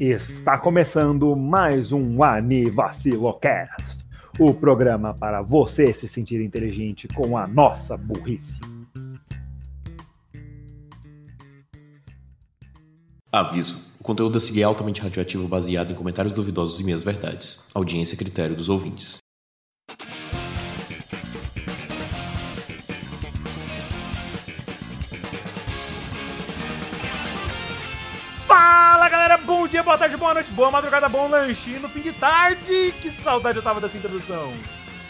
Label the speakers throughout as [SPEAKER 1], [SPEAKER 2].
[SPEAKER 1] Está começando mais um Anivacilocast, o programa para você se sentir inteligente com a nossa burrice.
[SPEAKER 2] Aviso: o conteúdo a seguir é altamente radioativo baseado em comentários duvidosos e meias verdades. Audiência a critério dos ouvintes.
[SPEAKER 1] Dia, boa tarde, boa noite, boa madrugada, bom lanchinho no fim de tarde. Que saudade eu tava dessa introdução.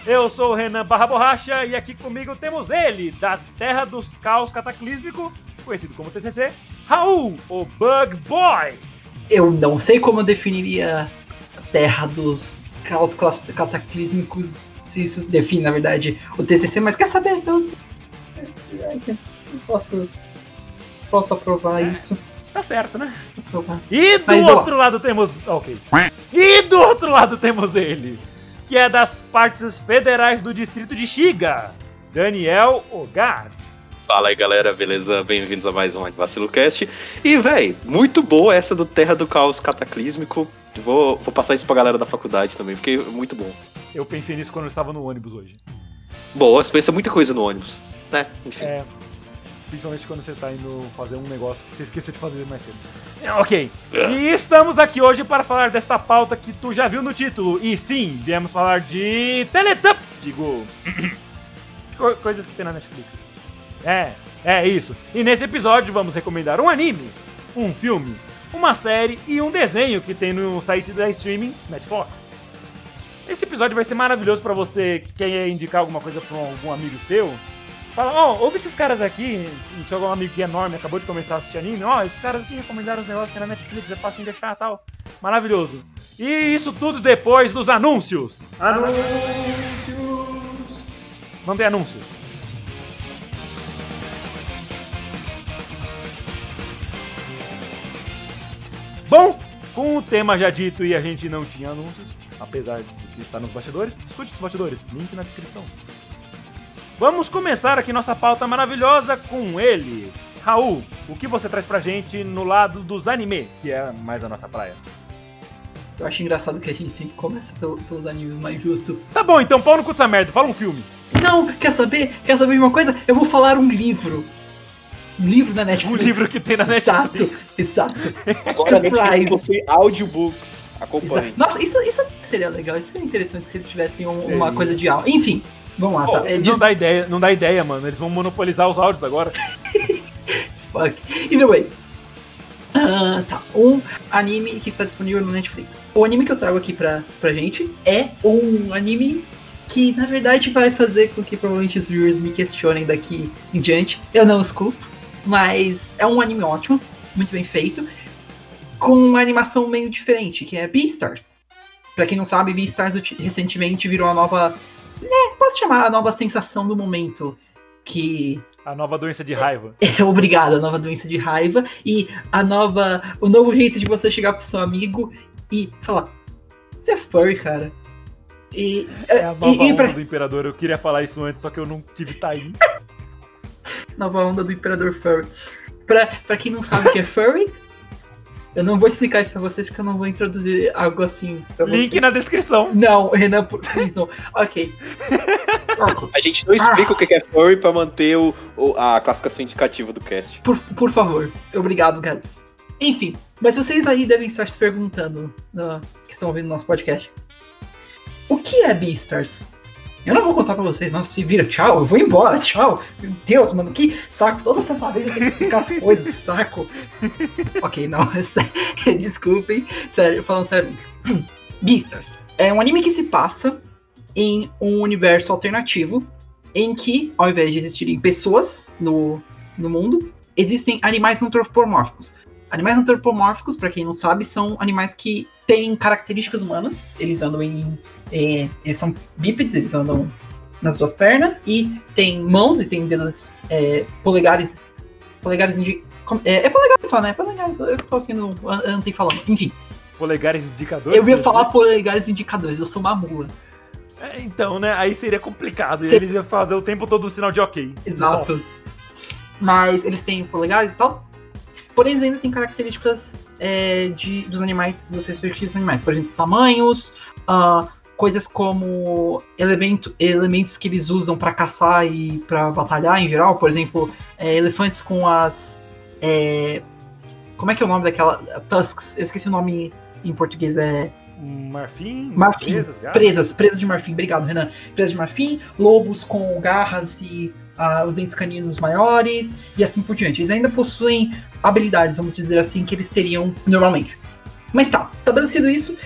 [SPEAKER 1] Eu sou o Renan Barra Borracha e aqui comigo temos ele, da Terra dos Caos Cataclísmico, conhecido como TCC, Raul, o Bug Boy.
[SPEAKER 3] Eu não sei como eu definiria a Terra dos Caos Cataclísmicos, se isso define, na verdade, o TCC, mas quer saber? Eu, eu posso, posso aprovar isso.
[SPEAKER 1] Tá certo, né? E do
[SPEAKER 3] Mas, ó.
[SPEAKER 1] outro lado temos. Ok. E do outro lado temos ele, que é das partes federais do distrito de Xiga, Daniel Ogats.
[SPEAKER 4] Fala aí galera, beleza? Bem-vindos a mais um VaciloCast. E véi, muito boa essa do Terra do Caos Cataclísmico. Vou, vou passar isso pra galera da faculdade também, porque é muito bom.
[SPEAKER 1] Eu pensei nisso quando eu estava no ônibus hoje.
[SPEAKER 4] Boa, você pensa muita coisa no ônibus, né? Enfim.
[SPEAKER 1] É. Principalmente quando você tá indo fazer um negócio que você esqueceu de fazer mais cedo. É, Ok. E estamos aqui hoje para falar desta pauta que tu já viu no título. E sim, viemos falar de Teletup. Digo. co- coisas que tem na Netflix. É, é isso. E nesse episódio vamos recomendar um anime, um filme, uma série e um desenho que tem no site da streaming Netflix. Esse episódio vai ser maravilhoso pra você que quer indicar alguma coisa pra algum amigo seu. Fala, ó, ouve esses caras aqui, tinha algum amigo que é enorme, acabou de começar a assistir anime, ó, esses caras aqui recomendaram os negócios que na Netflix, é fácil de deixar e tal. Maravilhoso. E isso tudo depois dos anúncios. Anúncios! Não tem anúncios. Bom, com o tema já dito e a gente não tinha anúncios, apesar de estar nos bastidores, escute os bastidores, link na descrição. Vamos começar aqui nossa pauta maravilhosa com ele. Raul, o que você traz pra gente no lado dos anime, que é mais a nossa praia?
[SPEAKER 3] Eu acho engraçado que a gente sempre começa pelo- pelos animes mais justos.
[SPEAKER 1] Tá bom, então pau no cu dessa merda, fala um filme.
[SPEAKER 3] Não, quer saber? Quer saber de uma coisa? Eu vou falar um livro. Um livro da
[SPEAKER 1] Um
[SPEAKER 3] Netflix.
[SPEAKER 1] livro que tem na Netflix.
[SPEAKER 3] Exato, exato.
[SPEAKER 4] Agora a Netflix possui audiobooks. Acompanhe.
[SPEAKER 3] exato. Nossa, isso, isso seria legal. Isso seria interessante se eles tivessem um- uma coisa de aula. Enfim, vamos lá.
[SPEAKER 4] Pô,
[SPEAKER 3] tá?
[SPEAKER 1] Não dá ideia, não dá ideia, mano. Eles vão monopolizar os áudios agora.
[SPEAKER 3] Fuck. Either way. Ah, tá. Um anime que está disponível no Netflix. O anime que eu trago aqui pra, pra gente é um anime que, na verdade, vai fazer com que provavelmente os viewers me questionem daqui em diante. Eu não os culpo, mas é um anime ótimo, muito bem feito, com uma animação meio diferente, que é Beastars. Pra quem não sabe, Beastars recentemente virou a nova. Posso chamar a nova sensação do momento. Que
[SPEAKER 1] A nova doença de raiva.
[SPEAKER 3] é obrigado, a nova doença de raiva e a nova, o novo jeito de você chegar pro seu amigo e falar, você é furry, cara. E,
[SPEAKER 1] É a nova
[SPEAKER 3] e, e
[SPEAKER 1] onda
[SPEAKER 3] pra
[SPEAKER 1] do Imperador. Eu queria falar isso antes, só que eu não tive time.
[SPEAKER 3] nova onda do Imperador Furry. Pra, pra quem não sabe o que é furry, eu não vou explicar isso pra vocês porque eu não vou introduzir algo assim pra
[SPEAKER 1] Link
[SPEAKER 3] vocês.
[SPEAKER 1] na descrição.
[SPEAKER 3] Não, Renan, por- please não. Ok.
[SPEAKER 4] A gente não explica o que é furry pra manter o, o- a classificação indicativa do cast.
[SPEAKER 3] Por, por favor. Obrigado, guys. Enfim, mas vocês aí devem estar se perguntando, no- que estão ouvindo nosso podcast. O que é Beastars? Eu não vou contar pra vocês, não. Se vira, tchau, eu vou embora, tchau. Meu Deus, mano, que saco. Toda essa vez eu tenho que explicar as coisas, saco. ok, não, desculpem. Sério, falando sério. Beastars é um anime que se passa em um universo alternativo em que, ao invés de existirem pessoas no, no mundo, existem animais antropomórficos. Animais antropomórficos, pra quem não sabe, são animais que têm características humanas. Eles andam em. eh, eles são bípedes, eles andam nas duas pernas e tem mãos e tem dedos eh, polegares. Polegares indi é, é polegares só, né? Polegares, eu tô sendo. Eu não tenho falando. Enfim,
[SPEAKER 1] Polegares indicadores.
[SPEAKER 3] eu ia
[SPEAKER 1] né?
[SPEAKER 3] falar polegares indicadores, eu sou uma mula.
[SPEAKER 1] É, então, né? Aí seria complicado. E eles iam fazer o tempo todo o sinal de ok.
[SPEAKER 3] Exato. mas eles têm polegares e tal. Porém, eles ainda têm características é, de, dos animais, dos respectivos animais. Por exemplo, tamanhos, uh, coisas como elemento, elementos que eles usam para caçar e para batalhar em geral. Por exemplo, é, elefantes com as. É, como é que é o nome daquela. Tusks. Eu esqueci o nome em português. É.
[SPEAKER 1] Marfim?
[SPEAKER 3] Marfim. Presas, presas, presas de marfim. Obrigado, Renan. Presas de marfim, lobos com garras e uh, os dentes caninos maiores e assim por diante. Eles ainda possuem habilidades, vamos dizer assim, que eles teriam normalmente. Mas tá, estabelecido isso,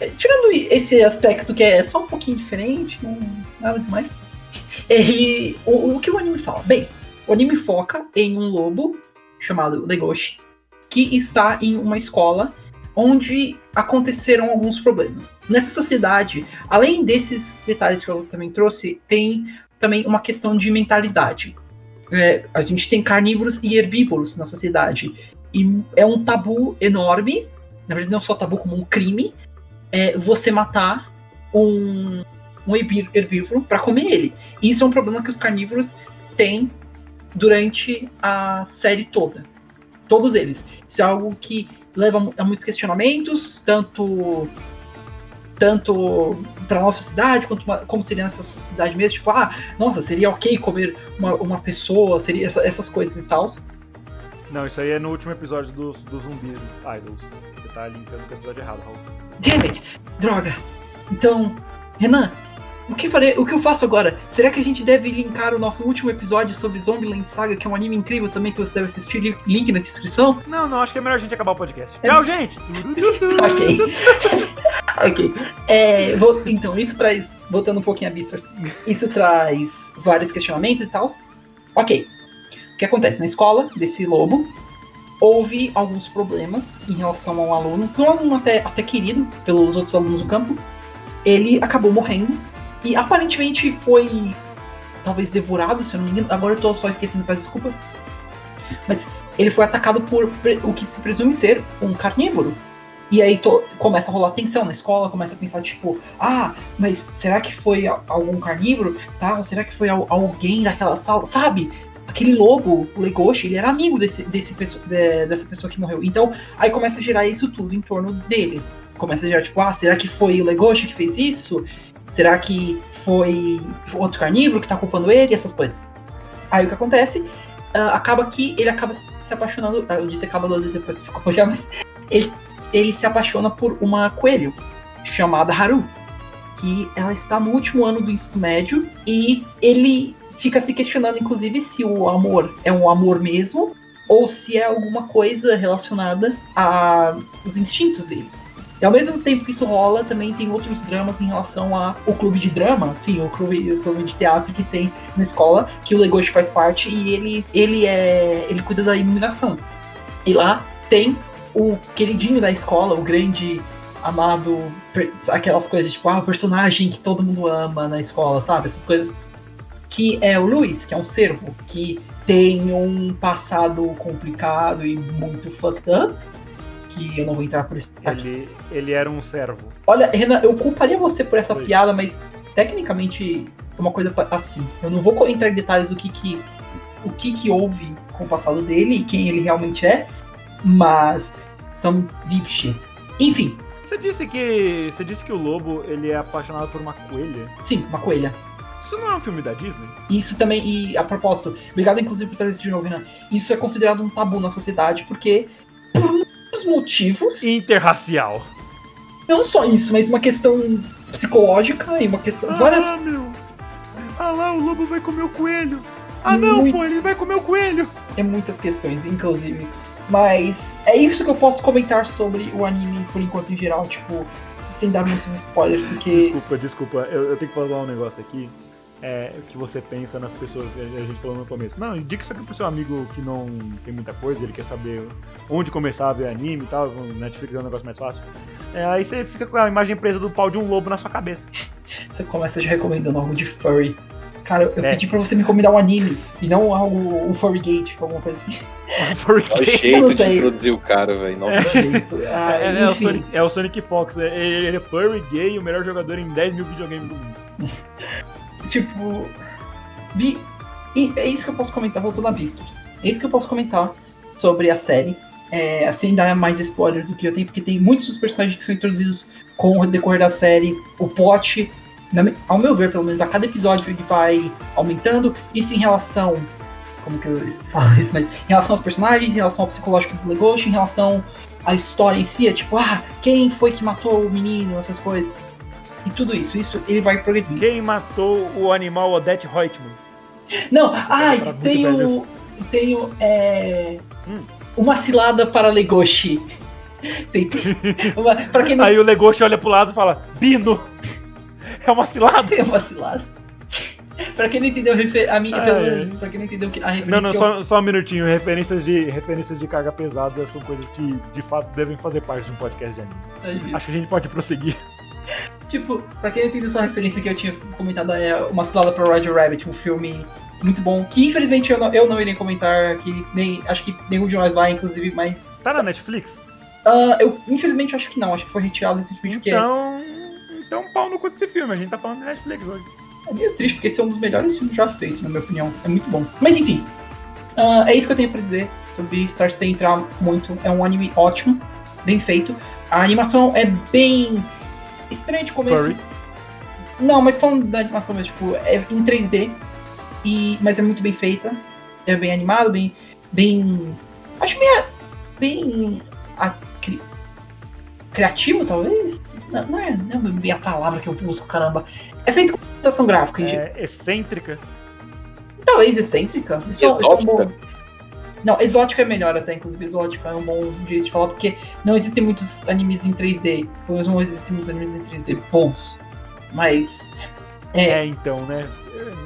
[SPEAKER 3] eh, tirando esse aspecto que é só um pouquinho diferente, não nada demais. Ele, o, o que o anime fala? Bem, o anime foca em um lobo chamado Legoshi, que está em uma escola onde aconteceram alguns problemas. Nessa sociedade, além desses detalhes que eu também trouxe, tem também uma questão de mentalidade. É, a gente tem carnívoros e herbívoros na sociedade. E é um tabu enorme, na verdade não só tabu como um crime, é você matar um, um herbívoro para comer ele. E isso é um problema que os carnívoros têm durante a série toda. Todos eles. Isso é algo que leva a muitos questionamentos, tanto tanto para nossa sociedade, quanto uma, como seria nessa sociedade mesmo, tipo, ah, nossa, seria ok comer uma, uma pessoa, seria essa, essas coisas e tal.
[SPEAKER 1] Não, isso aí é no último episódio dos do zumbis Idols. Você tá linkando com o episódio errado, Raul.
[SPEAKER 3] Damn it! Droga! Então, Renan, o que, farei, o que eu faço agora? Será que a gente deve linkar o nosso último episódio sobre Zombieland Saga, que é um anime incrível também que você deve assistir? Link na descrição?
[SPEAKER 1] Não, não, acho que é melhor a gente acabar o podcast. É... Tchau, gente!
[SPEAKER 3] ok. ok. É, vou, então, isso traz. Voltando um pouquinho a vista. Isso traz vários questionamentos e tal. Ok. O que acontece? Na escola desse lobo, houve alguns problemas em relação ao aluno, que um aluno até, até querido pelos outros alunos do campo. Ele acabou morrendo e aparentemente foi talvez devorado, se eu não me engano. Agora eu tô só esquecendo, peço desculpa. Mas ele foi atacado por o que se presume ser um carnívoro. E aí começa a rolar tensão na escola, começa a pensar, tipo, ah, mas será que foi algum carnívoro? Tá? Ou será que foi alguém daquela sala? Sabe? Aquele lobo, o Legoshi, ele era amigo desse, desse, de, dessa pessoa que morreu. Então, aí começa a gerar isso tudo em torno dele. Começa a gerar, tipo, ah, será que foi o Legoshi que fez isso? Será que foi outro carnívoro que tá culpando ele? Essas coisas. Aí o que acontece? Uh, acaba que ele acaba se apaixonando. Uh, eu disse acaba duas vezes depois, desculpa já, mas. Ele, ele se apaixona por uma coelho chamada Haru. Que ela está no último ano do ensino médio e ele fica se questionando, inclusive, se o amor é um amor mesmo ou se é alguma coisa relacionada aos instintos dele. E ao mesmo tempo que isso rola, também tem outros dramas em relação ao clube de drama, sim, o clube, o clube de teatro que tem na escola, que o Legoshi faz parte e ele, ele é. ele cuida da iluminação. E lá tem o queridinho da escola, o grande amado, aquelas coisas tipo, ah, o personagem que todo mundo ama na escola, sabe? Essas coisas. Que é o Luiz, que é um servo, que tem um passado complicado e muito fucked up, que eu não vou entrar por isso.
[SPEAKER 1] Ele, ele era um servo.
[SPEAKER 3] Olha, Renan, eu culparia você por essa Foi. piada, mas tecnicamente é uma coisa assim. Eu não vou entrar em detalhes do que que, o que que houve com o passado dele e quem ele realmente é, mas some deep shit. Enfim.
[SPEAKER 1] Você disse que você disse que o lobo ele é apaixonado por uma coelha?
[SPEAKER 3] Sim, uma coelha.
[SPEAKER 1] Isso não é um filme da Disney?
[SPEAKER 3] Isso também, e a propósito, obrigado inclusive por trazer isso de novo, Renan. Isso é considerado um tabu na sociedade, porque muitos motivos.
[SPEAKER 1] Interracial.
[SPEAKER 3] Não só isso, mas uma questão psicológica e uma questão.
[SPEAKER 1] Ah, várias... meu! Ah lá, o lobo vai comer o coelho! Ah não, Muito... pô, ele vai comer o coelho!
[SPEAKER 3] É muitas questões, inclusive. Mas é isso que eu posso comentar sobre o anime por enquanto em geral, tipo, sem dar muitos spoilers, porque.
[SPEAKER 1] Desculpa, desculpa, eu, eu tenho que falar um negócio aqui é, que você pensa nas pessoas, a gente falou no começo. Não, indica isso aqui pro seu amigo que não tem muita coisa, ele quer saber onde começar a ver anime e tal, o Netflix é um negócio mais fácil. É, aí você fica com a imagem presa do pau de um lobo na sua cabeça.
[SPEAKER 3] Você começa já recomendando algo de furry. Cara, eu é. pedi pra você me recomendar um anime e não algo, um furry gate, alguma coisa assim.
[SPEAKER 4] Um furry gate. É o jeito de introduzir o cara, velho.
[SPEAKER 1] É. Ah, é, é, o Sonic, é o Sonic Fox, ele é furry gay, o melhor jogador em 10 mil videogames do mundo.
[SPEAKER 3] Tipo. Vi, é isso que eu posso comentar, voltando à vista. É isso que eu posso comentar sobre a série. É, sem dar mais spoilers do que eu tenho, porque tem muitos dos personagens que são introduzidos com o decorrer da série. O plot, na ao meu ver, pelo menos, a cada episódio ele vai aumentando. Isso em relação. Como que eu falo isso, mas em relação aos personagens, em relação ao psicológico do Legoshi, em relação à história em si, é tipo, ah, quem foi que matou o menino, essas coisas. E tudo isso, isso ele vai progredindo.
[SPEAKER 1] Quem matou o animal Odette Reutemann?
[SPEAKER 3] Não,
[SPEAKER 1] Pra
[SPEAKER 3] ai, tenho. Tenho. É,
[SPEAKER 1] Hum.
[SPEAKER 3] Uma cilada para Legoshi. Tem, uma, quem não
[SPEAKER 1] Aí o Legoshi olha pro lado e fala: Bino! É uma cilada!
[SPEAKER 3] tem uma cilada. pra quem não entendeu a minha.
[SPEAKER 1] Ai.
[SPEAKER 3] menos, pra quem não entendeu que- a referência.
[SPEAKER 1] Não, não,
[SPEAKER 3] que eu-
[SPEAKER 1] só, só um minutinho. Referências de, referências de carga pesada são coisas que de fato devem fazer parte de um podcast de anime. Acho que a gente pode prosseguir.
[SPEAKER 3] Tipo, pra quem não entendeu essa referência que eu tinha comentado, é uma cilada para Roger Rabbit, um filme muito bom. Que infelizmente eu não, eu não irei comentar aqui, nem. Acho que nenhum de nós vai, inclusive, mas.
[SPEAKER 1] Tá na Netflix?
[SPEAKER 3] ah, eu infelizmente acho que não, acho que foi retirado recentemente porque.
[SPEAKER 1] Então. Então, pau no cu desse filme. A gente tá falando de Netflix hoje.
[SPEAKER 3] É meio triste, porque esse é um dos melhores filmes já feitos, na minha opinião. É muito bom. Mas enfim, ah, é isso que eu tenho pra dizer sobre Star sem entrar muito. É um anime ótimo, bem feito. A animação é bem estranha de começo.
[SPEAKER 1] Furry.
[SPEAKER 3] Não, mas falando da animação, mas, tipo, é em 3D, e, mas é muito bem feita. É bem animado, bem. bem acho bem. bem. a- cri- criativo, talvez? Não, não é, não é bem a palavra que eu uso, caramba. É feito com computação gráfica,
[SPEAKER 1] É excêntrica.
[SPEAKER 3] Talvez excêntrica. Isso, isso é um bom... Não, exótica é melhor até, inclusive exótica é um bom jeito de falar, porque não existem muitos animes em 3D. Pelo menos não existem muitos animes em 3D bons. Mas. É,
[SPEAKER 1] É, então, né?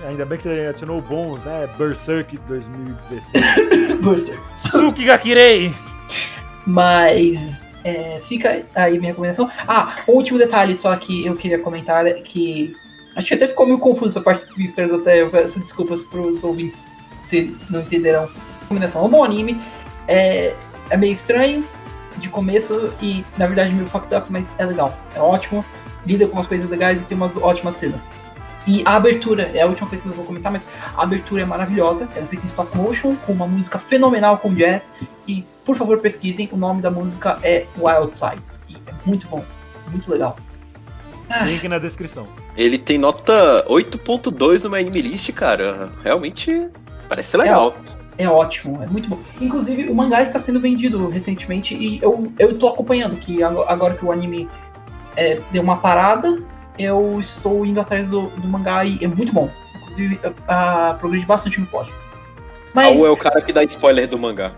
[SPEAKER 1] Ainda bem que você adicionou bons, né? Berserk 2016.
[SPEAKER 3] Berserk.
[SPEAKER 1] Suki Gakirei!
[SPEAKER 3] Mas. é, fica aí minha recomendação. Ah, último detalhe só que eu queria comentar é que. Acho que até ficou meio confuso essa parte de Beastars, até eu peço desculpas pros ouvintes se não entenderão. Recomendação. É um bom anime. É, é meio estranho de começo e, na verdade, meio fucked up, mas é legal. É ótimo. Lida com umas coisas legais e tem umas ótimas cenas. E a abertura, é a última coisa que eu vou comentar, mas a abertura é maravilhosa. Ela é feita em stop motion, com uma música fenomenal com jazz. E, por favor, pesquisem. O nome da música é Wild Side. E é muito bom. Muito legal. Ah,
[SPEAKER 1] Link na descrição.
[SPEAKER 4] Ele tem nota 8.2 no Anime List, cara. Realmente parece legal.
[SPEAKER 3] é ótimo, é muito bom. Inclusive, o mangá está sendo vendido recentemente e eu, eu tô acompanhando, que ago- agora que o anime é, deu uma parada, eu estou indo atrás do, do mangá e é muito bom. Inclusive, a progredi bastante no plot. Mas
[SPEAKER 4] Ou é o cara que dá spoiler do mangá.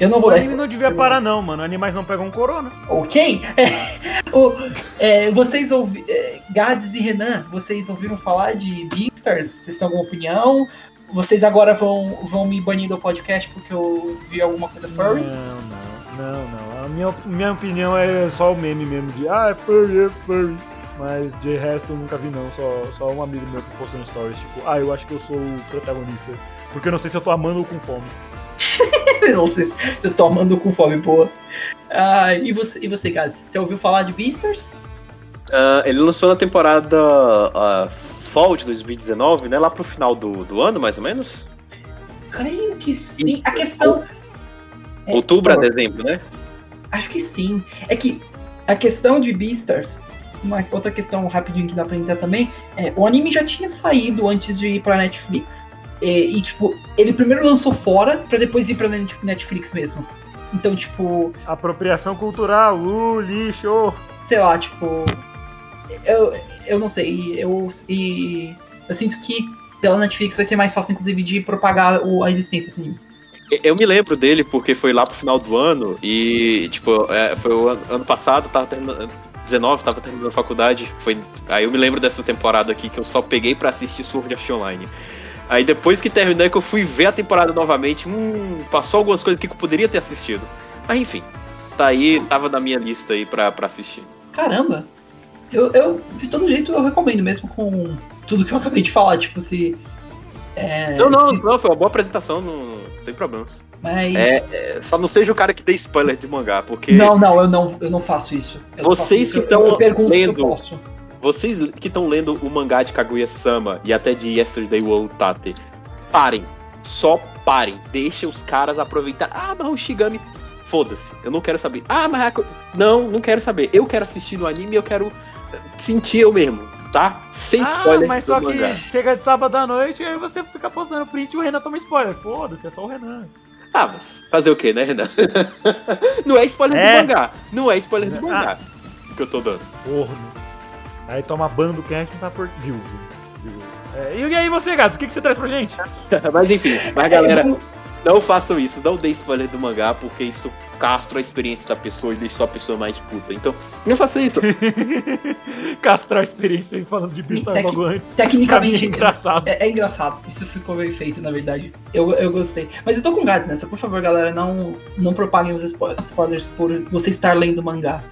[SPEAKER 3] eu não
[SPEAKER 1] O
[SPEAKER 3] vou dar
[SPEAKER 1] anime não devia parar, não, mano. Animais não pegam corona.
[SPEAKER 3] Ok? o, é, vocês ouviram. É, Gades e Renan, vocês ouviram falar de Beastars? Vocês têm alguma opinião? Vocês agora vão, vão me banir do podcast porque eu vi alguma coisa furry?
[SPEAKER 1] Não, não, não, não. A minha, minha opinião é só o meme mesmo de ah, é furry, é furry. Mas de resto eu nunca vi não, só, só um amigo meu que postou no stories, tipo, ah, eu acho que eu sou o protagonista. Porque eu não sei se eu tô amando ou com fome.
[SPEAKER 3] Não sei se eu tô amando com fome, boa. Ah, e você, e você, Gades? Você ouviu falar de Beastars?
[SPEAKER 4] Ah, ele lançou na temporada ah, Fall de 2019, né? Lá pro final do, do ano, mais ou menos.
[SPEAKER 3] Creio que sim. A questão. É,
[SPEAKER 4] Outubro a
[SPEAKER 3] por favor.
[SPEAKER 4] dezembro, né?
[SPEAKER 3] Acho que sim. É que a questão de Beastars, uma outra questão rapidinho que dá pra entrar também, é o anime já tinha saído antes de ir pra Netflix. E, e, tipo, ele primeiro lançou fora pra depois ir pra Net- Netflix mesmo. Então, tipo,
[SPEAKER 1] Apropriação cultural, uh, lixo!
[SPEAKER 3] sei lá, tipo. Eu, eu não sei. Eu, e, eu sinto que pela Netflix vai ser mais fácil, inclusive, de propagar o, a existência desse anime.
[SPEAKER 4] Eu me lembro dele porque foi lá pro final do ano e, tipo, é, foi o ano, ano passado, tava terminando. 19, tava terminando a faculdade. Foi, aí eu me lembro dessa temporada aqui que eu só peguei pra assistir Sword Art Online. Aí depois que terminou, que eu fui ver a temporada novamente, hum, passou algumas coisas aqui que eu poderia ter assistido. Mas enfim, tá aí, tava na minha lista aí pra, pra assistir.
[SPEAKER 3] Caramba! Eu, eu, de todo jeito, eu recomendo mesmo com tudo que eu acabei de falar, tipo, se. É,
[SPEAKER 4] Não, não,
[SPEAKER 3] se-
[SPEAKER 4] não, foi uma boa apresentação, não, sem problemas.
[SPEAKER 3] mas.
[SPEAKER 4] É, é, só não seja o cara que dê spoiler de mangá, porque
[SPEAKER 3] Não, não, eu não, eu não faço isso. Eu
[SPEAKER 4] Vocês
[SPEAKER 3] faço
[SPEAKER 4] que
[SPEAKER 3] isso. Eu-
[SPEAKER 4] tão
[SPEAKER 3] eu pergunto se eu
[SPEAKER 4] lendo- vocês que estão lendo o mangá de Kaguya-sama e até de Yesterday World Tate, parem. Só parem. Deixa os caras aproveitar. Ah, mas o Shigami. Foda-se. Eu não quero saber. Ah, mas. Não, não quero saber. Eu quero assistir no anime eu quero sentir eu mesmo, tá? Sem
[SPEAKER 1] Ah,
[SPEAKER 4] spoiler
[SPEAKER 1] mas só
[SPEAKER 4] mangá.
[SPEAKER 1] que chega de sábado à noite e aí você fica postando print e o Renan toma spoiler. Foda-se, é só o Renan.
[SPEAKER 4] Ah, mas fazer o quê, né, Renan? não é spoiler
[SPEAKER 1] É.
[SPEAKER 4] do mangá. Não é spoiler do
[SPEAKER 1] Ah.
[SPEAKER 4] mangá que eu tô dando.
[SPEAKER 1] Corno. Aí toma ban do cast, não sabe por. Viu, viu, viu. É, e aí você, gato, o que, que você traz pra gente?
[SPEAKER 4] mas enfim, mas galera, não façam isso, não dê spoiler do mangá, porque isso castra a experiência da pessoa e deixa só a pessoa mais puta. Então, não faça isso.
[SPEAKER 1] Castrar a experiência aí falando de Beastars
[SPEAKER 3] Tec-
[SPEAKER 1] logo antes.
[SPEAKER 3] Tecnicamente.
[SPEAKER 1] é engraçado.
[SPEAKER 3] É, é engraçado, isso ficou bem feito, na verdade. Eu, eu gostei. Mas eu tô com gatos nessa, por favor, galera, não, não propaguem os spo- spoilers por você estar lendo mangá.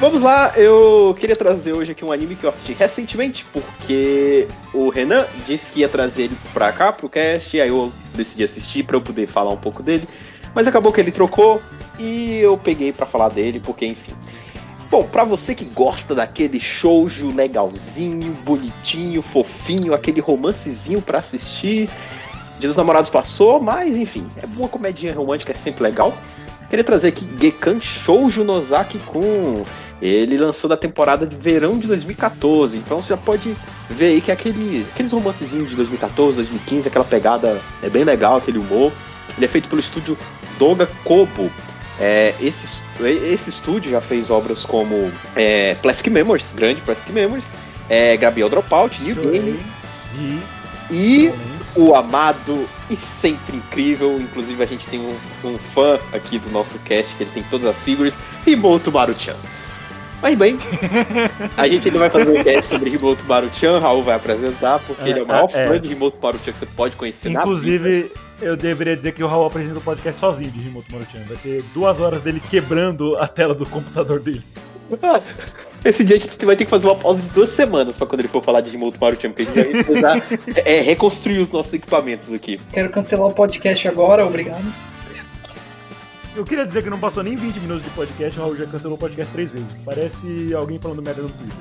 [SPEAKER 4] Vamos lá, eu queria trazer hoje aqui um anime que eu assisti recentemente, porque o Renan disse que ia trazer ele pra cá, pro cast, e aí eu decidi assistir pra eu poder falar um pouco dele. Mas acabou que ele trocou e eu peguei pra falar dele, porque enfim. Bom, pra você que gosta daquele shoujo legalzinho, bonitinho, fofinho, aquele romancezinho pra assistir, Dia dos Namorados passou, mas enfim, é uma comedinha romântica, é sempre legal. Queria trazer aqui Gekan Shoujo Nozaki Kun. Ele lançou da temporada de verão de 2014, então você já pode ver aí que é aquele, aqueles romancezinhos de 2014, 2015, aquela pegada é bem legal, aquele humor. Ele é feito pelo estúdio Doga Kobo. É, esse, es- esse estúdio já fez obras como é, Plastic Memories, grande Plastic Memories, é, Gabriel Dropout, New Game
[SPEAKER 1] e
[SPEAKER 4] o amado e sempre incrível, inclusive a gente tem um, um fã aqui do nosso cast que ele tem todas as figuras, Himoto Maruchan. Mas bem, a gente ainda vai fazer um cast sobre Himoto Maruchan, Raul vai apresentar, porque
[SPEAKER 1] É,
[SPEAKER 4] ele é o maior
[SPEAKER 1] é.
[SPEAKER 4] fã de Himoto Maruchan que você pode conhecer.
[SPEAKER 1] Inclusive, eu deveria dizer que o Raul apresenta o podcast sozinho de Rimoto Maruchan. Vai ser duas horas dele quebrando a tela do computador dele.
[SPEAKER 4] Esse dia a gente vai ter que fazer uma pausa de duas semanas pra quando ele for falar de porque a gente vai precisar é, reconstruir os nossos equipamentos aqui.
[SPEAKER 3] Quero cancelar o podcast agora, obrigado.
[SPEAKER 1] Eu queria dizer que não passou nem 20 minutos de podcast, o Raul já cancelou o podcast três vezes. Parece alguém falando merda no Twitter.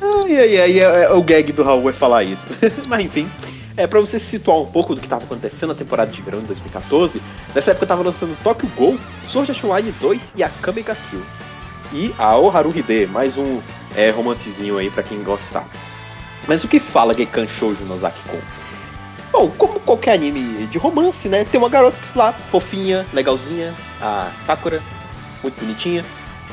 [SPEAKER 4] Ai, ai, ai, é, é o gag do Raul vai falar isso. Mas enfim, é pra você se situar um pouco do que tava acontecendo na temporada de verão de 2014. Nessa época tava lançando Tokyo Ghoul, Sword Art Online 2 e Akame ga Kill. E a Oharu Hide, mais um é, romancezinho aí pra quem gostar. Mas o que fala Gekan Shoujo Nozaki-kun? Bom, como qualquer anime de romance, né? Tem uma garota lá, fofinha, legalzinha, a Sakura, muito bonitinha.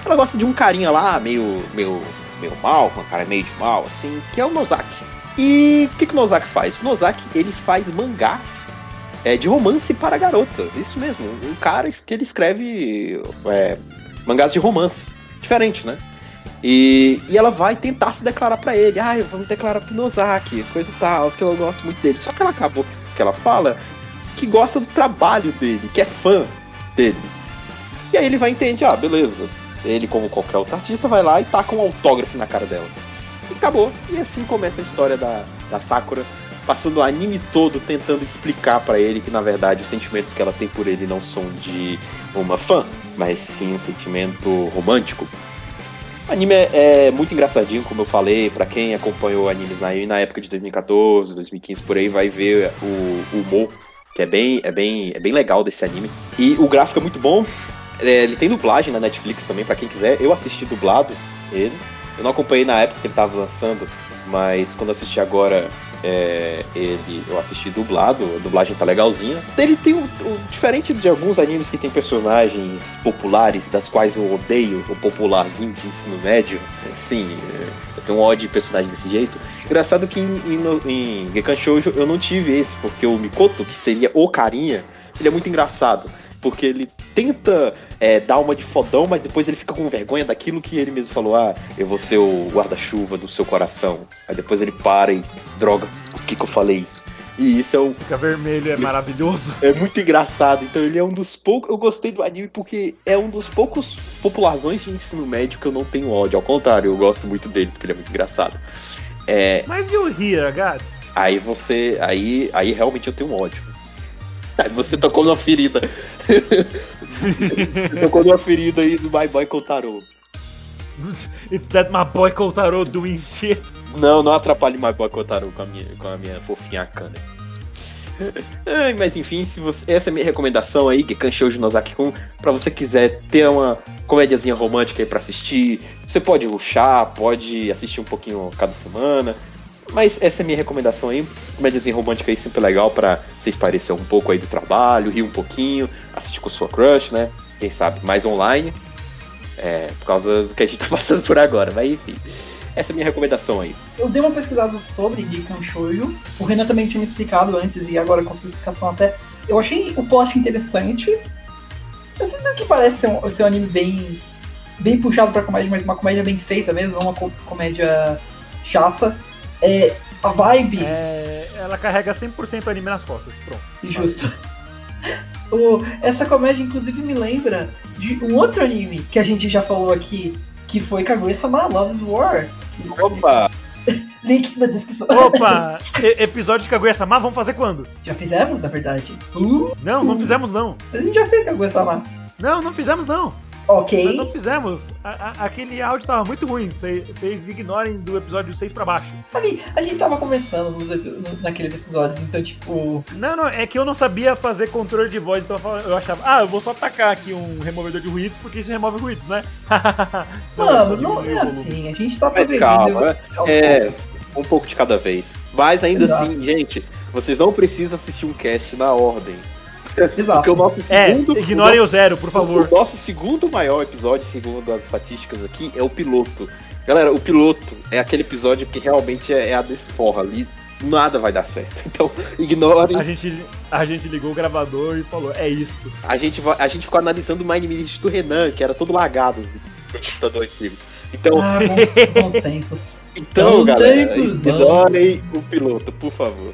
[SPEAKER 4] Ela gosta de um carinha lá, meio, meio, meio mal, com a cara meio de mal, assim, que é o Nozaki. E o que, que o Nozaki faz? O Nozaki, ele faz mangás é, de romance para garotas. Isso mesmo, um cara que ele escreve é, mangás de romance. Diferente, né? E, e ela vai tentar se declarar pra ele. Ah, eu vou me declarar pro Nozaki, coisa e tal, que eu gosto muito dele. Só que ela acabou que ela fala que gosta do trabalho dele, que é fã dele. E aí ele vai entender, ah, beleza. Ele, como qualquer outro artista, vai lá e taca um autógrafo na cara dela. E acabou. E assim começa a história da, da Sakura, passando o anime todo tentando explicar pra ele que, na verdade, os sentimentos que ela tem por ele não são de uma fã, mas sim um sentimento romântico. O anime é, é muito engraçadinho, como eu falei, pra quem acompanhou animes na, na época de 2014, 2015 por aí, vai ver o, o humor, que é bem, é, bem, é bem legal desse anime. E o gráfico é muito bom. É, ele tem dublagem na Netflix também, pra quem quiser. Eu assisti dublado ele. Eu não acompanhei na época que ele tava lançando, mas quando assisti agora, é, ele, eu assisti dublado, a dublagem tá legalzinha. Ele tem um, um- diferente de alguns animes que tem personagens populares, das quais eu odeio, o popularzinho de ensino médio. Sim, eu tenho um ódio de personagem desse jeito. Engraçado que em, em, em Gekan Shoujo eu não tive esse, porque o Mikoto, que seria o carinha, ele é muito engraçado. Porque ele tenta é, dar uma de fodão, mas depois ele fica com vergonha daquilo que ele mesmo falou: Ah, eu vou ser o guarda-chuva do seu coração. Aí depois ele para e, droga, por que, que eu falei isso? E isso é, o,
[SPEAKER 1] Fica vermelho, é maravilhoso.
[SPEAKER 4] é muito engraçado. Então ele é um dos poucos. Eu gostei do anime porque é um dos poucos popularzões de ensino médio que eu não tenho ódio. Ao contrário, eu gosto muito dele porque ele é muito engraçado. É,
[SPEAKER 1] Mas e o Hira, gato?
[SPEAKER 4] Aí você. Aí, aí realmente eu tenho ódio. Você tocou numa ferida. tocou numa ferida aí do My Boy Kotaro.
[SPEAKER 1] It's that my boy Kotaro doing shit.
[SPEAKER 4] Não, não atrapalhe My Boy Kotaro com a minha, com a minha fofinha. Ai, mas enfim, se você, essa é a minha recomendação aí, que Kanshoujo Nozaki-kun, pra você quiser ter uma comédiazinha romântica aí pra assistir, você pode ruxar, pode assistir um pouquinho cada semana, mas essa é a minha recomendação aí, comédiazinha romântica aí sempre legal pra vocês parecer um pouco aí do trabalho, rir um pouquinho, assistir com sua crush, né, quem sabe, mais online, é, por causa do que a gente tá passando por agora, mas enfim. Essa é a minha recomendação aí.
[SPEAKER 3] Eu dei uma pesquisada sobre Geekon Shoujo. O Renan também tinha me explicado antes e agora com sua explicação até. Eu achei o plot interessante. Eu sinto que parece ser um, ser um anime bem, bem puxado pra comédia, mas uma comédia bem feita mesmo, não uma co- comédia chata. É, a vibe.
[SPEAKER 1] É, ela carrega 100% anime nas costas. Pronto.
[SPEAKER 3] Justo. O- essa comédia, inclusive, me lembra de um outro anime que a gente já falou aqui, que foi Kaguya-sama Love is War.
[SPEAKER 4] Opa!
[SPEAKER 3] Link na descrição.
[SPEAKER 1] Opa! e- episódio de Kaguya-sama, vamos fazer quando?
[SPEAKER 3] Já fizemos, na verdade? Uh,
[SPEAKER 1] Não, não fizemos não.
[SPEAKER 3] a gente já fez Kaguya-sama.
[SPEAKER 1] Não, não fizemos não.
[SPEAKER 3] Ok.
[SPEAKER 1] Nós não fizemos. A- a- aquele áudio tava muito ruim. Vocês ignorem do episódio 6 pra baixo.
[SPEAKER 3] Ali, a gente tava conversando nos naqueles episódios, então, tipo.
[SPEAKER 1] Não, não, é que eu não sabia fazer controle de voz, então eu achava, ah, eu vou só tacar aqui um removedor de ruídos, porque isso remove ruídos, né?
[SPEAKER 3] Mano,
[SPEAKER 1] eu
[SPEAKER 3] não é assim. A gente tá
[SPEAKER 4] Mas calma, é,
[SPEAKER 3] poucos.
[SPEAKER 4] um pouco de cada vez. Mas ainda
[SPEAKER 3] Exato.
[SPEAKER 4] assim, gente, vocês não precisam assistir um cast na ordem.
[SPEAKER 3] Exato.
[SPEAKER 4] Porque o nosso
[SPEAKER 1] É,
[SPEAKER 4] segundo.
[SPEAKER 1] ignorem o
[SPEAKER 4] nosso-
[SPEAKER 1] zero, por favor.
[SPEAKER 4] O nosso segundo maior episódio, segundo as estatísticas aqui, é o piloto. Galera, o piloto é aquele episódio que realmente é, é a desforra ali. Nada vai dar certo. Então, ignorem.
[SPEAKER 1] A gente, a gente ligou o gravador e falou, é isso.
[SPEAKER 4] A gente, a gente ficou analisando o Mind Minute do Renan, que era todo lagado no computador antigo. Então,
[SPEAKER 3] Ah, bons, bons tempos.
[SPEAKER 4] então
[SPEAKER 3] bons
[SPEAKER 4] galera,
[SPEAKER 3] tempos,
[SPEAKER 4] ignorem o piloto, por favor.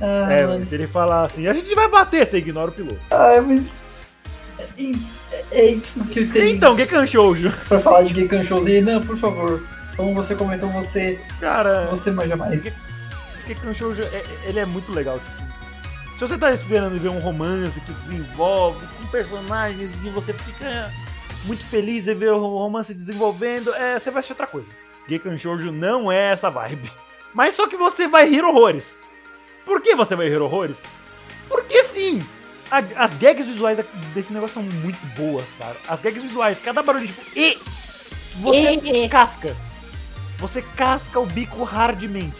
[SPEAKER 3] Ah,
[SPEAKER 1] É,
[SPEAKER 3] mano.
[SPEAKER 1] se ele falar assim, a gente vai bater, você ignora o piloto.
[SPEAKER 3] Ah, mas. É, é isso que eu tenho
[SPEAKER 1] Então, Gekan Shoujo.
[SPEAKER 3] pra falar de Gekan Show Não, por favor. Como você comentou, você,
[SPEAKER 1] Cara,
[SPEAKER 3] você manja mais.
[SPEAKER 1] Gekan Shoujo, é- ele é muito legal. tipo, Se você tá esperando ver um romance que desenvolve com personagens e você fica muito feliz de ver o romance desenvolvendo, é, você vai assistir outra coisa. Gekan Shoujo não é essa vibe. Mas só que você vai rir horrores. Por que você vai rir horrores? Porque sim! A- as gags visuais desse negócio são muito boas, cara. As gags visuais, cada barulho tipo. E! Você casca. Você casca o bico hardmente.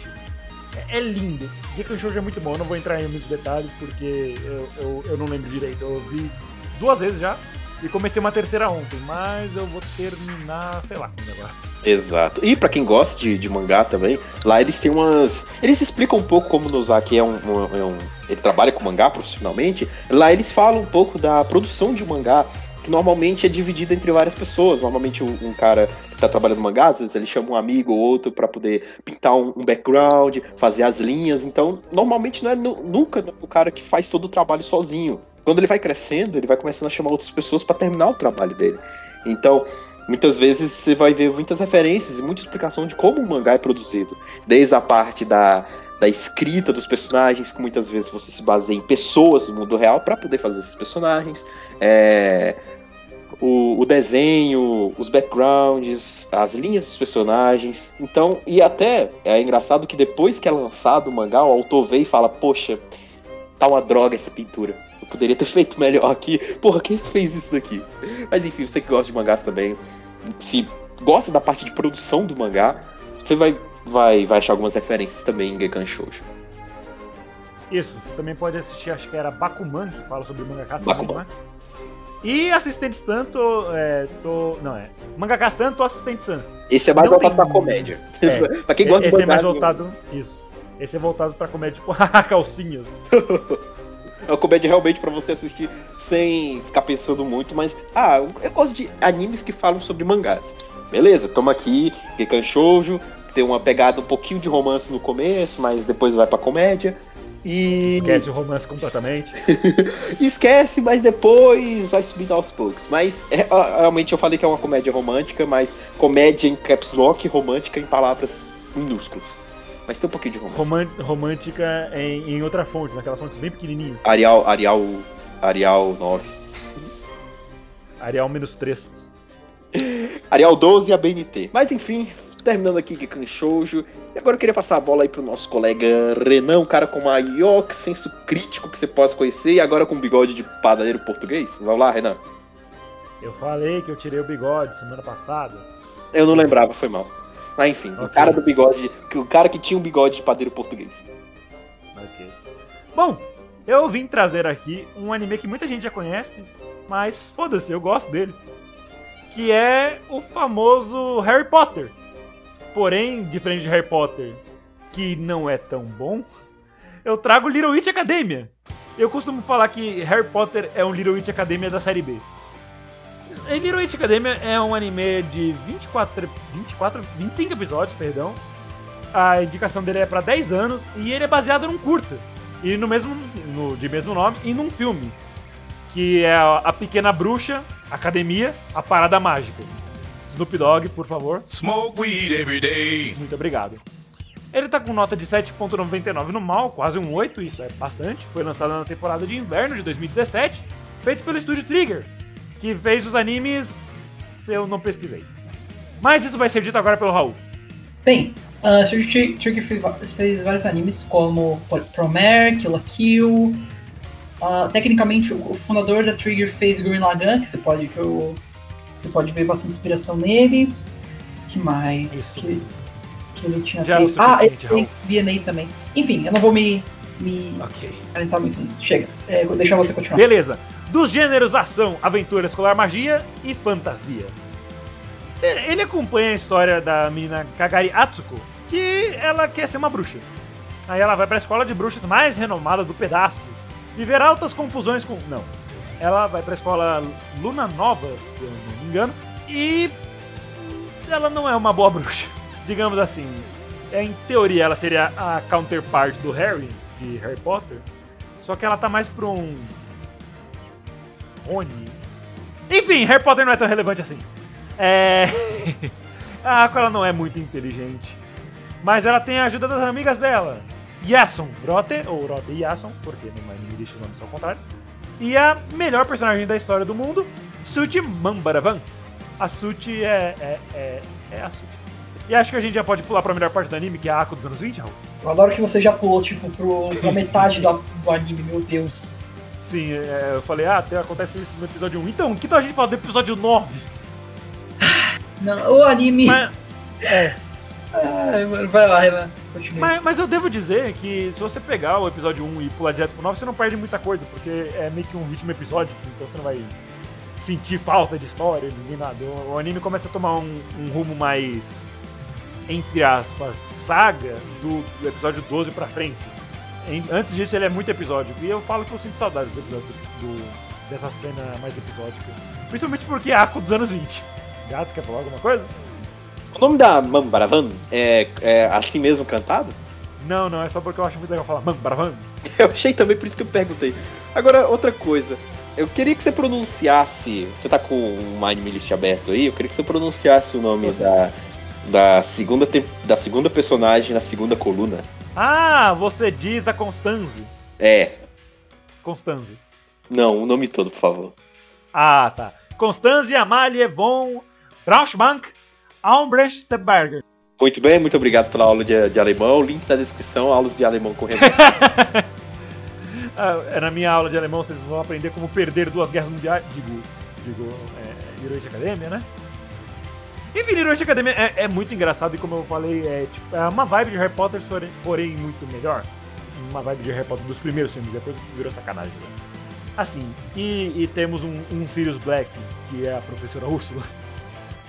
[SPEAKER 1] É, é lindo. Gekan Shoujo é muito bom. Eu não vou entrar em muitos detalhes porque eu, eu, eu não lembro direito. Eu vi duas vezes já. E comecei uma terceira ontem, mas eu vou terminar, sei lá, negócio.
[SPEAKER 4] Exato. E pra quem gosta de, de mangá também, lá eles têm umas. Eles explicam um pouco como Nozaki é um, um- é um- Ele trabalha com mangá profissionalmente. Lá eles falam um pouco da produção de um mangá, que normalmente é dividida entre várias pessoas. Normalmente um, um cara que tá trabalhando mangá, às vezes ele chama um amigo ou outro pra poder pintar um, um background, fazer as linhas. Então, normalmente não é nu- nunca o cara que faz todo o trabalho sozinho. Quando ele vai crescendo, ele vai começando a chamar outras pessoas pra terminar o trabalho dele. Então, muitas vezes você vai ver muitas referências e muita explicação de como o mangá é produzido. Desde a parte da, da escrita dos personagens, que muitas vezes você se baseia em pessoas do mundo real para poder fazer esses personagens. É, o, o desenho, os backgrounds, as linhas dos personagens. Então, e até é engraçado que depois que é lançado o mangá, o autor vem e fala: Poxa, tá uma droga essa pintura. Poderia ter feito melhor aqui. Porra, quem fez isso daqui? Mas enfim, você que gosta de mangás também, se gosta da parte de produção do mangá, você vai, vai, vai achar algumas referências também em Gekan Shoujo.
[SPEAKER 1] Isso, você também pode assistir, acho que era Bakuman, que fala sobre mangaka
[SPEAKER 4] Bakuman.
[SPEAKER 1] também, né? E Assistente Santo, é, tô... Não, é. Mangaka Santo, Assistente Santo.
[SPEAKER 4] Esse é mais
[SPEAKER 1] Não
[SPEAKER 4] voltado
[SPEAKER 1] tem-
[SPEAKER 4] pra comédia.
[SPEAKER 1] É.
[SPEAKER 4] pra quem gosta
[SPEAKER 1] Esse
[SPEAKER 4] de
[SPEAKER 1] é mais voltado... Isso. Esse é voltado pra comédia, tipo, calcinhas.
[SPEAKER 4] É uma comédia realmente pra você assistir sem ficar pensando muito, mas. Ah, eu gosto de animes que falam sobre mangás. Beleza, toma aqui, Gekan Shoujo, tem uma pegada um pouquinho de romance no começo, mas depois vai pra comédia. E.
[SPEAKER 1] Esquece o romance completamente.
[SPEAKER 4] Esquece, mas depois vai subindo aos poucos. Mas é, realmente eu falei que é uma comédia romântica, mas comédia em caps lock romântica em palavras minúsculas. Mas tem um pouquinho de romance.
[SPEAKER 1] Roman- romântica em, em outra fonte, naquelas fontes bem pequenininhas.
[SPEAKER 4] Arial, Arial, Arial 9.
[SPEAKER 1] Arial menos 3.
[SPEAKER 4] Arial 12 e a BNT. Mas enfim, terminando aqui Gekan Shoujo. E agora eu queria passar a bola aí pro nosso colega Renan, um cara com o maior senso crítico que você possa conhecer, e agora com bigode de padadeiro português. Vamos lá, Renan.
[SPEAKER 1] Eu falei que eu tirei o bigode semana passada.
[SPEAKER 4] Eu não lembrava, foi mal. Mas enfim, o
[SPEAKER 1] Ok.
[SPEAKER 4] cara do bigode, o cara que tinha um bigode de padeiro português.
[SPEAKER 1] Ok. Bom, eu vim trazer aqui um anime que muita gente já conhece, mas foda-se, eu gosto dele. Que é o famoso Harry Potter. Porém, diferente de Harry Potter, que não é tão bom, eu trago Little Witch Academia. Eu costumo falar que Harry Potter é um Little Witch Academia da série B. E Little Witch Academia é um anime de 24, 24, 25 episódios, perdão. A indicação dele é pra 10 anos e ele é baseado num curta. E no mesmo no, de mesmo nome e num filme, que é a, a Pequena Bruxa, Academia, a Parada Mágica. Snoop Dogg, por favor.
[SPEAKER 5] Smoke weed every day.
[SPEAKER 1] Muito obrigado. Ele tá com nota de 7.99 no mal, quase um 8, isso é bastante. Foi lançado na temporada de inverno de 2017, feito pelo estúdio Trigger, que fez os animes eu não pesquisei. Mas isso vai ser dito agora pelo Raul.
[SPEAKER 3] Bem, a Trigger Trigger fez, vários animes como Promare, Kill la Kill. Ah, tecnicamente, o, fundador da Trigger fez Gurren Lagann, que você pode, que eu- você pode ver bastante inspiração nele. que mais?
[SPEAKER 1] Isso.
[SPEAKER 3] Que, que ele tinha
[SPEAKER 1] Já é
[SPEAKER 3] feito. Ah, ele fez VNA também. Enfim, eu não vou me, me
[SPEAKER 1] Ok.
[SPEAKER 3] calentar muito. Chega, é, vou deixar você continuar.
[SPEAKER 1] Beleza. Dos gêneros ação, aventura escolar, magia e fantasia. Ele acompanha a história da menina Kagari Atsuko, que ela quer ser uma bruxa. Aí ela vai pra escola de bruxas mais renomada do pedaço. Viver altas confusões com. Não. Ela vai pra escola Luna Nova, se eu não me engano, e. Ela não é uma boa bruxa. Digamos assim. É, em teoria, ela seria a counterpart do Harry, de Harry Potter. Só que ela tá mais pra um. Rony. Enfim, Harry Potter não é tão relevante assim. É. a Aqua ela não é muito inteligente. Mas ela tem a ajuda das amigas dela. Yason Rote, ou Rote Yason, porque no anime deixa o nome só ao contrário. E a melhor personagem da história do mundo, Suti Mambaravan. A Suti é, é, é, é a Suti. E acho que a gente já pode pular pra melhor parte do anime, que é a Aqua dos anos 20, Raul.
[SPEAKER 3] Eu adoro que você já pulou, tipo, pro, pra metade da- do anime, meu Deus.
[SPEAKER 1] Sim, é, eu falei, ah, até acontece isso no episódio 1. Então, que tal a gente falar do episódio 9?
[SPEAKER 3] Não, o anime.
[SPEAKER 1] Mas, é,
[SPEAKER 3] vai lá, Renan.
[SPEAKER 1] Mas, mas eu devo dizer que se você pegar o episódio 1 e pular direto pro 9, você não perde muita coisa, porque é meio que um ritmo episódico, então você não vai sentir falta de história, nem nada. O, o anime começa a tomar um, um rumo mais, entre aspas, saga do, do episódio 12 pra frente. Em- antes disso ele é muito episódico, e eu falo que eu sinto saudade do do, dessa cena mais episódica. Principalmente porque é Aqua dos anos 20. Gato, quer falar alguma coisa?
[SPEAKER 4] O nome da Mambaravan é, é assim mesmo cantado?
[SPEAKER 1] Não, não, é só porque eu acho muito legal falar Mano, Bravan.
[SPEAKER 4] Eu achei também, por isso que eu perguntei. Agora, outra coisa. Eu queria que você pronunciasse. Você tá com um anime list aberto aí? Eu queria que você pronunciasse o nome da, da, segunda, te- da segunda personagem na segunda coluna.
[SPEAKER 1] Ah, você diz a Constanze.
[SPEAKER 4] É.
[SPEAKER 1] Constanze.
[SPEAKER 4] Não, o nome todo, por favor.
[SPEAKER 1] Ah, tá. Constanze Amalie von Braunschwank Albrechtberger.
[SPEAKER 4] Muito bem, muito obrigado pela aula de, de alemão. Link na descrição, aulas de alemão com Renan.
[SPEAKER 1] Ah, na minha aula de alemão vocês vão aprender como perder duas guerras mundiais. Digo, digo, é, Heroic Academia, né? Enfim, Heroic Academia é, é muito engraçado e como eu falei, é, tipo, é uma vibe de Harry Potter, porém, muito melhor. Uma vibe de Harry Potter dos primeiros filmes, depois virou sacanagem. Né? Assim, e, e temos um, um Sirius Black, que é a professora Úrsula.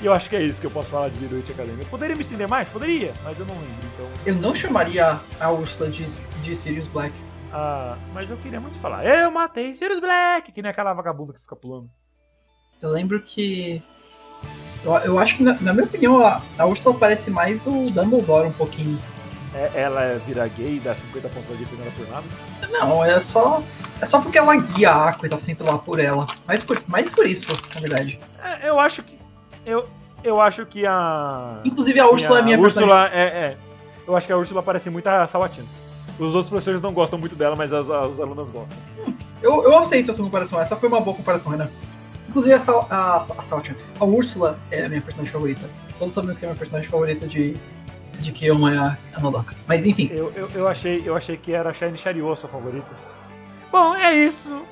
[SPEAKER 1] E eu acho que é isso que eu posso falar de Heroic Academia. Eu poderia me estender mais? Poderia, mas eu não lembro, então...
[SPEAKER 3] Eu não chamaria a Ursula de, de Sirius Black.
[SPEAKER 1] Ah, mas eu queria muito falar. Eu matei Sirius Black, que nem aquela vagabunda que fica pulando.
[SPEAKER 3] Eu lembro que. Eu, eu acho que, na, na minha opinião, a, a Ursula parece mais o Dumbledore um pouquinho.
[SPEAKER 1] É, ela vira gay e dá 50 pontos de primeira por nada.
[SPEAKER 3] Não, é só. É só porque ela guia a Aqua e tá sempre lá por ela. Mais por, mais por isso, na verdade.
[SPEAKER 1] É, eu acho que. Eu, eu acho que a.
[SPEAKER 3] Inclusive a Úrsula é minha.
[SPEAKER 1] Úrsula é, é. eu acho que a Úrsula parece muito a Sawatina. Os outros professores não gostam muito dela, mas as, as alunas gostam.
[SPEAKER 3] Eu, eu aceito essa comparação, essa foi uma boa comparação, Renan. Inclusive, a, Sal, a, a, Saltia, a Úrsula é a minha personagem favorita. Todos sabemos que é a minha personagem favorita de, de que é a, a Nodoka. Mas enfim.
[SPEAKER 1] Eu, eu, eu, achei, eu achei que era a Shine Shariou a sua favorita. Bom, é isso.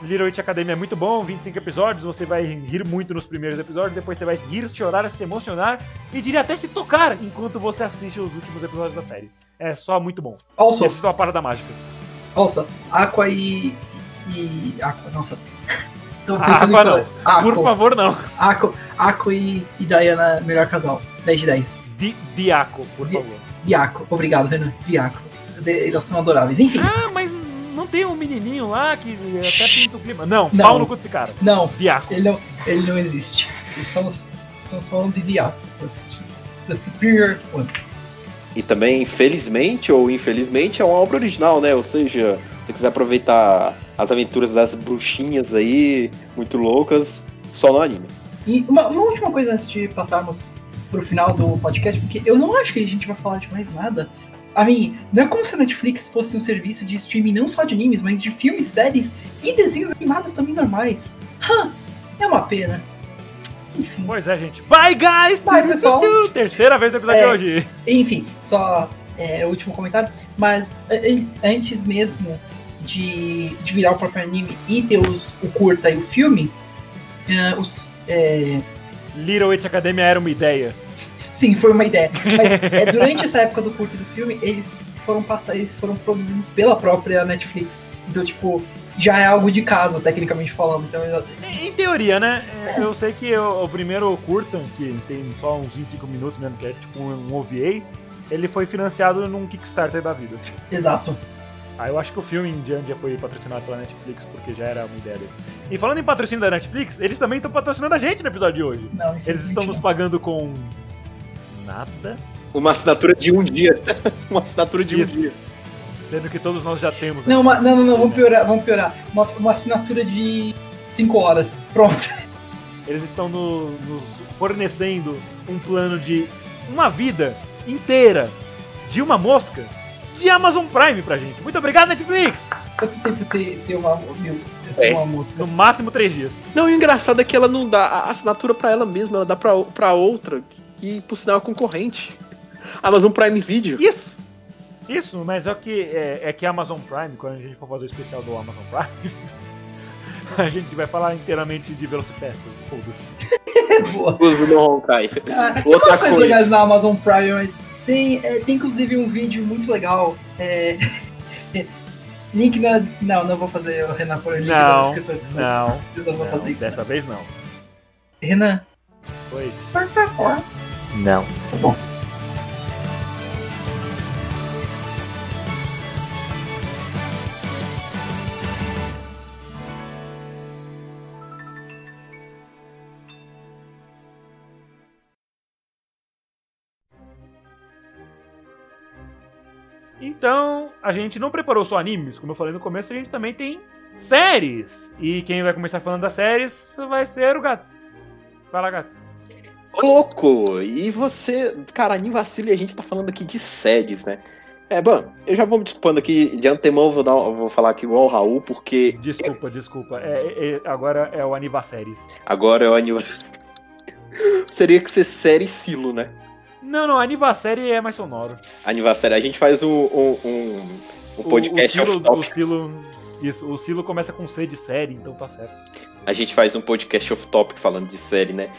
[SPEAKER 1] Little Witch Academy é muito bom, 25 episódios, você vai rir muito nos primeiros episódios, depois você vai rir, chorar, se emocionar e diria até se tocar enquanto você assiste os últimos episódios da série. É só muito bom.
[SPEAKER 3] Also,
[SPEAKER 1] Assista a parada mágica.
[SPEAKER 3] Also, Aqua e. e. Aqua, nossa.
[SPEAKER 1] Tô Aqua não. Aqua. Por favor, não.
[SPEAKER 3] Aqua, Aqua e, e Diana, melhor casal. 10 de 10.
[SPEAKER 1] Di, Diaco, por
[SPEAKER 3] Di,
[SPEAKER 1] favor.
[SPEAKER 3] Diaco, obrigado, Renan. Diaco. Eles são adoráveis. Enfim.
[SPEAKER 1] Ah, mas não tem um menininho lá que até pinta o clima. Não, não pau no cu desse cara.
[SPEAKER 3] Não,
[SPEAKER 1] Diaco.
[SPEAKER 3] Ele não, ele não existe. Estamos, estamos falando de Diaco. The Superior One.
[SPEAKER 4] E também, felizmente ou infelizmente, é uma obra original, né? Ou seja, se você quiser aproveitar as aventuras das bruxinhas aí, muito loucas, só no anime.
[SPEAKER 3] E uma, uma última coisa antes de passarmos pro final do podcast, porque eu não acho que a gente vai falar de mais nada. A mim, não é como se a Netflix fosse um serviço de streaming não só de animes, mas de filmes, séries e desenhos animados também normais. Hã, é uma pena.
[SPEAKER 1] Enfim. Pois é, gente. Bye, guys!
[SPEAKER 3] Bye, pessoal!
[SPEAKER 1] Terceira vez do episódio
[SPEAKER 3] é,
[SPEAKER 1] de hoje.
[SPEAKER 3] Enfim, só é, o último comentário. Mas antes mesmo de, de virar o próprio anime e ter os, o curta e o filme, uh, os, é...
[SPEAKER 1] Little Witch Academia era uma ideia.
[SPEAKER 3] Sim, foi uma ideia. Mas é, durante essa época do curto e do filme, eles foram passar, eles foram produzidos pela própria Netflix. Então, tipo, já é algo de casa, tecnicamente falando. Então,
[SPEAKER 1] em, em teoria, né? É. Eu sei que o, o, primeiro curta, que tem só uns 25 minutos mesmo, que é tipo um OVA, ele foi financiado num Kickstarter da vida.
[SPEAKER 3] Exato.
[SPEAKER 1] Ah, eu acho que o filme em diante já foi patrocinado pela Netflix, porque já era uma ideia dele. E falando em patrocínio da Netflix, eles também estão patrocinando a gente no episódio de hoje.
[SPEAKER 3] Não,
[SPEAKER 1] eles estão nos pagando com. nada.
[SPEAKER 4] Uma assinatura de um dia. uma assinatura de Isso. um dia.
[SPEAKER 1] Sendo que todos nós já temos.
[SPEAKER 3] Não, uma, não, não, não, vamos piorar, vamos piorar. Uma, uma assinatura de 5 horas. Pronto.
[SPEAKER 1] Eles estão no, nos fornecendo um plano de uma vida inteira de uma mosca de Amazon Prime pra gente. Muito obrigado, Netflix!
[SPEAKER 3] Quanto tempo tem, tem uma,
[SPEAKER 1] é. No máximo três dias.
[SPEAKER 4] Não, e o engraçado é que ela não dá a assinatura pra ela mesma, ela dá pra, pra outra, que por sinal é concorrente. Amazon Prime Video.
[SPEAKER 1] Isso! Isso, mas é que, é, é que a Amazon Prime, quando a gente for fazer o especial do Amazon Prime, a gente vai falar inteiramente de Velocipaster, foda-se.
[SPEAKER 3] Boa.
[SPEAKER 4] Os do Honkai.
[SPEAKER 3] Ah, Outra coisa legais na Amazon Prime, mas tem, é, tem inclusive um vídeo muito legal. É, link na. Não, não vou fazer o Renan por link
[SPEAKER 1] não, Não,
[SPEAKER 3] eu não vou
[SPEAKER 1] não,
[SPEAKER 3] fazer isso.
[SPEAKER 1] Dessa vez não.
[SPEAKER 3] Renan.
[SPEAKER 1] Oi.
[SPEAKER 3] Por favor.
[SPEAKER 1] Não.
[SPEAKER 3] Tá bom.
[SPEAKER 1] Então, a gente não preparou só animes, como eu falei no começo, a gente também tem séries. E quem vai começar falando das séries vai ser o Gats. Fala, Gats.
[SPEAKER 4] Louco! E você, cara, nem vacile, a gente tá falando aqui de séries, né? É, bom, eu já vou me desculpando aqui, de antemão eu vou, dar, eu vou falar aqui igual o Raul, porque...
[SPEAKER 1] Desculpa, desculpa, é, é, agora é o Aniversários.
[SPEAKER 4] Agora é o Aniversários. Seria que ser série Silo, né?
[SPEAKER 1] Não, não, aniversário é mais sonoro.
[SPEAKER 4] Aniversário, a gente faz um, um, um, um podcast
[SPEAKER 1] o, o Silo, o Silo, Isso, o Silo começa com C de série, então tá certo.
[SPEAKER 4] A gente faz um podcast off-topic falando de série, né?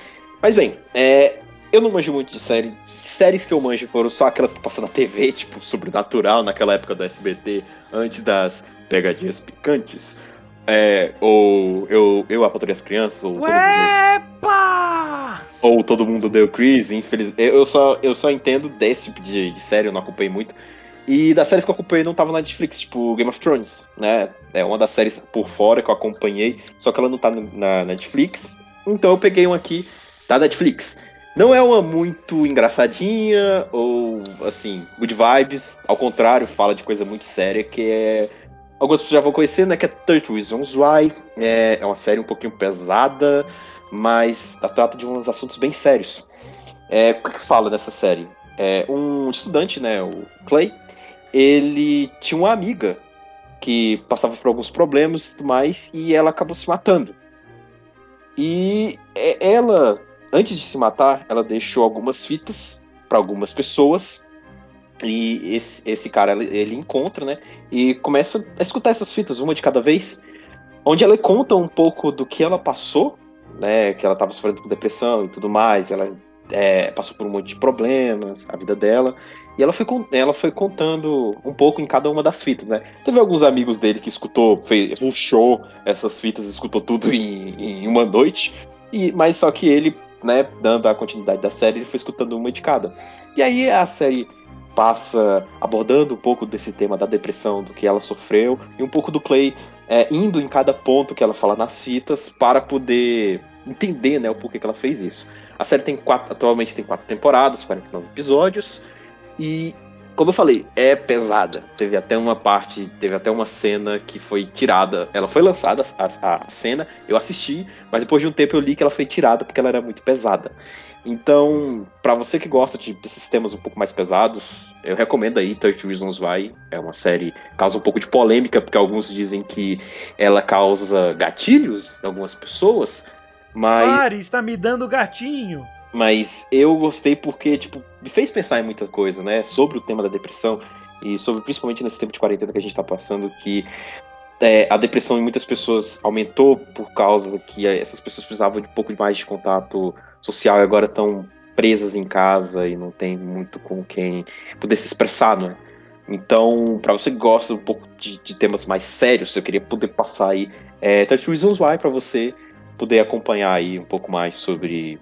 [SPEAKER 4] Mas bem, é, eu não manjo muito de série. Séries que eu manjo foram só aquelas que passam na TV, tipo Sobrenatural, naquela época do SBT, antes das pegadinhas picantes. É, ou eu, eu a Patrulha as Crianças, ou
[SPEAKER 1] Uepa!
[SPEAKER 4] todo mundo, ou todo mundo deu Chris, infelizmente. Eu só, eu só entendo desse tipo de, de série, eu não acompanhei muito. E das séries que eu acompanhei não tava na Netflix, tipo Game of Thrones, né? É uma das séries por fora que eu acompanhei, só que ela não tá na Netflix. Então eu peguei um aqui da Netflix. Não é uma muito engraçadinha ou assim, good vibes, ao contrário, fala de coisa muito séria que é algumas pessoas já vão conhecer, né? Que é 30 Reasons Why. É, é uma série um pouquinho pesada, mas trata de uns assuntos bem sérios. É, o que, que fala dessa série? é, um estudante, né, o Clay, ele tinha uma amiga que passava por alguns problemas e tudo mais, e ela acabou se matando. E é, ela, antes de se matar, ela deixou algumas fitas para algumas pessoas. E esse, esse cara ele, encontra, né? E começa a escutar essas fitas, uma de cada vez, onde ela conta um pouco do que ela passou, né? Que ela estava sofrendo com depressão e tudo mais. Ela é, passou por um monte de problemas, a vida dela. E ela foi, ela foi contando um pouco em cada uma das fitas, né? Teve alguns amigos dele que escutou, fez, puxou essas fitas, escutou tudo em, em uma noite. E, mas só que ele, né, dando a continuidade da série, ele foi escutando uma de cada. E aí a série passa abordando um pouco desse tema da depressão, do que ela sofreu, e um pouco do Clay é, indo em cada ponto que ela fala nas fitas para poder entender né, o porquê que ela fez isso. A série tem quatro, atualmente tem quatro temporadas, 49 episódios. E, como eu falei, é pesada. Teve até uma parte, teve até uma cena que foi tirada. Ela foi lançada, a, a cena, eu assisti, mas depois de um tempo eu li que ela foi tirada porque ela era muito pesada. Então, para você que gosta de, desses temas um pouco mais pesados, eu recomendo aí 30 Reasons Why. É uma série que causa um pouco de polêmica, porque alguns dizem que ela causa gatilhos em algumas pessoas. Mas.
[SPEAKER 1] Pare, está me dando gatinho.
[SPEAKER 4] Mas eu gostei porque, tipo, me fez pensar em muita coisa, né? Sobre o tema da depressão e sobre, principalmente nesse tempo de quarentena que a gente tá passando, que é, a depressão em muitas pessoas aumentou por causa que essas pessoas precisavam de um pouco mais de contato social e agora estão presas em casa e não tem muito com quem poder se expressar, né? Então, para você que gosta um pouco de, de, temas mais sérios, eu queria poder passar aí é, 30 Reasons Why para você poder acompanhar aí um pouco mais sobre.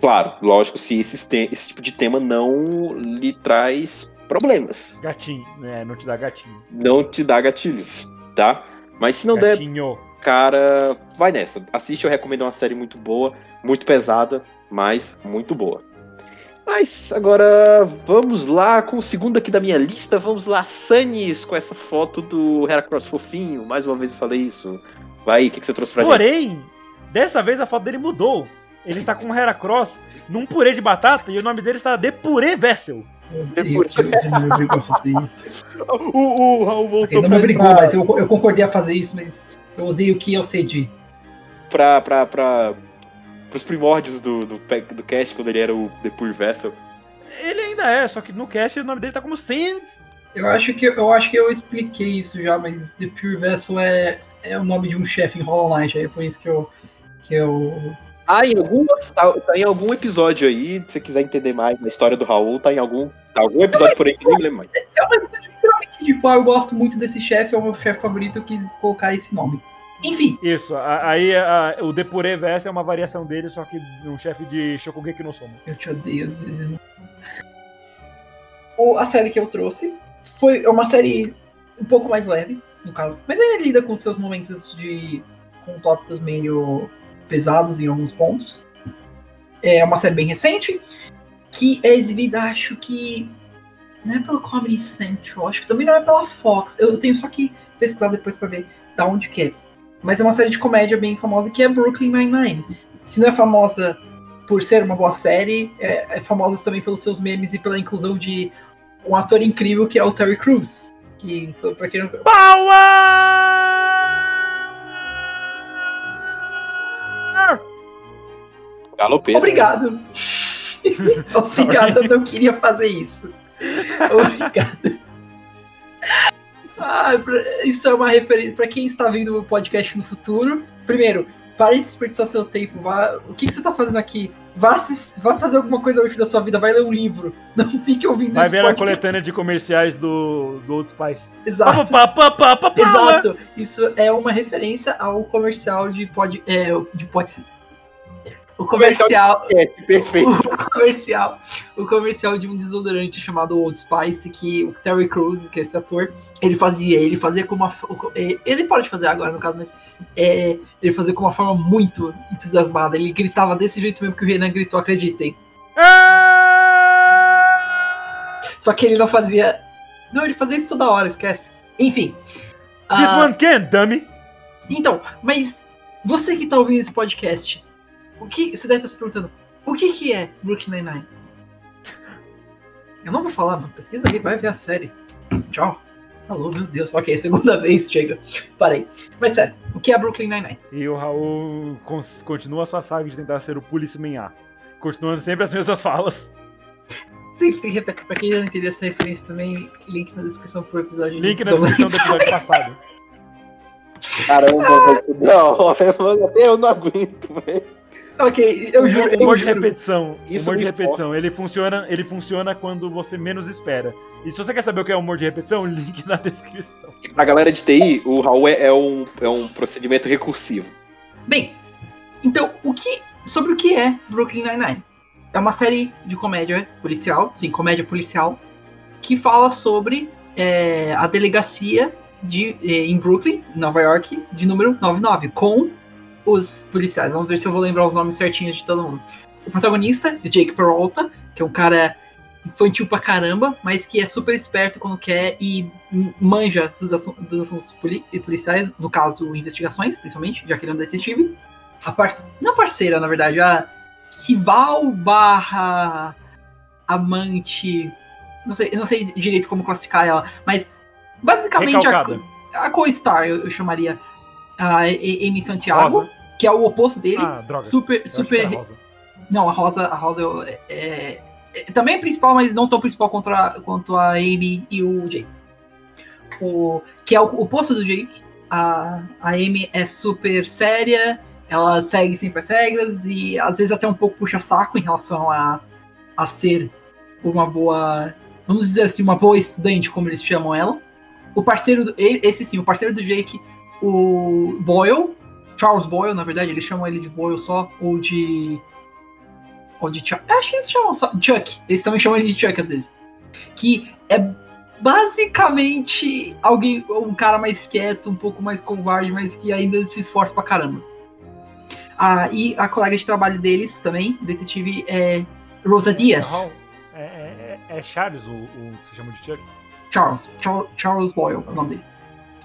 [SPEAKER 4] Claro, lógico, se esse, esse tipo de tema não lhe traz problemas.
[SPEAKER 1] Gatinho, né? Não te dá gatinho.
[SPEAKER 4] Não te dá gatilhos, tá? Mas se não
[SPEAKER 1] gatinho.
[SPEAKER 4] der. Cara, vai nessa. Assiste, eu recomendo uma série muito boa, muito pesada, mas muito boa. Mas agora vamos lá com o segundo aqui da minha lista. Vamos lá, Sanis, com essa foto do Heracross fofinho. Mais uma vez eu falei isso. Vai, o que, que você trouxe pra
[SPEAKER 1] Porém,
[SPEAKER 4] gente?
[SPEAKER 1] Dessa vez a foto dele mudou. Ele está com um Heracross num purê de batata e o nome dele está De Purê Vessel.
[SPEAKER 3] Eu, eu, me obrigou a fazer isso.
[SPEAKER 4] O, o Raul voltou
[SPEAKER 3] Ele não me obrigou, mas eu, eu concordei a fazer isso, mas eu odeio que eu cedi.
[SPEAKER 4] Pra, pra, pra, pros primórdios do, do, do cast, quando ele era o The Pure Vessel.
[SPEAKER 1] Ele ainda é, só que no cast o nome dele tá como Sans.
[SPEAKER 3] Eu acho que eu acho que eu expliquei isso já, mas The Pure Vessel é, é o nome de um chefe em Hollow Knight, aí é por isso que eu que eu.
[SPEAKER 4] Ah, em algum, tá, tá, em algum episódio aí, se você quiser entender mais na história do Raul, tá em algum, tá algum episódio por aí que nem lembro mais.
[SPEAKER 3] É uma história tipo, ah, eu gosto muito desse chefe, é o meu chefe favorito, eu quis colocar esse nome. Enfim.
[SPEAKER 1] Isso, aí a, o Depure Verso é uma variação dele, só que um chefe de Shokugeki no Soma.
[SPEAKER 3] Eu te odeio às vezes. A série que eu trouxe foi uma série um pouco mais leve, no caso, mas ainda lida com seus momentos de. com tópicos meio pesados em alguns pontos. É uma série bem recente, que é exibida, acho que. Não é pelo Comedy Central, acho que também não é pela Fox. Eu tenho só que pesquisar depois para ver da onde que é. Mas é uma série de comédia bem famosa que é Brooklyn Nine-Nine. Se não é famosa por ser uma boa série, é, é famosa também pelos seus memes e pela inclusão de um ator incrível que é o Terry Crews. Que, então, pra quem não...
[SPEAKER 1] Power!
[SPEAKER 4] Galopeira.
[SPEAKER 3] Obrigado. Obrigado, eu não queria fazer isso. Obrigado. Ah, isso é uma referência para quem está vendo o podcast no futuro. Primeiro, pare de desperdiçar seu tempo. Vá, o que, que você está fazendo aqui? Vá, vá fazer alguma coisa hoje da sua vida, vai ler um livro. Não fique ouvindo
[SPEAKER 1] Vai ver podcast. a coletânea de comerciais do, do Old Spice.
[SPEAKER 3] Exato. Pa, pa, pa, pa, Exato. Isso é uma referência ao comercial de pod, é, de pod, o comercial.
[SPEAKER 4] É, perfeito.
[SPEAKER 3] O comercial, o comercial de um desodorante chamado Old Spice, que o Terry Crews, que é esse ator, ele fazia, ele fazia com uma. É, ele pode fazer agora, no caso, mas é, ele fazia com uma forma muito entusiasmada. Ele gritava desse jeito mesmo que o Renan gritou, acreditem. Só que ele não fazia. Não, ele fazia isso toda hora, esquece. Enfim.
[SPEAKER 1] This uh... one can, dummy!
[SPEAKER 3] Então, mas você que tá ouvindo esse podcast, o que você deve estar se perguntando? O que, que é Brooklyn Nine-Nine? Eu não vou falar, mano. Pesquisa aí, vai ver a série. Tchau. Alô, meu Deus. Ok, segunda vez, chega. Parei. Mas sério, o que é Brooklyn Nine-Nine?
[SPEAKER 1] E o Raul continua a sua saga de tentar ser o Policeman A. Continuando sempre as mesmas falas.
[SPEAKER 3] Sim, tem que repetir. Pra quem não entendeu essa referência também, link na descrição pro episódio.
[SPEAKER 1] Link na descrição do episódio passado.
[SPEAKER 4] Caramba, velho. Não, até eu não aguento, velho.
[SPEAKER 3] Ok, eu juro.
[SPEAKER 1] Humor de repetição.
[SPEAKER 4] Isso
[SPEAKER 1] humor de repetição. Ele funciona, ele funciona quando você menos espera. E se você quer saber o que é humor de repetição, link na descrição.
[SPEAKER 4] Pra galera de TI, o Raul é, é um, é um procedimento recursivo.
[SPEAKER 3] Bem, então, o que, sobre o que é Brooklyn Nine-Nine? É uma série de comédia policial, sim, comédia policial, que fala sobre é, a delegacia de, eh, em Brooklyn, Nova York, de número 99, com os policiais. Vamos ver se eu vou lembrar os nomes certinhos de todo mundo. O protagonista é Jake Peralta, que é um cara infantil pra caramba, mas que é super esperto quando quer e manja dos, dos assuntos poli- policiais, no caso, investigações, principalmente, já que ele é um detetive. A parce... Não parceira, na verdade, a rival barra amante. Não sei, eu não sei direito como classificar ela, mas basicamente a,
[SPEAKER 1] Recalcada.
[SPEAKER 3] a co-star, eu, eu chamaria a Amy Santiago,
[SPEAKER 1] Rosa.
[SPEAKER 3] que é o oposto dele.
[SPEAKER 1] Ah, droga.
[SPEAKER 3] super, super
[SPEAKER 1] rosa.
[SPEAKER 3] não, a Rosa, a Rosa eu- é, é- é- também é principal, mas não tão principal contra, quanto a Amy e o Jake. O, que é o oposto do Jake. A, a Amy é super séria, ela segue sempre as regras e às vezes até um pouco puxa saco em relação a, a ser uma boa, vamos dizer assim, uma boa estudante, como eles chamam ela. O parceiro, do, esse sim, o parceiro do Jake, o Boyle, Charles Boyle, na verdade, eles chamam ele de Boyle só, ou de ou de Chuck. Acho que eles chamam só Chuck. Eles também chamam ele de Chuck às vezes. Que é basicamente alguém, um cara mais quieto, um pouco mais covarde, mas que ainda se esforça pra caramba. Ah, e a colega de trabalho deles também, detetive, é Rosa Diaz.
[SPEAKER 1] Raul, É, é, é- é Charles o, o que você chama de Chuck?
[SPEAKER 3] Charles. Charles, Charles Boyle é o nome dele.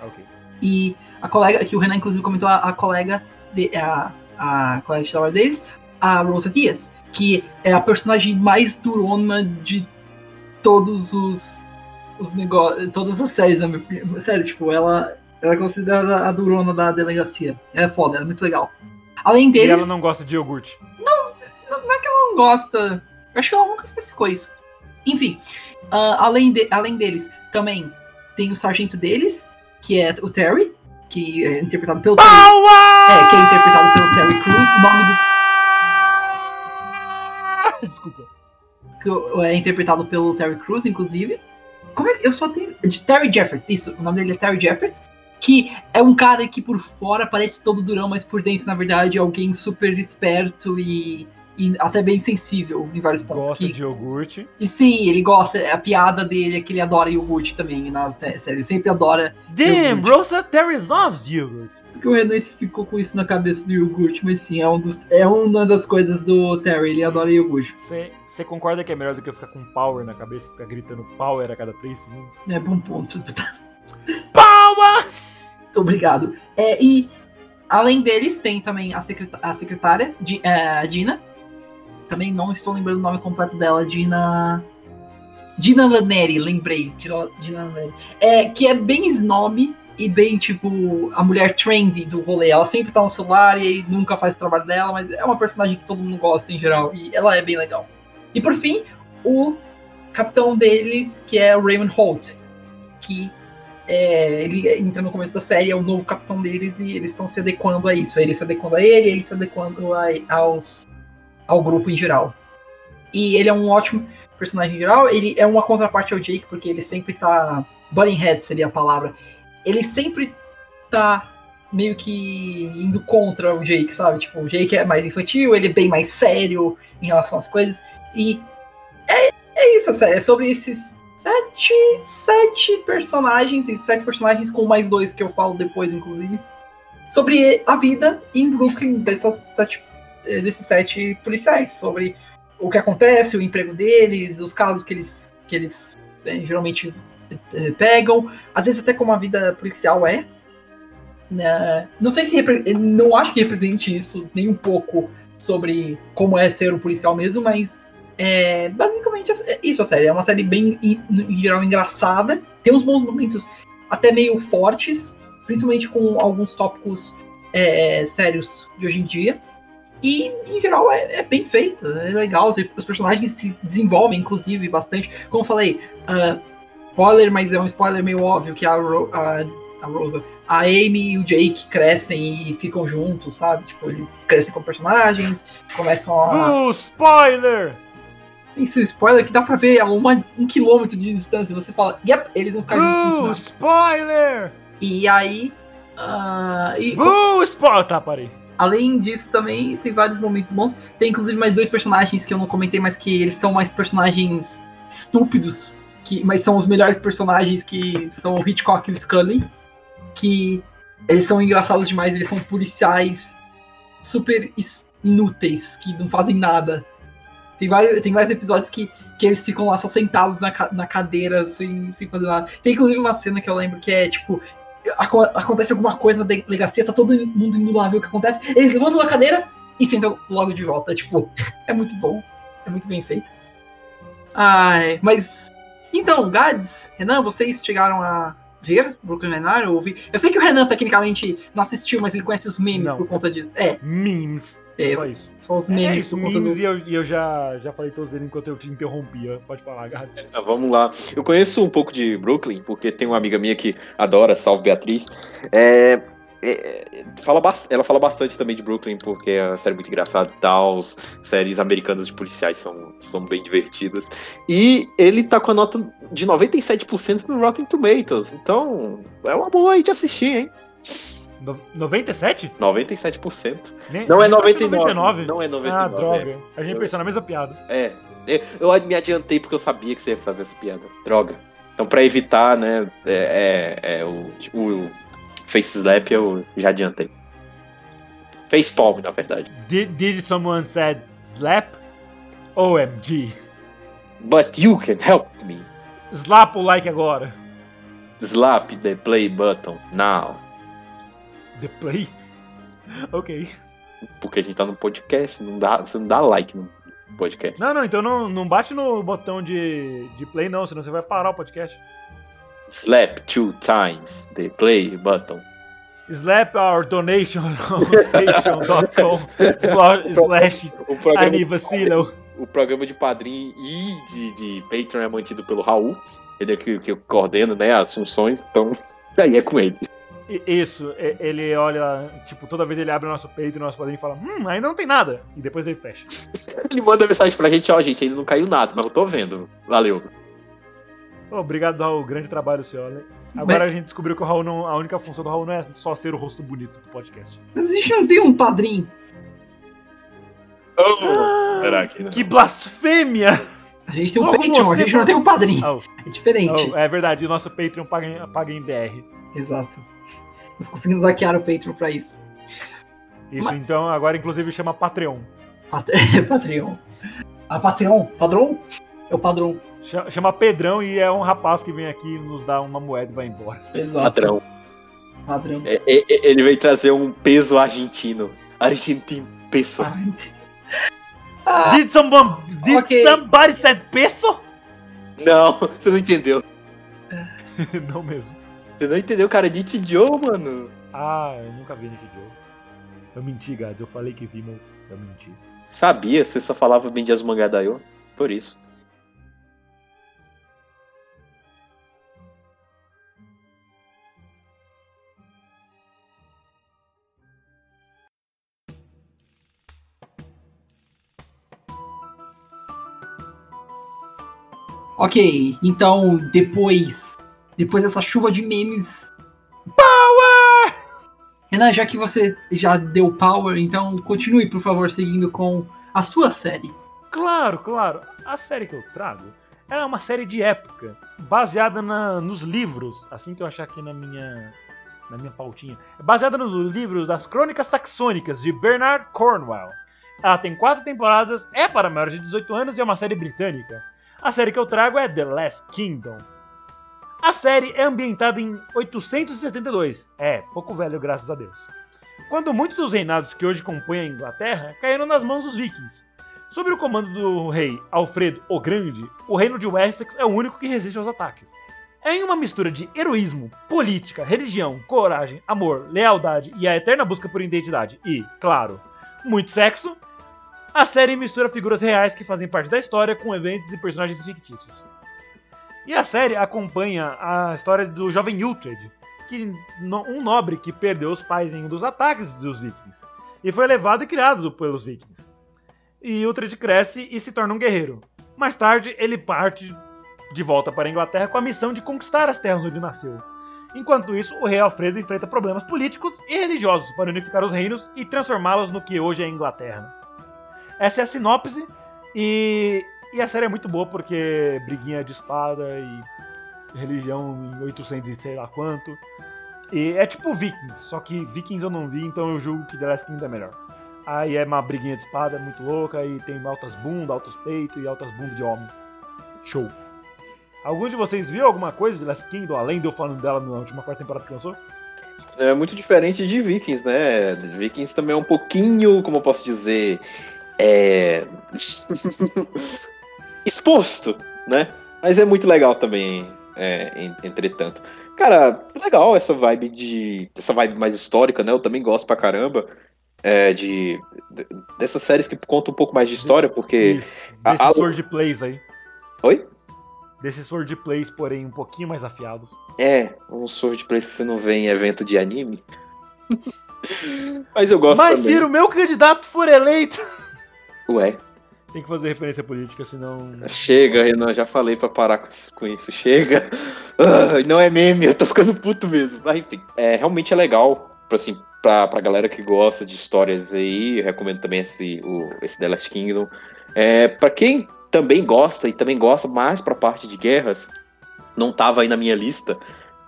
[SPEAKER 1] Ok.
[SPEAKER 3] E a colega, que o Renan inclusive comentou, a, a colega, de, a, a colega de trabalho deles, a Rosa Diaz, que é a personagem mais durona de todos os, os negócios, todas as séries, opinião. Sério, tipo, ela, ela é considerada a durona da delegacia. Ela é foda, ela é muito legal. Além
[SPEAKER 1] E
[SPEAKER 3] deles,
[SPEAKER 1] ela não gosta de iogurte.
[SPEAKER 3] não é que ela não gosta. Acho que ela nunca especificou isso. Enfim, ah, além, de, além deles, também tem o sargento deles, que é o Terry, que é interpretado pelo Terry. É, que é interpretado pelo Terry Crews. O nome do.
[SPEAKER 1] Desculpa.
[SPEAKER 3] que é interpretado pelo Terry Crews, inclusive. Como é que eu só tenho. De Terry Jeffords, isso, o nome dele é Terry Jeffords. Que é um cara que por fora parece todo durão, mas por dentro, na verdade, é alguém super esperto e, e até bem sensível em vários pontos.
[SPEAKER 1] Gosta
[SPEAKER 3] que-
[SPEAKER 1] de iogurte.
[SPEAKER 3] E sim, ele gosta, a piada dele é que ele adora iogurte também na série. Ele sempre adora.
[SPEAKER 1] Damn, Rosa Terry loves yogurt.
[SPEAKER 3] Porque o Renan ficou com isso na cabeça do iogurte, mas sim, é, um dos, é uma das coisas do Terry, ele adora iogurte.
[SPEAKER 1] Você concorda que é melhor do que eu ficar com power na cabeça e ficar gritando power a cada 3 segundos?
[SPEAKER 3] É bom ponto.
[SPEAKER 1] Power!
[SPEAKER 3] Muito obrigado. É, e além deles, tem também a, secreta- a secretária, é, a Dina. Também não estou lembrando o nome completo dela, Dina. Dina Laneri, lembrei. Dina, Laneri. É, que é bem snob e bem, tipo, a mulher trendy do rolê. Ela sempre tá no celular e nunca faz o trabalho dela, mas é uma personagem que todo mundo gosta em geral. E ela é bem legal. E por fim, o capitão deles, que é o Raymond Holt. Que é, ele entra no começo da série, é o novo capitão deles e eles estão se adequando a isso. Ele se adequando a ele, ele se adequando a- aos, ao grupo em geral. E ele é um ótimo personagem em geral. Ele é uma contraparte ao Jake, porque ele sempre tá. Butting head seria a palavra. Ele sempre tá meio que indo contra o Jake, sabe? Tipo, o Jake é mais infantil, ele é bem mais sério em relação às coisas. E é, é isso. É sobre esses sete, sete personagens, e sete personagens com mais dois que eu falo depois, inclusive, sobre a vida em Brooklyn dessas sete, desses sete policiais, sobre o que acontece, o emprego deles, os casos que eles, que eles eh, geralmente eh, pegam, às vezes até como a vida policial é. Né? Não sei se não acho que represente isso nem um pouco sobre como é ser um policial mesmo, mas É basicamente é isso a série. É uma série bem, em, em geral, engraçada. Tem uns bons momentos até meio fortes, principalmente com alguns tópicos é, sérios de hoje em dia. E, em geral, é, é bem feita, é legal. Os personagens se desenvolvem, inclusive, bastante. Como eu falei, uh, spoiler, mas é um spoiler meio óbvio que a, Ro a, a Rosa, a Amy e o Jake crescem e ficam juntos, sabe? Tipo, eles crescem como personagens, começam a.
[SPEAKER 1] Uh, spoiler!
[SPEAKER 3] Isso, spoiler que dá pra ver a uma, um quilômetro de distância. Você fala, yep, eles vão ficar juntos.
[SPEAKER 1] Uh, spoiler!
[SPEAKER 3] E aí. ah, e,
[SPEAKER 1] Uh, spoiler! Tá, parei.
[SPEAKER 3] Além disso, também tem vários momentos bons. Tem inclusive mais dois personagens que eu não comentei, mas que eles são mais personagens estúpidos, que, mas são os melhores personagens que são o Hitchcock e o Scully. Que eles são engraçados demais, eles são policiais super is- inúteis, que não fazem nada. Tem vários, tem vários episódios que, que eles ficam lá só sentados na, na cadeira, sem, sem fazer nada. Tem inclusive uma cena que eu lembro que é tipo aco- acontece alguma coisa na delegacia, tá todo mundo indo lá ver o que acontece, eles levantam da cadeira e sentam logo de volta. Tipo, é muito bom. É muito bem feito. Ai, mas. Então, Gads, Renan, vocês chegaram a ver Brooklyn Nine-Nine? ouvir? Eu sei que o Renan, tecnicamente, não assistiu, mas ele conhece os memes
[SPEAKER 1] Não.
[SPEAKER 3] por conta disso. É,
[SPEAKER 1] Memes.
[SPEAKER 3] É
[SPEAKER 1] Só isso.
[SPEAKER 3] só os
[SPEAKER 1] É
[SPEAKER 3] memes
[SPEAKER 1] isso,
[SPEAKER 3] por conta
[SPEAKER 1] memes
[SPEAKER 3] do.
[SPEAKER 1] e eu, e eu já, já falei todos eles enquanto eu te interrompia. Pode falar, Gats.
[SPEAKER 4] Ah, vamos lá. Eu conheço um pouco de Brooklyn, porque tem uma amiga minha que adora, salve Beatriz. É, é, fala ela fala bastante também de Brooklyn, porque é uma série muito engraçada e tal. as Séries americanas de policiais são, são bem divertidas. E ele tá com a nota de 97% no Rotten Tomatoes. Então, é uma boa aí de assistir, hein?
[SPEAKER 1] No- 97?
[SPEAKER 4] 97%.
[SPEAKER 1] Nem-
[SPEAKER 4] Não é
[SPEAKER 1] nem achei
[SPEAKER 4] 99. Não é 99.
[SPEAKER 1] Ah, droga.
[SPEAKER 4] é.
[SPEAKER 1] A gente pensou na mesma piada.
[SPEAKER 4] É, é, eu me adiantei porque eu sabia que você ia fazer essa piada. Droga. Então, pra evitar, né, é, é- é o, o face slap eu já adiantei. Face palm, na verdade.
[SPEAKER 1] Did, did someone said slap? OMG.
[SPEAKER 4] But you can help me.
[SPEAKER 1] Slap o like agora.
[SPEAKER 4] Slap the play button now.
[SPEAKER 1] The play? Ok.
[SPEAKER 4] Porque a gente tá no podcast, não dá, você não dá like no podcast.
[SPEAKER 1] Não, não, então não, não bate no botão de, de play não, senão você vai parar o podcast.
[SPEAKER 4] Slap two times the play button.
[SPEAKER 1] Slap our donation on patreon.com slash Anivacilo.
[SPEAKER 4] o programa de padrinho e de, de Patreon é mantido pelo Raul. Ele é que, que coordena né, as funções, então aí é com ele.
[SPEAKER 1] Isso, e- ele olha, tipo, toda vez ele abre o nosso peito e o nosso padrinho fala, hum, ainda não tem nada. E depois ele fecha.
[SPEAKER 4] Ele manda mensagem pra gente, ó, gente, ainda não caiu nada, mas eu tô vendo. Valeu.
[SPEAKER 1] Obrigado, Raul, grande trabalho seu. olha. Agora a gente descobriu que o Raul não, a única função do Raul não é só ser o rosto bonito do podcast.
[SPEAKER 3] Mas a gente não tem um padrinho.
[SPEAKER 4] Oh, será que não?
[SPEAKER 1] Que blasfêmia!
[SPEAKER 3] A gente tem um
[SPEAKER 1] Como
[SPEAKER 3] Patreon, a
[SPEAKER 1] você
[SPEAKER 3] gente não tem um padrinho.
[SPEAKER 1] Oh,
[SPEAKER 3] É diferente.
[SPEAKER 1] oh, é verdade, o nosso Patreon paga em, paga em BR.
[SPEAKER 3] Exato. Nós conseguimos hackear o Patreon pra isso.
[SPEAKER 1] Isso,
[SPEAKER 3] Mas-
[SPEAKER 1] então agora inclusive chama Patreon.
[SPEAKER 3] Pat- Patreon. A Patreon? Padrão? É o padrão.
[SPEAKER 1] Cha- Chama Pedrão e é um rapaz que vem aqui nos dá uma moeda e vai embora.
[SPEAKER 3] Exato.
[SPEAKER 4] Padrão.
[SPEAKER 3] Padrão.
[SPEAKER 4] É, é, é, ele veio trazer um peso argentino. Argentino peso.
[SPEAKER 3] Ai. Ah,
[SPEAKER 1] Did someone. Did
[SPEAKER 3] ok.
[SPEAKER 1] somebody said peso?
[SPEAKER 4] Não, você não entendeu.
[SPEAKER 1] não mesmo.
[SPEAKER 4] Você não entendeu, cara. É de Joe, mano.
[SPEAKER 1] Ah, eu nunca vi nesse jogo. Eu menti, Gads. Eu falei que vi, mas eu menti.
[SPEAKER 4] Sabia, você só falava bem de Asmangadayo. Por isso.
[SPEAKER 3] ok, então depois. Depois dessa chuva de memes.
[SPEAKER 1] Power!
[SPEAKER 3] Renan, já que você já deu power, então continue, por favor, seguindo com a sua série.
[SPEAKER 1] Claro, claro. A série que eu trago é uma série de época, baseada na- nos livros, assim que eu achar aqui na minha na minha pautinha. É baseada nos livros das Crônicas Saxônicas de Bernard Cornwell. Ela tem quatro temporadas, é para maiores de 18 anos e é uma série britânica. A série que eu trago é The Last Kingdom. A série é ambientada em 872. É, pouco velho, graças a Deus. Quando muitos dos reinados que hoje compõem a Inglaterra caíram nas mãos dos vikings. Sob o comando do rei Alfredo o Grande, o reino de Wessex é o único que resiste aos ataques. Em uma mistura de heroísmo, política, religião, coragem, amor, lealdade e a eterna busca por identidade e, claro, muito sexo, a série mistura figuras reais que fazem parte da história com eventos e personagens fictícios. E a série acompanha a história do jovem Uhtred, que um nobre que perdeu os pais em um dos ataques dos vikings e foi levado e criado pelos vikings. E Uhtred cresce e se torna um guerreiro. Mais tarde, ele parte de volta para a Inglaterra com a missão de conquistar as terras onde nasceu. Enquanto isso, o rei Alfredo enfrenta problemas políticos e religiosos para unificar os reinos e transformá-los no que hoje é a Inglaterra. Essa é a sinopse e, e a série é muito boa porque briguinha de espada e religião em 800 e sei lá quanto. E é tipo Vikings, só que Vikings eu não vi, então eu julgo que The Last Kingdom é melhor. Aí é uma briguinha de espada muito louca e tem altas bundas, altos peitos e altas bundas de homem. Show. Alguns de vocês viu alguma coisa de Last Kingdom, além de eu falando dela na última quarta temporada que lançou?
[SPEAKER 4] É muito diferente de Vikings, né? Vikings também é um pouquinho, como eu posso dizer, é. exposto, né? Mas é muito legal também, é, entretanto. Cara, legal essa vibe de. essa vibe mais histórica, né? Eu também gosto pra caramba. É, de, de dessas séries que contam um pouco mais de história, porque.
[SPEAKER 1] Isso, desses a, sword plays aí.
[SPEAKER 4] Oi?
[SPEAKER 1] Desses sword plays, porém, um pouquinho mais afiados.
[SPEAKER 4] É, um sword play que você não vê em evento de anime. Mas eu gosto
[SPEAKER 1] Mas
[SPEAKER 4] também.
[SPEAKER 1] se o meu candidato for eleito.
[SPEAKER 4] Ué.
[SPEAKER 1] Tem que fazer referência política, senão.
[SPEAKER 4] Chega, Renan, já falei pra parar com isso. Chega. Uh, não é meme, eu tô ficando puto mesmo. Mas enfim, é, realmente é legal, assim, pra, pra galera que gosta de histórias aí, eu recomendo também esse, o, esse The Last Kingdom. É, pra quem também gosta e também gosta mais pra parte de guerras, não tava aí na minha lista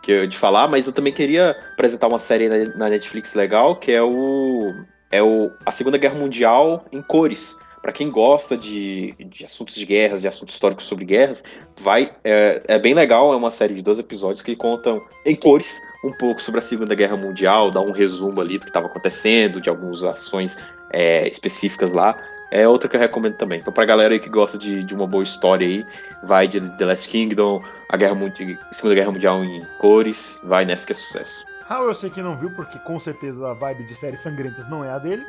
[SPEAKER 4] que, de falar, mas eu também queria apresentar uma série na, na Netflix legal, que é o. É o A Segunda Guerra Mundial em cores para quem gosta de, de assuntos de guerras, de assuntos históricos sobre guerras, vai é, é, bem legal. É uma série de 12 episódios que contam em cores um pouco sobre a Segunda Guerra Mundial, dá um resumo ali do que estava acontecendo, de algumas ações é, específicas lá. É outra que eu recomendo também. Então, pra galera aí que gosta de, de uma boa história aí, vai de The Last Kingdom, a Guerra Segunda Guerra Mundial em cores, vai nessa que é sucesso.
[SPEAKER 1] Raul, eu sei que não viu, porque com certeza a vibe de séries sangrentas não é a dele.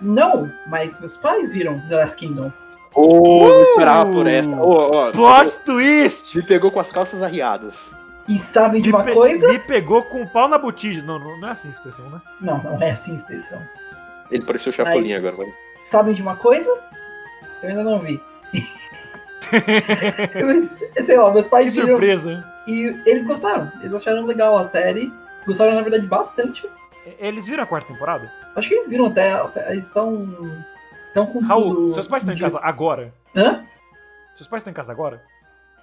[SPEAKER 3] Não, mas meus pais viram The Last Kingdom.
[SPEAKER 4] Oh, uh! esperava por essa. Oh, oh,
[SPEAKER 1] Plot twist!
[SPEAKER 4] Me pegou com as calças arriadas.
[SPEAKER 3] E sabem de
[SPEAKER 1] me
[SPEAKER 3] uma coisa?
[SPEAKER 1] Me pegou com o pau na botija. Não, não, não, é assim a expressão, né?
[SPEAKER 3] Não, não é assim a expressão.
[SPEAKER 4] Ele pareceu Chapolin agora, vai.
[SPEAKER 3] Sabem de uma coisa? Eu ainda não vi. Mas, sei lá, meus pais
[SPEAKER 1] que
[SPEAKER 3] viram.
[SPEAKER 1] surpresa.
[SPEAKER 3] E eles gostaram. Eles acharam legal a série. Gostaram, na verdade, bastante.
[SPEAKER 1] Eles viram a quarta temporada?
[SPEAKER 3] Acho que eles viram até. até eles estão. Estão com.
[SPEAKER 1] Raul,
[SPEAKER 3] tudo
[SPEAKER 1] seus pais estão em casa agora?
[SPEAKER 3] Hã?
[SPEAKER 1] Seus pais estão em casa agora?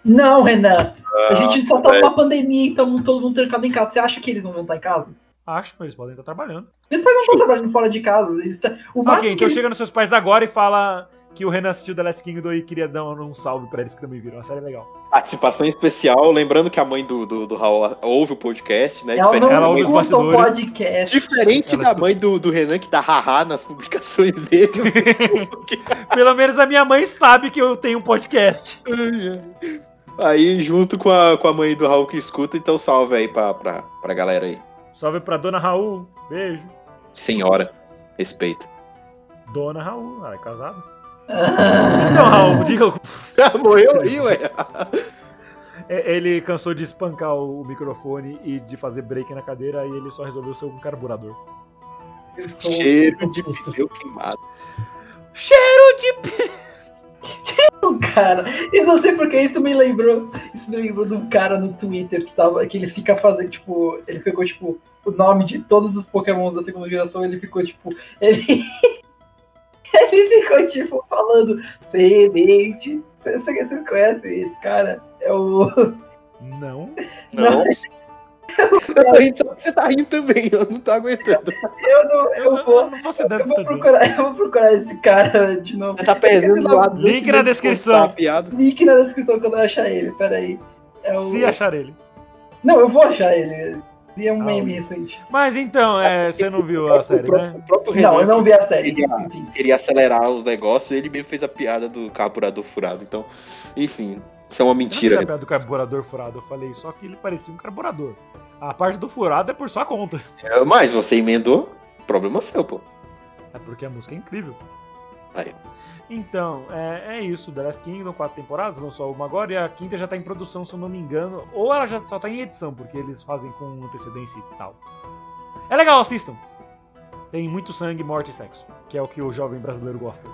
[SPEAKER 3] Não, Renan. a gente só tá numa pandemia, então todo mundo trancado em casa. Você acha que eles não vão estar em casa?
[SPEAKER 1] Acho, mas eles podem estar trabalhando.
[SPEAKER 3] Meus pais não estão trabalhando fora de casa. Eles tá... O máximo
[SPEAKER 1] Ok,
[SPEAKER 3] que
[SPEAKER 1] então
[SPEAKER 3] eles...
[SPEAKER 1] chega nos seus pais agora e fala que o Renan assistiu The Last Kingdom e queria dar um salve pra eles que também viram. A série é legal.
[SPEAKER 4] Participação especial, lembrando que a mãe do, do, do Raul ouve o podcast, né?
[SPEAKER 3] Ela não
[SPEAKER 1] Ela ouve os
[SPEAKER 3] escuta o podcast.
[SPEAKER 4] Diferente
[SPEAKER 1] Ela
[SPEAKER 4] da
[SPEAKER 1] escuta.
[SPEAKER 4] mãe do, do Renan, que dá haha nas publicações dele.
[SPEAKER 1] Pelo menos a minha mãe sabe que eu tenho um podcast.
[SPEAKER 4] aí, junto com a, com a mãe do Raul que escuta, então salve aí pra, pra, pra galera aí.
[SPEAKER 1] Salve pra Dona Raul. Beijo.
[SPEAKER 4] Senhora, respeito.
[SPEAKER 1] Dona Raul, ela é casada.
[SPEAKER 3] Ah,
[SPEAKER 1] Então, Raul, diga.
[SPEAKER 4] Morreu aí, ué.
[SPEAKER 1] É, Ele cansou de espancar o microfone e de fazer break na cadeira e ele só resolveu ser um carburador.
[SPEAKER 4] Cheiro de pneu queimado.
[SPEAKER 1] Cheiro de.
[SPEAKER 3] Cara, eu não sei porque isso me lembrou. Isso me lembrou de um cara no Twitter que tava. Que ele fica fazendo, tipo. Ele pegou, tipo, o nome de todos os Pokémons da segunda geração, ele ficou, tipo. Ele. ele ficou, tipo, falando semente. Vocês vocês conhecem esse cara? É o.
[SPEAKER 1] Não.
[SPEAKER 4] Não. Eu tô rindo só porque você tá rindo também, eu não tô aguentando.
[SPEAKER 3] Eu não.
[SPEAKER 1] Eu,
[SPEAKER 3] Eu vou.
[SPEAKER 1] não faço ideia
[SPEAKER 3] Eu vou
[SPEAKER 1] você
[SPEAKER 3] procurar, eu vou procurar esse cara de novo.
[SPEAKER 4] Você tá perdendo do lado.
[SPEAKER 1] Link na descrição.
[SPEAKER 4] Tá, piada.
[SPEAKER 3] Link na descrição quando eu achar ele, peraí. É o...
[SPEAKER 1] Se achar ele.
[SPEAKER 3] Não, eu vou achar ele. Vi um meme recente.
[SPEAKER 1] Mas então, é, você não viu a série,
[SPEAKER 4] o, próprio,
[SPEAKER 1] né?
[SPEAKER 4] o próprio Renan
[SPEAKER 3] Não, eu não vi a série.
[SPEAKER 4] queria, queria acelerar os negócios ele mesmo fez a piada do carburador furado. Então, enfim, isso é uma
[SPEAKER 1] Eu não
[SPEAKER 4] mentira.
[SPEAKER 1] a piada do carburador furado, eu falei só que ele parecia um carburador. A parte do furado é por sua conta.
[SPEAKER 4] É, Mas você emendou, problema seu, pô.
[SPEAKER 1] É porque a música é incrível.
[SPEAKER 4] Aí.
[SPEAKER 1] Então, é, é isso. The Last Kingdom, quatro temporadas, lançou uma agora, e a quinta já tá em produção, se eu não me engano. Ou ela já só tá em edição, porque eles fazem com antecedência e tal. É legal, assistam. Tem muito sangue, morte e sexo, que é o que o jovem brasileiro gosta.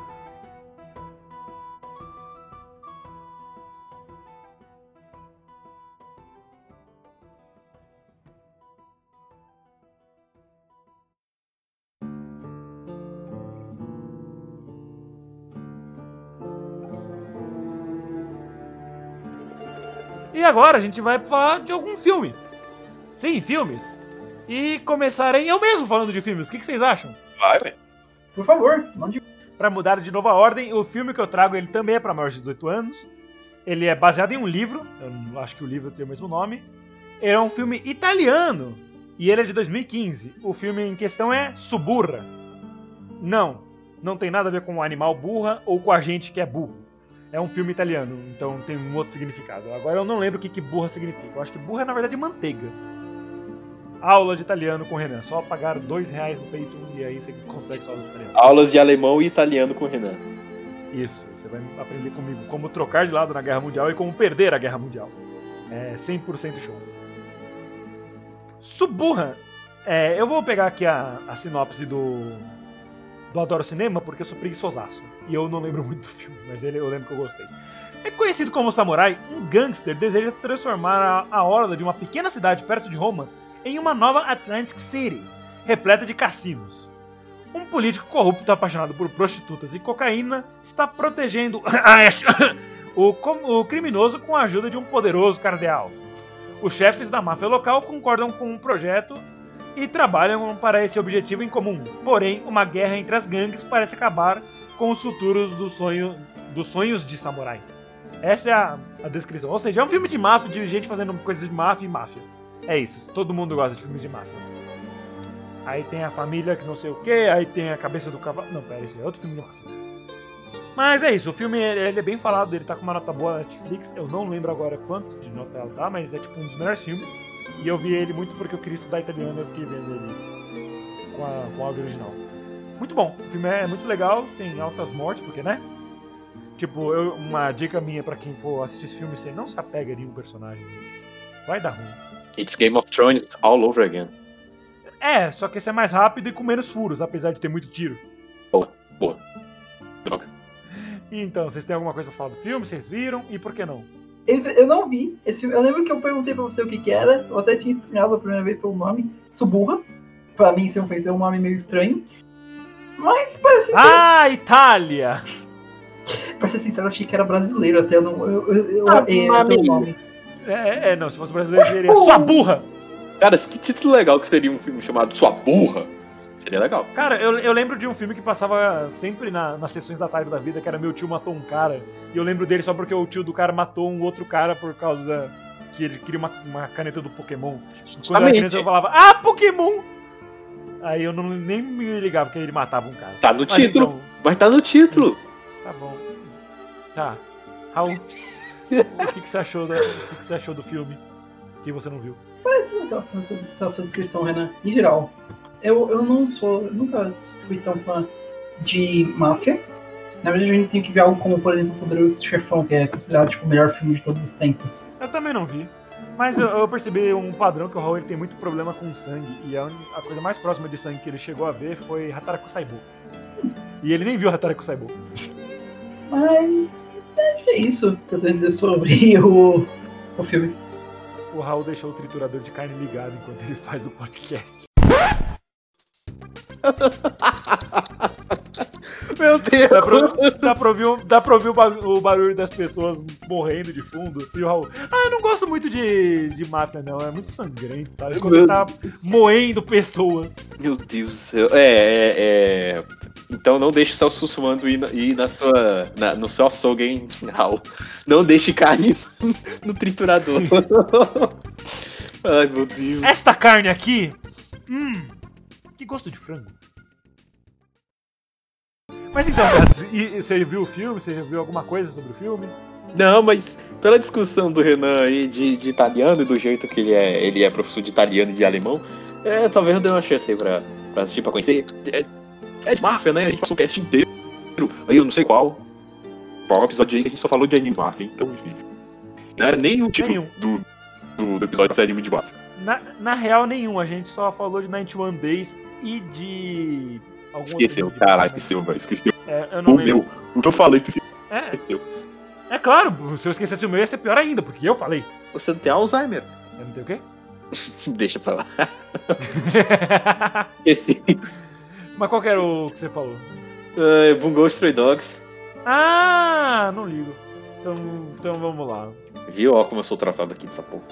[SPEAKER 1] E agora a gente vai falar de algum filme. Sim, filmes. E começarei eu mesmo falando de filmes. O que, que vocês acham?
[SPEAKER 4] Vai, velho.
[SPEAKER 3] Por favor, mande.
[SPEAKER 1] Pra mudar de novo a ordem, o filme que eu trago ele também é para maiores de 18 anos. Ele é baseado em um livro, eu não- acho que o livro tem o mesmo nome. Ele é um filme italiano e ele é de 2015. O filme em questão é Suburra. Não, não tem nada a ver com o animal burra ou com a gente que é burro. É um filme italiano, então tem um outro significado. Agora eu não lembro o que, que burra significa. Eu acho que burra é na verdade manteiga. Aula de italiano com Renan. Só pagar dois reais no peito e aí você consegue sua aula de italiano.
[SPEAKER 4] Aulas de alemão e italiano com Renan.
[SPEAKER 1] Isso, você vai aprender comigo como trocar de lado na Guerra Mundial e como perder a Guerra Mundial. É 100% show. Suburra. É, eu vou pegar aqui a, a sinopse do, do Adoro Cinema, porque eu sou preguiçosaço. E eu não lembro muito do filme, mas ele, eu lembro que eu gostei. É conhecido como samurai, um gangster deseja transformar a, a orla de uma pequena cidade perto de Roma em uma nova Atlantic City, repleta de cassinos. Um político corrupto apaixonado por prostitutas e cocaína está protegendo o, com- o criminoso com a ajuda de um poderoso cardeal. Os chefes da máfia local concordam com o projeto e trabalham para esse objetivo em comum. Porém, uma guerra entre as gangues parece acabar com os futuros do sonho, dos sonhos de samurai. Essa é a, a descrição. Ou seja, é um filme de máfia, de gente fazendo coisas de máfia e máfia. É isso. Todo mundo gosta de filmes de máfia. Aí tem a família que não sei o que, aí tem a cabeça do cavalo. Não, pera, esse é outro filme de máfia. Mas é isso, o filme ele é bem falado, ele tá com uma nota boa na Netflix. Eu não lembro agora quanto de nota ela tá, mas é tipo um dos melhores filmes. E eu vi ele muito porque eu queria estudar italiano eu fiquei vendo ele com a, com a áudio original. Muito bom, o filme é muito legal, tem altas mortes, porque né? Tipo, eu- uma dica minha pra quem for assistir esse filme, você não se apega a nenhum personagem. Vai dar ruim.
[SPEAKER 4] It's Game of Thrones all over again.
[SPEAKER 1] É, só que esse é mais rápido e com menos furos, apesar de ter muito tiro.
[SPEAKER 4] Boa, boa. Droga.
[SPEAKER 1] Então, vocês têm alguma coisa pra falar do filme? Vocês viram? E por que não?
[SPEAKER 3] Eu não vi. Esse filme, eu lembro que eu perguntei pra você o que, que era. Eu até tinha estranhado a primeira vez pelo nome. Suburra. Pra mim, sem ofensa, é um nome meio estranho. Mas, para ser,
[SPEAKER 1] Ah, Itália!
[SPEAKER 3] pra ser sincero, eu achei que era brasileiro até. Eu não, eu, eu, eu,
[SPEAKER 4] Ah,
[SPEAKER 3] eu- pelo
[SPEAKER 4] menino.
[SPEAKER 3] nome.
[SPEAKER 1] É, é, não, se fosse brasileiro, seria sua burra!
[SPEAKER 4] Cara, que título legal que seria um filme chamado Sua Burra. Seria legal.
[SPEAKER 1] Cara, eu, eu lembro de um filme que passava sempre na- nas sessões da tarde da vida, que era Meu Tio Matou um Cara. E eu lembro dele só porque o tio do cara matou um outro cara por causa que ele queria uma, uma caneta do Pokémon. Quando eu era
[SPEAKER 4] Justamente.
[SPEAKER 1] criança eu falava, ah, Pokémon! Aí eu não, nem me ligava porque ele matava um cara.
[SPEAKER 4] Tá no
[SPEAKER 1] Mas
[SPEAKER 4] título.
[SPEAKER 1] então,
[SPEAKER 4] Mas tá no título.
[SPEAKER 1] Tá bom. Tá. Raul, o que, que você achou da, o que, que você achou do filme que você não viu?
[SPEAKER 3] Parece legal pela sua descrição, Renan. Em geral, eu, eu não sou. eu nunca fui tão fã de máfia. Na verdade, a gente tem que ver algo como, por exemplo, o Poderoso Chefão, que é considerado tipo, o melhor filme de todos os tempos.
[SPEAKER 1] Eu também não vi. Mas eu, eu percebi um padrão que o Raul ele tem muito problema com sangue. E a, a coisa mais próxima de sangue que ele chegou a ver foi Hataraku Saibo. E ele nem viu Hataraku Saibo.
[SPEAKER 3] Mas que é isso que eu tenho a dizer sobre o, o filme.
[SPEAKER 1] O Raul deixou o triturador de carne ligado enquanto ele faz o podcast.
[SPEAKER 4] Meu Deus.
[SPEAKER 1] Dá pra, dá pra ouvir, dá pra ouvir o, ba- o barulho das pessoas morrendo de fundo. E o Raul, ah, eu não gosto muito de, de máfia, não. É muito sangrento, tá? Enquanto ele tá moendo pessoas.
[SPEAKER 4] Meu Deus do céu. É, é, é. Então não deixe o seu sussurrando ir ir na sua. na- no seu açougue, hein, Raul. Não deixe carne no triturador. Ai, meu Deus.
[SPEAKER 1] Esta carne aqui. Hum. Que gosto de frango. Mas então, e, e você viu o filme? Você já viu alguma coisa sobre o filme?
[SPEAKER 4] Não, mas pela discussão do Renan aí de, de italiano e do jeito que ele é, ele é professor de italiano e de alemão, é, talvez eu dê uma chance aí pra, pra assistir, pra conhecer. É, é de máfia, né? A gente passou o cast inteiro. Aí eu não sei qual. Qual episódio aí que a gente só falou de anime máfia, então enfim. Não era nem o título
[SPEAKER 1] Nenhum.
[SPEAKER 4] do, do, do episódio de anime de máfia.
[SPEAKER 1] Na, na real, nenhum. A gente só falou de 91 Days e de. Algum
[SPEAKER 4] Esqueceu,
[SPEAKER 1] outro
[SPEAKER 4] caralho, esqueceu, velho. Esqueceu?
[SPEAKER 1] É, eu não
[SPEAKER 4] o
[SPEAKER 1] lembro.
[SPEAKER 4] meu. O que eu falei, esqueceu.
[SPEAKER 1] É, é claro, se eu esquecesse o meu ia ser pior ainda, porque eu falei.
[SPEAKER 4] Você não tem Alzheimer?
[SPEAKER 1] Eu não tenho o quê?
[SPEAKER 4] Deixa pra lá. Esqueci.
[SPEAKER 1] Mas qual que era o que você falou?
[SPEAKER 4] Uh, Bungo Stray Dogs.
[SPEAKER 1] Ah, não ligo. Então, então vamos lá.
[SPEAKER 4] Viu? Ó como eu sou tratado aqui dessa porra.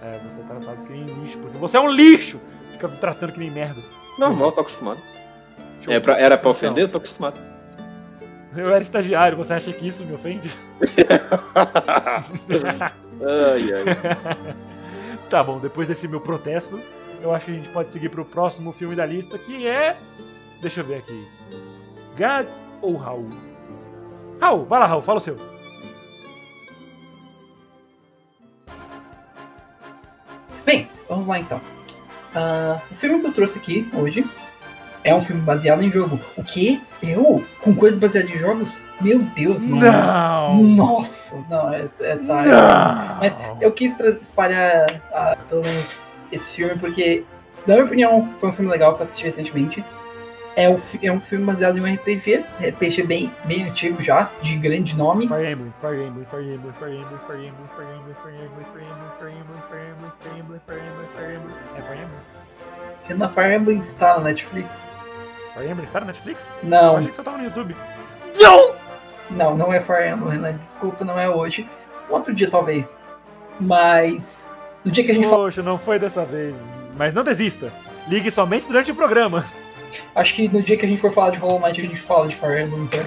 [SPEAKER 1] É, você é tratado que nem lixo, porque você é um lixo! Fica me tratando que nem merda.
[SPEAKER 4] Normal, tô acostumado. É pra- era pra ofender? Eu tô acostumado.
[SPEAKER 1] Eu era estagiário, você acha que isso me ofende?
[SPEAKER 4] ai, ai.
[SPEAKER 1] tá bom, depois desse meu protesto, eu acho que a gente pode seguir pro próximo filme da lista, que é. Deixa eu ver aqui. Gads ou Raul? Raul, vai lá, Raul, fala o seu.
[SPEAKER 3] Bem, vamos lá então. Ah, o filme que eu trouxe aqui hoje é um filme baseado em jogo. O que? Eu? Com coisas baseadas em jogos? Meu Deus, mano.
[SPEAKER 1] Não!
[SPEAKER 3] Nossa, não, é, é tá.
[SPEAKER 1] Não!
[SPEAKER 3] Mas eu quis espalhar ah, pelo menos esse filme porque, na minha opinião, foi um filme legal que eu assisti recentemente. É um, fi- é um filme baseado em um RPG, RPG bem, bem antigo já, de grande nome.
[SPEAKER 1] Fire Emblem, Fire Emblem, Fire Emblem, Fire Emblem, Fire Emblem, Fire Emblem, Fire Emblem, Fire Emblem, Fire Emblem, Fire Emblem, Fire Emblem, Fire Emblem, Fire Emblem. É Fire Emblem?
[SPEAKER 3] Na Fire Emblem está na Netflix.
[SPEAKER 1] Fire Emblem está na Netflix? Eu
[SPEAKER 3] Não,
[SPEAKER 1] achei que só tava no YouTube. Não!
[SPEAKER 3] não, não é Fire Emblem, Renan. Desculpa, não é hoje. Um outro dia talvez. Mas no dia que a gente fala,
[SPEAKER 1] Poxa, não foi dessa vez. Mas não desista. Ligue somente durante o programa.
[SPEAKER 3] Acho que no dia que a gente for falar de Hollow Knight a gente fala de Fire Emblem. Então.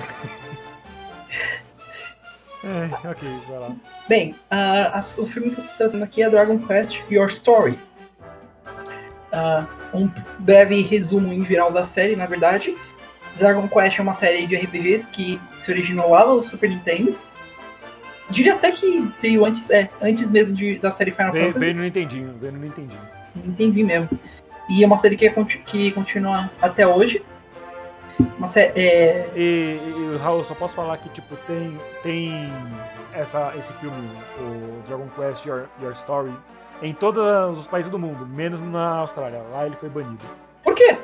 [SPEAKER 1] É, ok, vai lá.
[SPEAKER 3] Bem, as- o filme que eu tô trazendo aqui é Dragon Quest Your Story. Ah, um breve resumo em geral da série, na verdade. Dragon Quest é uma série de RPGs que se originou lá no Super Nintendo. Diria até que veio antes, é, antes mesmo de, da série Final
[SPEAKER 1] Veio,
[SPEAKER 3] Fantasy.
[SPEAKER 1] veio no Nintendinho, veio no Nintendinho.
[SPEAKER 3] Entendi mesmo. E é uma série que, é conti- que continua até hoje. Uma sé- é,
[SPEAKER 1] E, e, Raul, só posso falar que, tipo, tem, tem essa, esse filme, o Dragon Quest Your, Your Story, em todos os países do mundo, menos na Austrália. Lá ele foi banido.
[SPEAKER 3] Por quê?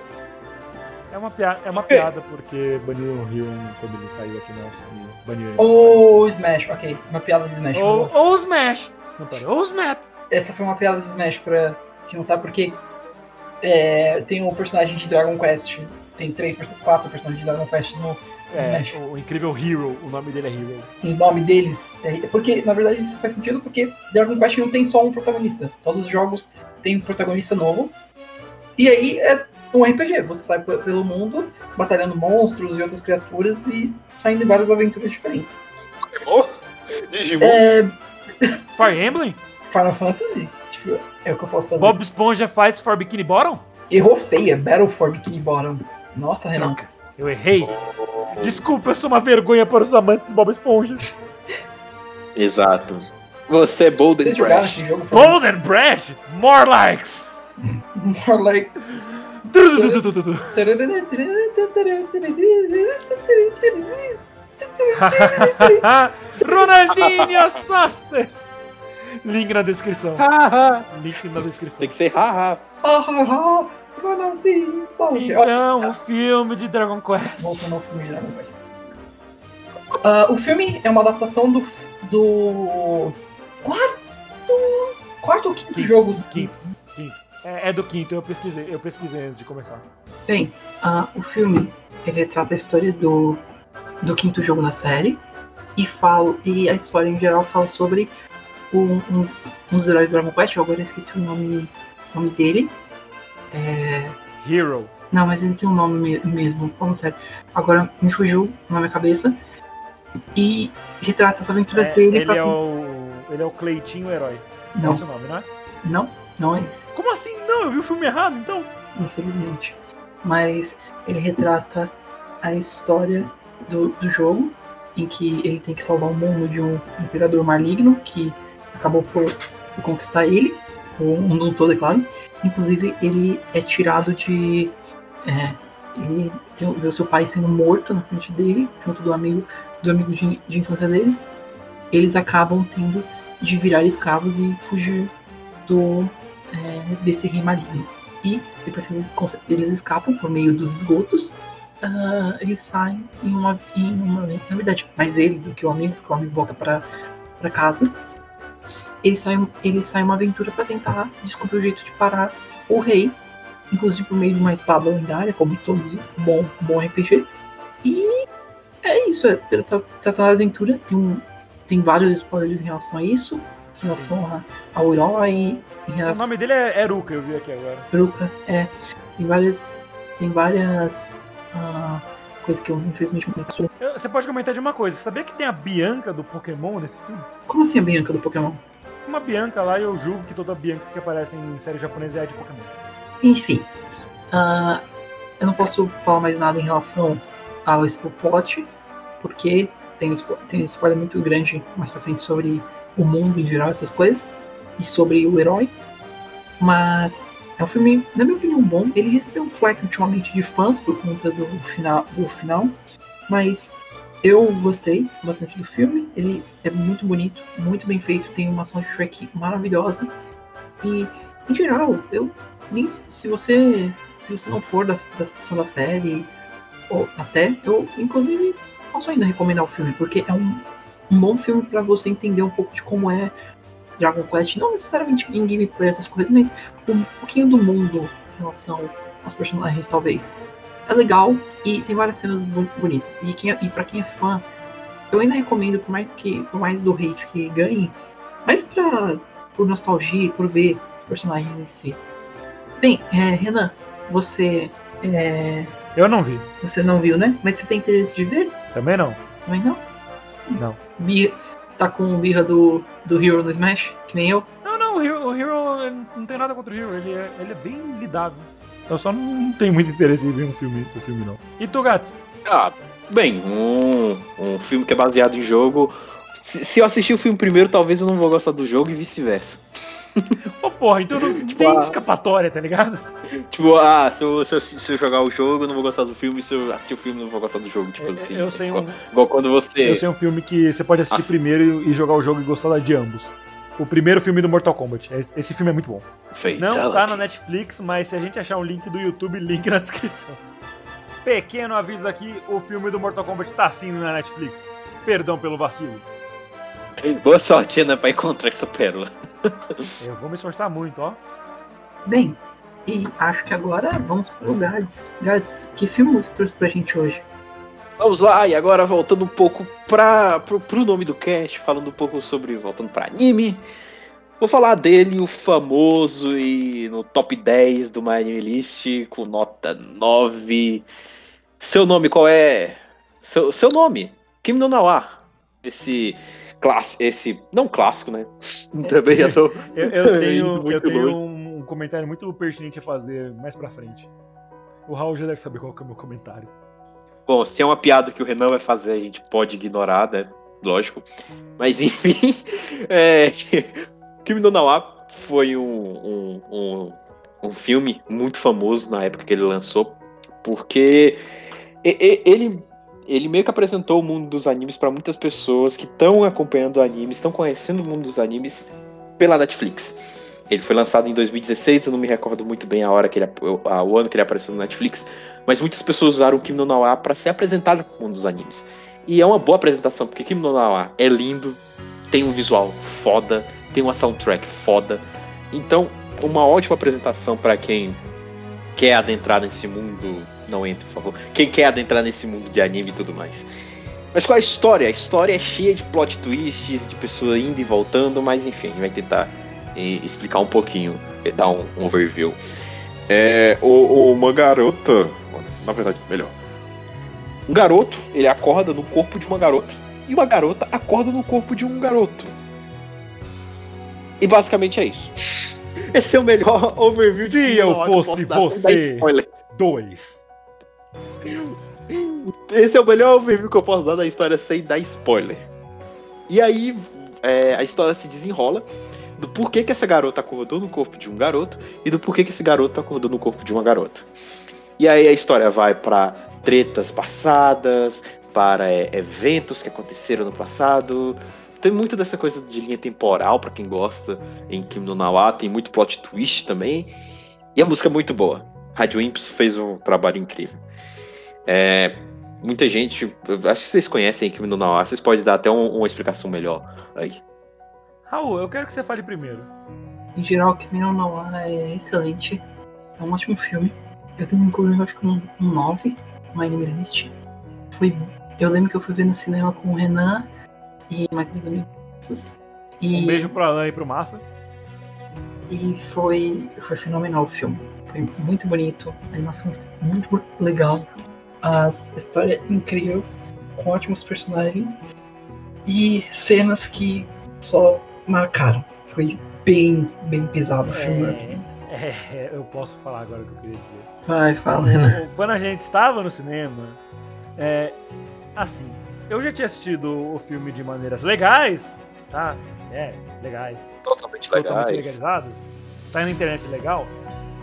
[SPEAKER 1] É uma, pia é uma piada porque baniram o Rio quando ele saiu aqui na Austrália. Baniram.
[SPEAKER 3] Ou Smash, ok. Uma piada de Smash.
[SPEAKER 1] Ou, ou Smash! Não, pera, ou Snap!
[SPEAKER 3] Essa foi uma piada de Smash pra quem não sabe porque é, tem um personagem de Dragon Quest. Tem três, quatro personagens de Dragon Quest no,
[SPEAKER 1] É,
[SPEAKER 3] Smash.
[SPEAKER 1] o incrível Hero, o nome dele é Hero.
[SPEAKER 3] o nome deles. É, porque, na verdade, isso faz sentido porque Dragon Quest não tem só um protagonista. Todos os jogos têm um protagonista novo. E aí é um RPG. Você sai pe- pelo mundo batalhando monstros e outras criaturas e saindo em várias aventuras diferentes.
[SPEAKER 4] Pokémon? Digimon?
[SPEAKER 3] É,
[SPEAKER 1] Fire Emblem?
[SPEAKER 3] Final Fantasy, tipo, é o que eu posso fazer.
[SPEAKER 1] Bob Esponja Fights for Bikini Bottom?
[SPEAKER 3] Errou feia, Battle for Bikini Bottom. Nossa, Renan.
[SPEAKER 1] Droga, eu errei. Desculpa, eu sou uma vergonha para os amantes de Bob Esponja.
[SPEAKER 4] Exato. Você é Bold and
[SPEAKER 3] Vocês jogaram
[SPEAKER 4] Crash.
[SPEAKER 3] esse jogo? Foi
[SPEAKER 1] Bold and Brash? More likes!
[SPEAKER 3] more like...
[SPEAKER 1] Ronaldinho Sasser! Link na descrição. Link na descrição.
[SPEAKER 4] Tem que ser haha.
[SPEAKER 3] Ah, ah, ah. Olha,
[SPEAKER 1] Então, o filme de Dragon Quest.
[SPEAKER 3] Voltando ao filme de Dragon Quest. Ah, o filme é uma adaptação do, do quarto, quarto ou quinto
[SPEAKER 1] Quinto,
[SPEAKER 3] jogo.
[SPEAKER 1] Quinto, quinto. É, é do quinto, eu pesquisei, eu pesquisei antes de começar.
[SPEAKER 3] Bem, ah, o filme ele trata a história do, do quinto jogo da série e fala e a história em geral fala sobre um, um, um dos heróis do Dragon Quest. Eu agora esqueci o nome, nome dele. É,
[SPEAKER 1] Hero.
[SPEAKER 3] não, mas ele tem um nome me- mesmo, falando sério. Agora me fugiu na minha cabeça. E retrata as aventuras
[SPEAKER 1] É,
[SPEAKER 3] dele.
[SPEAKER 1] ele,
[SPEAKER 3] pra-
[SPEAKER 1] é o, ele é o Cleitinho Herói. É
[SPEAKER 3] Não,
[SPEAKER 1] esse o nome, não é?
[SPEAKER 3] não. Não é esse,
[SPEAKER 1] Como assim? Não, eu vi o filme errado, então.
[SPEAKER 3] infelizmente. Mas ele retrata a história do, do jogo, em que ele tem que salvar o mundo de um imperador maligno que acabou por, conquistar ele, o mundo todo, é claro. Inclusive, ele é tirado de. É, ele tem- vê o seu pai sendo morto na frente dele, junto do amigo, do amigo de, de infância dele. Eles acabam tendo de virar escravos e fugir do é, desse rei maligno. E depois que eles, eles escapam por meio dos esgotos, ah, eles saem em uma, em uma. Na verdade, mais ele do que o amigo, porque o amigo volta pra casa. Eles saem, eles saem uma aventura pra tentar descobrir o jeito de parar o rei, inclusive por meio de uma espada lendária, como todo bom, bom RPG. E é isso, é tratar a aventura. Tem, um, tem vários spoilers em relação a isso, em relação a- ao herói, em
[SPEAKER 1] O
[SPEAKER 3] relação
[SPEAKER 1] nome dele é Eruka, eu vi aqui agora.
[SPEAKER 3] Bruca, é. Tem várias. Tem várias ah, coisas que eu infelizmente não.
[SPEAKER 1] Eu- Você pode comentar de uma coisa. Sabia que tem a Bianca do Pokémon nesse filme?
[SPEAKER 3] Como assim a Bianca do Pokémon?
[SPEAKER 1] Uma Bianca lá, e eu julgo que toda Bianca que aparece em série japonesa é de Pokémon.
[SPEAKER 3] Enfim. ah, eu não posso falar mais nada em relação ao plot, porque tem, um tem um spoiler muito grande mais pra frente sobre o mundo em geral, essas coisas, e sobre o herói. Mas é um filme, na minha opinião, bom. Ele recebeu um flack ultimamente de fãs por conta do final, do final mas eu gostei bastante do filme. Ele é muito bonito, muito bem feito, tem uma soundtrack maravilhosa. E, em geral, eu nem se você se você não for da, da, da série ou até eu inclusive posso ainda recomendar o filme porque é um, um bom filme para você entender um pouco de como é Dragon Quest não necessariamente em gameplay essas coisas mas um pouquinho do mundo em relação aos personagens talvez é legal e tem várias cenas bonitas e quem é- e para quem é fã eu ainda recomendo por mais que por mais do hate que ganhe mas para por nostalgia por ver personagens em si Bem, é, Renan, você é,
[SPEAKER 1] Eu não vi.
[SPEAKER 3] você não viu, né? Mas você tem interesse de ver?
[SPEAKER 1] Também não.
[SPEAKER 3] Também não?
[SPEAKER 1] Não.
[SPEAKER 3] Birra, você tá com birra do, do Hero no Smash? Que nem eu?
[SPEAKER 1] Não, não, o Hero, o Hero não tem nada contra o Hero, ele é, ele é bem lidável. Eu só não tenho muito interesse em ver um filme, um filme não. E tu, Gats?
[SPEAKER 4] Ah, bem, um, um filme que é baseado em jogo. Se, se eu assistir o filme primeiro, talvez eu não vou gostar do jogo e vice-versa.
[SPEAKER 1] Ô porra, então não
[SPEAKER 4] Tipo,
[SPEAKER 1] tem
[SPEAKER 4] a-
[SPEAKER 1] escapatória, tá ligado?
[SPEAKER 4] Tipo, ah, se eu, se, eu, se eu jogar o jogo, eu não vou gostar do filme. Se eu assistir o filme, eu não vou gostar do jogo. Tipo
[SPEAKER 1] Eu-
[SPEAKER 4] assim.
[SPEAKER 1] eu sei
[SPEAKER 4] igual,
[SPEAKER 1] um,
[SPEAKER 4] igual quando você.
[SPEAKER 1] eu sei um filme que você pode assistir primeiro e, e jogar o jogo e gostar de ambos. O primeiro filme do Mortal Kombat. Esse, filme é muito bom. Não
[SPEAKER 4] Fatality.
[SPEAKER 1] tá na Netflix, mas se a gente achar um link do YouTube, link na descrição. Pequeno aviso aqui, o filme do Mortal Kombat tá sim na Netflix. Perdão pelo vacilo.
[SPEAKER 4] Boa sorte, né, pra encontrar essa pérola.
[SPEAKER 1] Eu vou me esforçar muito, ó.
[SPEAKER 3] Bem, e acho que agora vamos pro Gads. Gads, que filme você trouxe pra gente hoje?
[SPEAKER 4] Vamos lá, e agora voltando um pouco pra, pro, pro nome do cast, falando um pouco sobre. voltando pra anime. Vou falar dele, o famoso e no top 10 do My Anime List, com nota 9. Seu nome qual é? Seu, seu nome? Kimi no Nawa. Esse clássico, esse. não clássico, né? Também já tô.
[SPEAKER 1] Eu, eu tenho, eu tenho um, um comentário muito pertinente a fazer mais pra frente. O Raul já deve saber qual que é o meu comentário.
[SPEAKER 4] Bom, se é uma piada que o Renan vai fazer, a gente pode ignorar, né? Lógico. Mas enfim, é, Kimi no Nawa foi um, um, um, um filme muito famoso na época que ele lançou, porque ele, ele meio que apresentou o mundo dos animes para muitas pessoas que estão acompanhando animes, estão conhecendo o mundo dos animes pela Netflix. Ele foi lançado em 2016, eu não me recordo muito bem a hora que ele, o ano que ele apareceu no Netflix, mas muitas pessoas usaram o no Nawa para ser apresentado pro mundo dos animes. E é uma boa apresentação, porque Kimi no Nawa é lindo, tem um visual foda, tem uma soundtrack foda. Então, uma ótima apresentação para quem quer adentrar nesse mundo. Não entre, por favor. Quem quer adentrar nesse mundo de anime e tudo mais. Mas qual é a história? A história é cheia de plot twists, de pessoas indo e voltando, mas enfim, a gente vai tentar eh, explicar um pouquinho, eh, dar um overview. É, o- uma garota, na verdade, melhor. Um garoto, ele acorda no corpo de uma garota. E uma garota acorda no corpo de um garoto. E basicamente é isso. Esse é o melhor overview de
[SPEAKER 1] Se eu fosse você.
[SPEAKER 4] spoiler.
[SPEAKER 1] Dois.
[SPEAKER 4] Esse é o melhor overview que eu posso dar da história sem dar spoiler. E aí, é, a história se desenrola do porquê que essa garota acordou no corpo de um garoto e do porquê que esse garoto acordou no corpo de uma garota. E aí a história vai pra tretas passadas, para é, eventos que aconteceram no passado. Tem muito dessa coisa de linha temporal pra quem gosta em Kim no Nawa, tem muito plot twist também. E a música é muito boa. Rádio Imps fez um trabalho incrível. É, muita gente, acho que vocês conhecem Kim no Nawa, vocês podem dar até um- uma explicação melhor aí.
[SPEAKER 1] Raul, eu quero que você fale primeiro.
[SPEAKER 3] Em geral, Criminal Noir é excelente. É um ótimo filme. Eu tenho, inclusive, acho que um, um 9 no Anime List. Foi, eu lembro que eu fui ver no cinema com o Renan e mais dois amigos. E,
[SPEAKER 1] Um beijo pro Alan e pro Massa.
[SPEAKER 3] e foi, foi fenomenal o filme. Foi muito bonito, a animação muito legal, a história é incrível, com ótimos personagens e cenas que só marcaram. Foi bem, bem pesado o filme.
[SPEAKER 1] É, é, eu posso falar agora o que eu queria dizer.
[SPEAKER 3] Vai, fala.
[SPEAKER 1] O- Quando a gente estava no cinema, é, assim, eu já tinha assistido o filme de maneiras legais, tá? É, legais.
[SPEAKER 4] Totalmente
[SPEAKER 1] totalmente
[SPEAKER 4] legais.
[SPEAKER 1] legalizadas, tá na internet legal,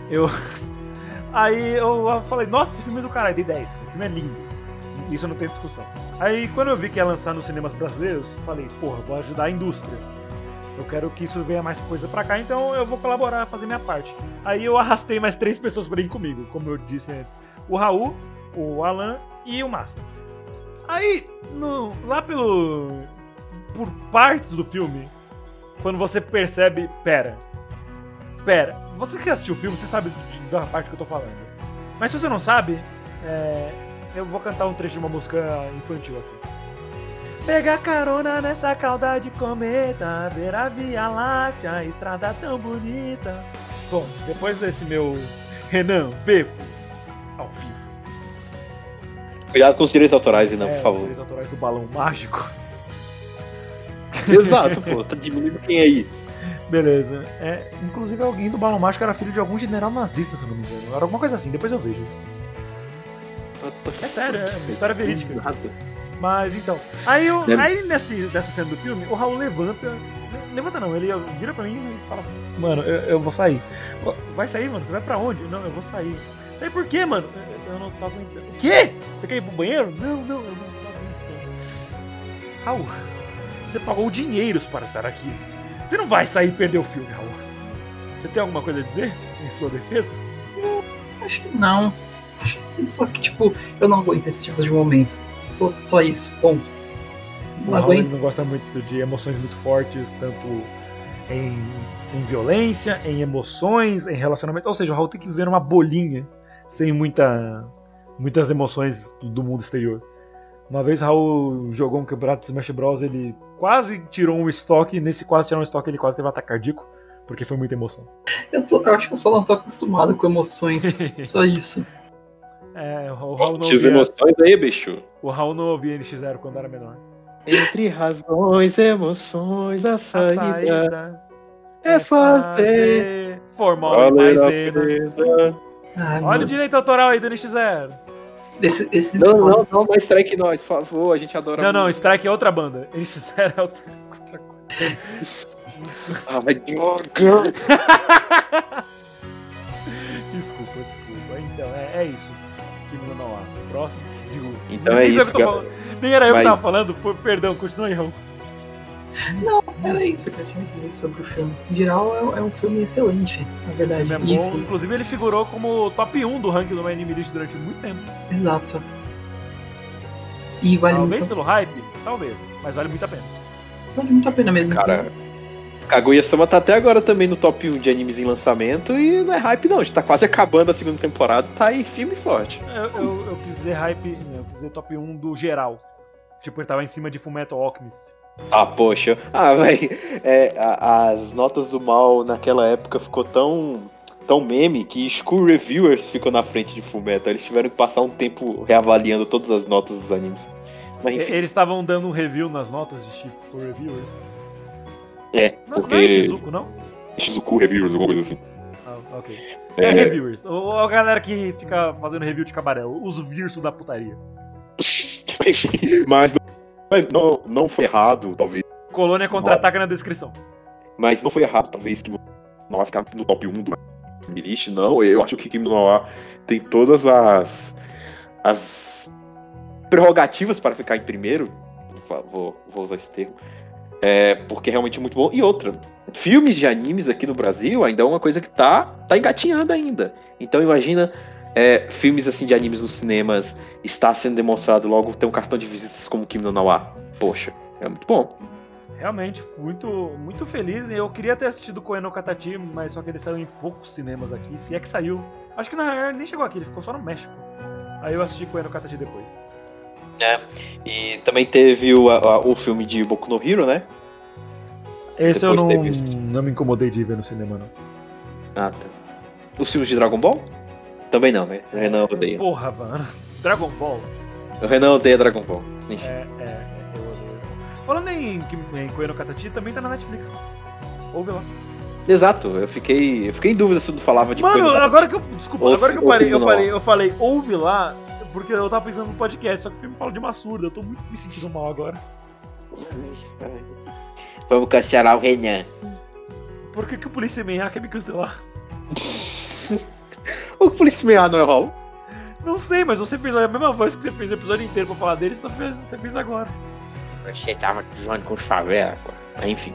[SPEAKER 1] eu. Aí eu falei, nossa, esse filme é do caralho, de 10, o filme é lindo. Isso não tem discussão. Aí quando eu vi que ia lançar nos cinemas brasileiros, falei, porra, vou ajudar a indústria. Eu quero que isso venha mais coisa pra cá, então eu vou colaborar, fazer minha parte. Aí eu arrastei mais três pessoas pra ir comigo, como eu disse antes. O Raul, o Alan e o Massa. Aí, no- lá pelo. Por partes do filme, quando você percebe, pera, pera, você que assistiu o filme, você sabe da parte que eu tô falando. Mas se você não sabe, é, eu vou cantar um trecho de uma música infantil aqui. Pegar carona nessa cauda de cometa, ver a Via Láctea, a estrada tão bonita. Bom, depois desse meu Renan Befo, ao fim.
[SPEAKER 4] Cuidado com os direitos autorais, não,
[SPEAKER 1] é,
[SPEAKER 4] por
[SPEAKER 1] os
[SPEAKER 4] favor.
[SPEAKER 1] direitos autorais do balão mágico.
[SPEAKER 4] Exato, pô, tá diminuindo quem aí?
[SPEAKER 1] Beleza. É, inclusive alguém do balão mágico era filho de algum general nazista, se eu não me engano. Era alguma coisa assim, depois eu vejo isso. É sério, é uma história verídica. Mas então. Aí, eu,
[SPEAKER 4] Deve-
[SPEAKER 1] aí nesse, nessa cena do filme, o Raul levanta. Levanta não, ele vira pra mim e fala assim, mano, eu, eu vou sair. Vai sair, mano? Você vai pra onde? Não, eu vou sair. Sair por quê, mano? Eu, não tô aguentando. O quê? Você quer ir pro banheiro? Não, não, eu não tô aguentando. Raul, você pagou dinheiros para estar aqui. Você não vai sair e perder o filme, Raul. Você tem alguma coisa a dizer em sua defesa?
[SPEAKER 3] Acho que não. Só que, tipo, eu não aguento esse tipo de momentos. Só, só isso, bom.
[SPEAKER 1] O
[SPEAKER 3] Não aguento.
[SPEAKER 1] não gosta muito de emoções muito fortes, tanto em, em violência, em emoções, em relacionamento. Ou seja, o Raul tem que viver uma bolinha sem muita, muitas emoções do mundo exterior. Uma vez o Raul jogou um campeonato de Smash Bros. Ele quase tirou um estoque. Nesse quase tirar um estoque, ele quase teve um ataque cardíaco. Porque foi muita emoção.
[SPEAKER 3] Eu, só- eu acho que eu só não tô acostumado com emoções. Só isso.
[SPEAKER 1] É, o Raul não
[SPEAKER 4] As
[SPEAKER 1] ouvia,
[SPEAKER 4] emoções aí, bicho.
[SPEAKER 1] o Raul não ouvia NX0 quando era menor.
[SPEAKER 4] Entre razões, emoções, a
[SPEAKER 1] A
[SPEAKER 4] saída
[SPEAKER 1] saída
[SPEAKER 4] é fazer.
[SPEAKER 1] Formal
[SPEAKER 4] valer a
[SPEAKER 1] maisena.
[SPEAKER 4] pena.
[SPEAKER 3] Ai,
[SPEAKER 1] Olha o direito autoral aí do NX0.
[SPEAKER 3] esse, esse
[SPEAKER 4] Não, não, não, mais strike nós, por favor, a gente adora
[SPEAKER 1] Não, não,
[SPEAKER 4] muito.
[SPEAKER 1] Strike é outra banda. NX0 é outra, outra coisa.
[SPEAKER 4] Ah, mas droga!
[SPEAKER 1] Desculpa, desculpa. Então, é, é isso. Próximo. Digo,
[SPEAKER 4] Então
[SPEAKER 1] nem
[SPEAKER 4] é isso,
[SPEAKER 1] que falando. Nem era eu
[SPEAKER 4] Mas-
[SPEAKER 1] que tava falando, perdão, continua aí, Raul.
[SPEAKER 3] Era isso que eu tinha a dizer sobre o filme. Em geral, é, é um filme excelente, na verdade.
[SPEAKER 1] É bom. Inclusive, ele figurou como top 1 do ranking do My Anime List durante muito tempo.
[SPEAKER 3] exato. E vale
[SPEAKER 1] talvez
[SPEAKER 3] muito,
[SPEAKER 1] pelo hype, talvez, mas vale muito a pena.
[SPEAKER 3] vale muito a pena mesmo.
[SPEAKER 4] Cara, Kaguya-sama tá até agora também no top 1 de animes em lançamento e não é hype não, já tá quase acabando a segunda temporada, tá aí firme e forte.
[SPEAKER 1] Eu, eu, eu quis dizer hype, eu quis dizer top 1 do geral. Tipo, ele tava em cima de Fullmetal Alchemist.
[SPEAKER 4] Ah, poxa. Ah, véi, é, a- as notas do mal naquela época ficou tão tão meme que School Reviewers ficou na frente de Fullmetal. Eles tiveram que passar um tempo reavaliando todas as notas dos animes. Mas enfim,
[SPEAKER 1] Eles estavam dando um review nas notas de Chico Reviewers.
[SPEAKER 4] É,
[SPEAKER 1] Não, não é
[SPEAKER 4] porque
[SPEAKER 1] Shizuko, não?
[SPEAKER 4] Shizuku Reviewers, alguma coisa assim.
[SPEAKER 1] Ok. É,
[SPEAKER 6] É,
[SPEAKER 1] reviewers. Ou a galera que fica fazendo review de cabaré, os virsos da putaria.
[SPEAKER 6] mas não, não, foi errado, talvez.
[SPEAKER 1] Colônia contra-ataca na descrição.
[SPEAKER 6] Mas não foi errado, talvez, que não vai ficar no top 1 do Mirich, não. Eu acho que Kim Noir tem todas as. as prerrogativas para ficar em primeiro. Vou, vou usar esse termo. É, porque realmente é muito bom. E outra, filmes de animes aqui no Brasil ainda é uma coisa que tá, tá engatinhando ainda. Então imagina é, filmes assim de animes nos cinemas está sendo demonstrado logo ter um cartão de visitas como Kim no Nawa. Poxa, é muito bom.
[SPEAKER 1] Realmente, muito, muito feliz. Eu queria ter assistido Koen no Katachi, mas só que ele saiu em poucos cinemas aqui. Se é que saiu. Acho que na real nem chegou aqui, ele ficou só no México. Aí eu assisti Koen no Katachi depois.
[SPEAKER 4] E também teve o, a- o filme de Boku no Hero, né?
[SPEAKER 1] Esse
[SPEAKER 4] Depois
[SPEAKER 1] eu
[SPEAKER 4] teve
[SPEAKER 1] não, não me incomodei de ver no cinema, não.
[SPEAKER 4] Ah, tá. Os filmes de Dragon Ball? Também não, né? O Renan odeia.
[SPEAKER 1] Porra, mano. Dragon Ball.
[SPEAKER 4] O Renan odeia Dragon Ball. Enfim.
[SPEAKER 1] É, é, é, eu odeio. Falando em, em Koen no Katachi, também tá na Netflix. Ouve lá.
[SPEAKER 4] Exato, eu fiquei, eu fiquei em dúvida se tu falava de
[SPEAKER 1] Mano, agora que eu. Desculpa,
[SPEAKER 4] Ou
[SPEAKER 1] agora que eu parei, eu
[SPEAKER 4] não.
[SPEAKER 1] falei, eu falei, ouve lá, porque eu tava pensando no podcast, só que o filme fala de uma surda, eu tô muito me sentindo mal agora.
[SPEAKER 4] Vamos cancelar o Renan.
[SPEAKER 1] Por que, que o Polícia Man quer me cancelar?
[SPEAKER 4] O Polícia Meia não é Raul?
[SPEAKER 1] Não sei, mas você fez a mesma voz que você fez o episódio inteiro pra falar dele, você fez, você fez agora.
[SPEAKER 4] Você tava zoando com os favela. Enfim.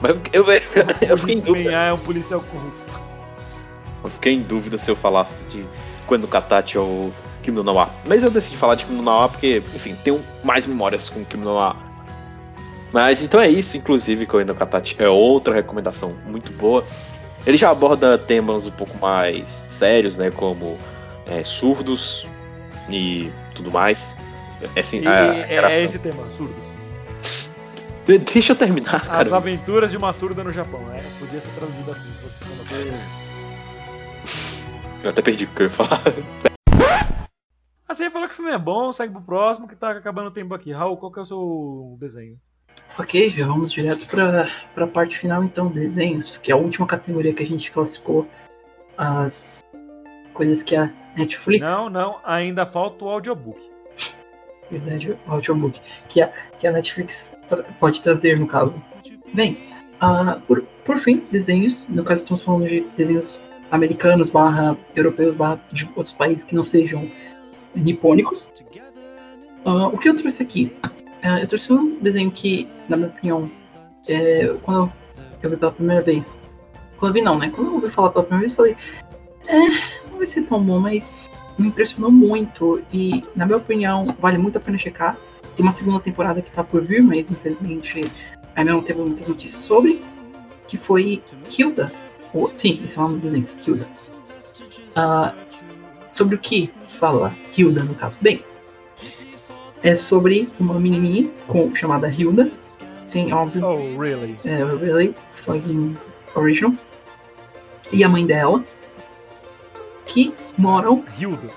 [SPEAKER 4] Mas eu, eu, eu fiquei em dúvida.
[SPEAKER 1] É um policial corrupto.
[SPEAKER 4] Eu fiquei em dúvida se eu falasse de Quando Katachi ou Kim no Nawa. Mas eu decidi falar de Kim no Nawa porque, enfim, tenho mais memórias com Kim no Nawa. Mas então é isso, inclusive, Koen no Katachi é outra recomendação muito boa. Ele já aborda temas um pouco mais sérios, né? Como é, surdos e tudo mais. É, assim,
[SPEAKER 1] é,
[SPEAKER 4] era-
[SPEAKER 1] é esse tema, surdos.
[SPEAKER 4] De- Deixa eu terminar,
[SPEAKER 1] As
[SPEAKER 4] cara.
[SPEAKER 1] aventuras de uma surda no Japão. É, podia ser traduzido assim.
[SPEAKER 4] Eu até perdi o que eu ia falar.
[SPEAKER 1] Ah, você ia falar que o filme é bom, segue pro próximo, que tá acabando o tempo aqui. Raul, qual que é o seu desenho?
[SPEAKER 3] Ok, já vamos direto para a parte final, então, desenhos, que é a última categoria que a gente classificou as coisas que a Netflix,
[SPEAKER 1] Não, não, ainda falta o audiobook.
[SPEAKER 3] verdade, o audiobook, que a, que a Netflix tra- pode trazer, no caso. Bem, ah, por, por fim, desenhos, no caso estamos falando de desenhos americanos, barra europeus, barra de outros países que não sejam nipônicos. Ah, o que eu trouxe aqui? Ah, eu trouxe um desenho que, na minha opinião, é, quando eu vi pela primeira vez. Quando eu vi não, né? Quando eu ouvi falar pela primeira vez, eu falei, é, não vai ser tão bom, mas me impressionou muito e, na minha opinião, vale muito a pena checar. Tem uma segunda temporada que tá por vir, mas infelizmente ainda não teve muitas notícias sobre, que foi Hilda. Ou, sim, esse é o nome do desenho, Hilda. Ah, sobre o que fala Hilda, no caso? Bem, é sobre uma menininha com, chamada Hilda. Sim, óbvio,
[SPEAKER 1] Oh, really?
[SPEAKER 3] é, really fucking original. E a mãe dela, que moram,
[SPEAKER 1] Hildo.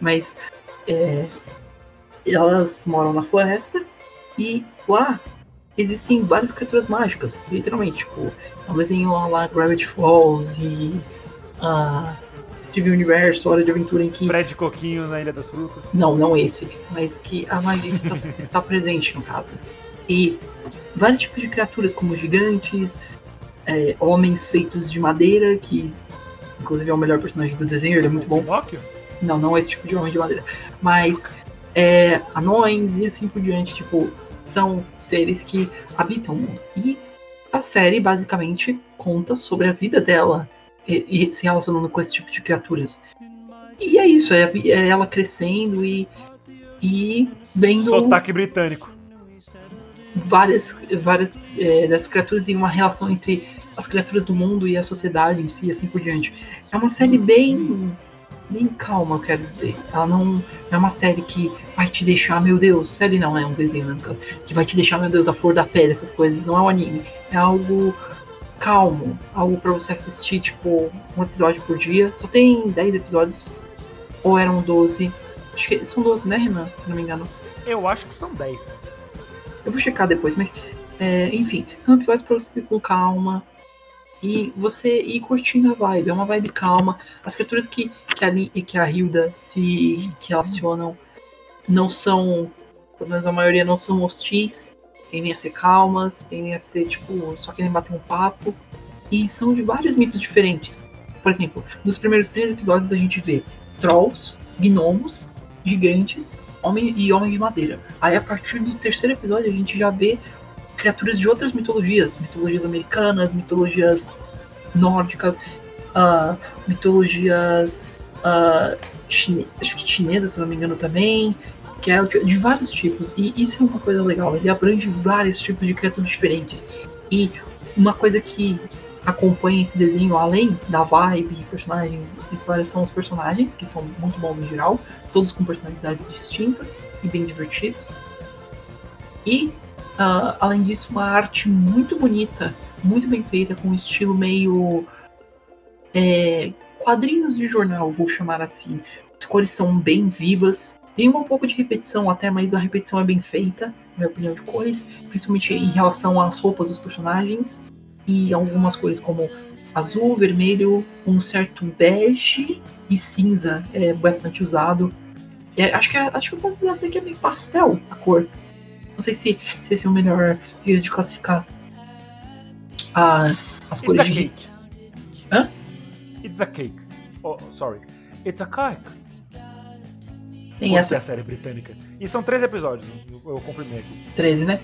[SPEAKER 3] mas é, elas moram na floresta e lá existem várias criaturas mágicas, literalmente. Tipo, é um desenho lá, Gravity Falls e a Steve Universo, Hora de Aventura em que
[SPEAKER 1] Fred Coquinho na Ilha das Frutas.
[SPEAKER 3] Não, não esse, mas que a magia está, está presente no caso. E vários tipos de criaturas, como gigantes, é, homens feitos de madeira, que inclusive é o melhor personagem do desenho, ele é muito bom.
[SPEAKER 1] Pinóquio?
[SPEAKER 3] Não, não esse tipo de homem de madeira. Mas é, anões e assim por diante, tipo, são seres que habitam o mundo. E a série basicamente conta sobre a vida dela e, e se relacionando com esse tipo de criaturas. E é isso, é, é ela crescendo e, e vendo
[SPEAKER 1] Sotaque britânico.
[SPEAKER 3] várias, várias é, dessas criaturas e uma relação entre as criaturas do mundo e a sociedade em si, assim por diante. É uma série bem, bem calma, eu quero dizer. Ela não é uma série que vai te deixar, meu Deus, série não, é um desenho, né, que vai te deixar, meu Deus, a flor da pele, essas coisas. Não é um anime. É algo calmo, algo pra você assistir, tipo, um episódio por dia. Só tem 10 episódios, ou eram 12. Acho que são 12, né, Renan? Se não me engano.
[SPEAKER 1] Eu acho que são 10.
[SPEAKER 3] Eu vou checar depois, mas é, enfim, são episódios pra você ver com calma e você ir curtindo a vibe. É uma vibe calma. As criaturas que, que, a, que a Hilda se relacionam não são, pelo menos a maioria não são hostis, tendem a ser calmas, tendem a ser, tipo, só querem bater um papo. E são de vários mitos diferentes. Por exemplo, nos primeiros três episódios a gente vê trolls, gnomos, gigantes homem e homem de madeira. Aí a partir do terceiro episódio a gente já vê criaturas de outras mitologias, mitologias americanas, mitologias nórdicas, ah, mitologias chine- acho que chinesas, se não me engano também, que é de vários tipos. E isso é uma coisa legal, ele abrange vários tipos de criaturas diferentes. E uma coisa que acompanha esse desenho, além da vibe, personagens histórias, são os personagens, que são muito bons em geral, todos com personalidades distintas e bem divertidos. E, ah, além disso, uma arte muito bonita, muito bem feita, com um estilo meio. é, quadrinhos de jornal, vou chamar assim. As cores são bem vivas. Tem um pouco de repetição até, mas a repetição é bem feita, na minha opinião, de cores, principalmente em relação às roupas dos personagens e algumas cores como azul, vermelho, um certo bege e cinza é bastante usado. É, acho, que é- acho que eu posso dizer até que é meio pastel a cor. Não sei se, se esse é o melhor jeito de classificar a- as
[SPEAKER 1] It's
[SPEAKER 3] cores
[SPEAKER 1] a
[SPEAKER 3] de.
[SPEAKER 1] cake.
[SPEAKER 3] Hã?
[SPEAKER 1] It's a cake. Oh, sorry. It's a cake. Porque
[SPEAKER 3] essa
[SPEAKER 1] é a série britânica. E são três episódios, eu, confirmei aqui.
[SPEAKER 3] 13, né?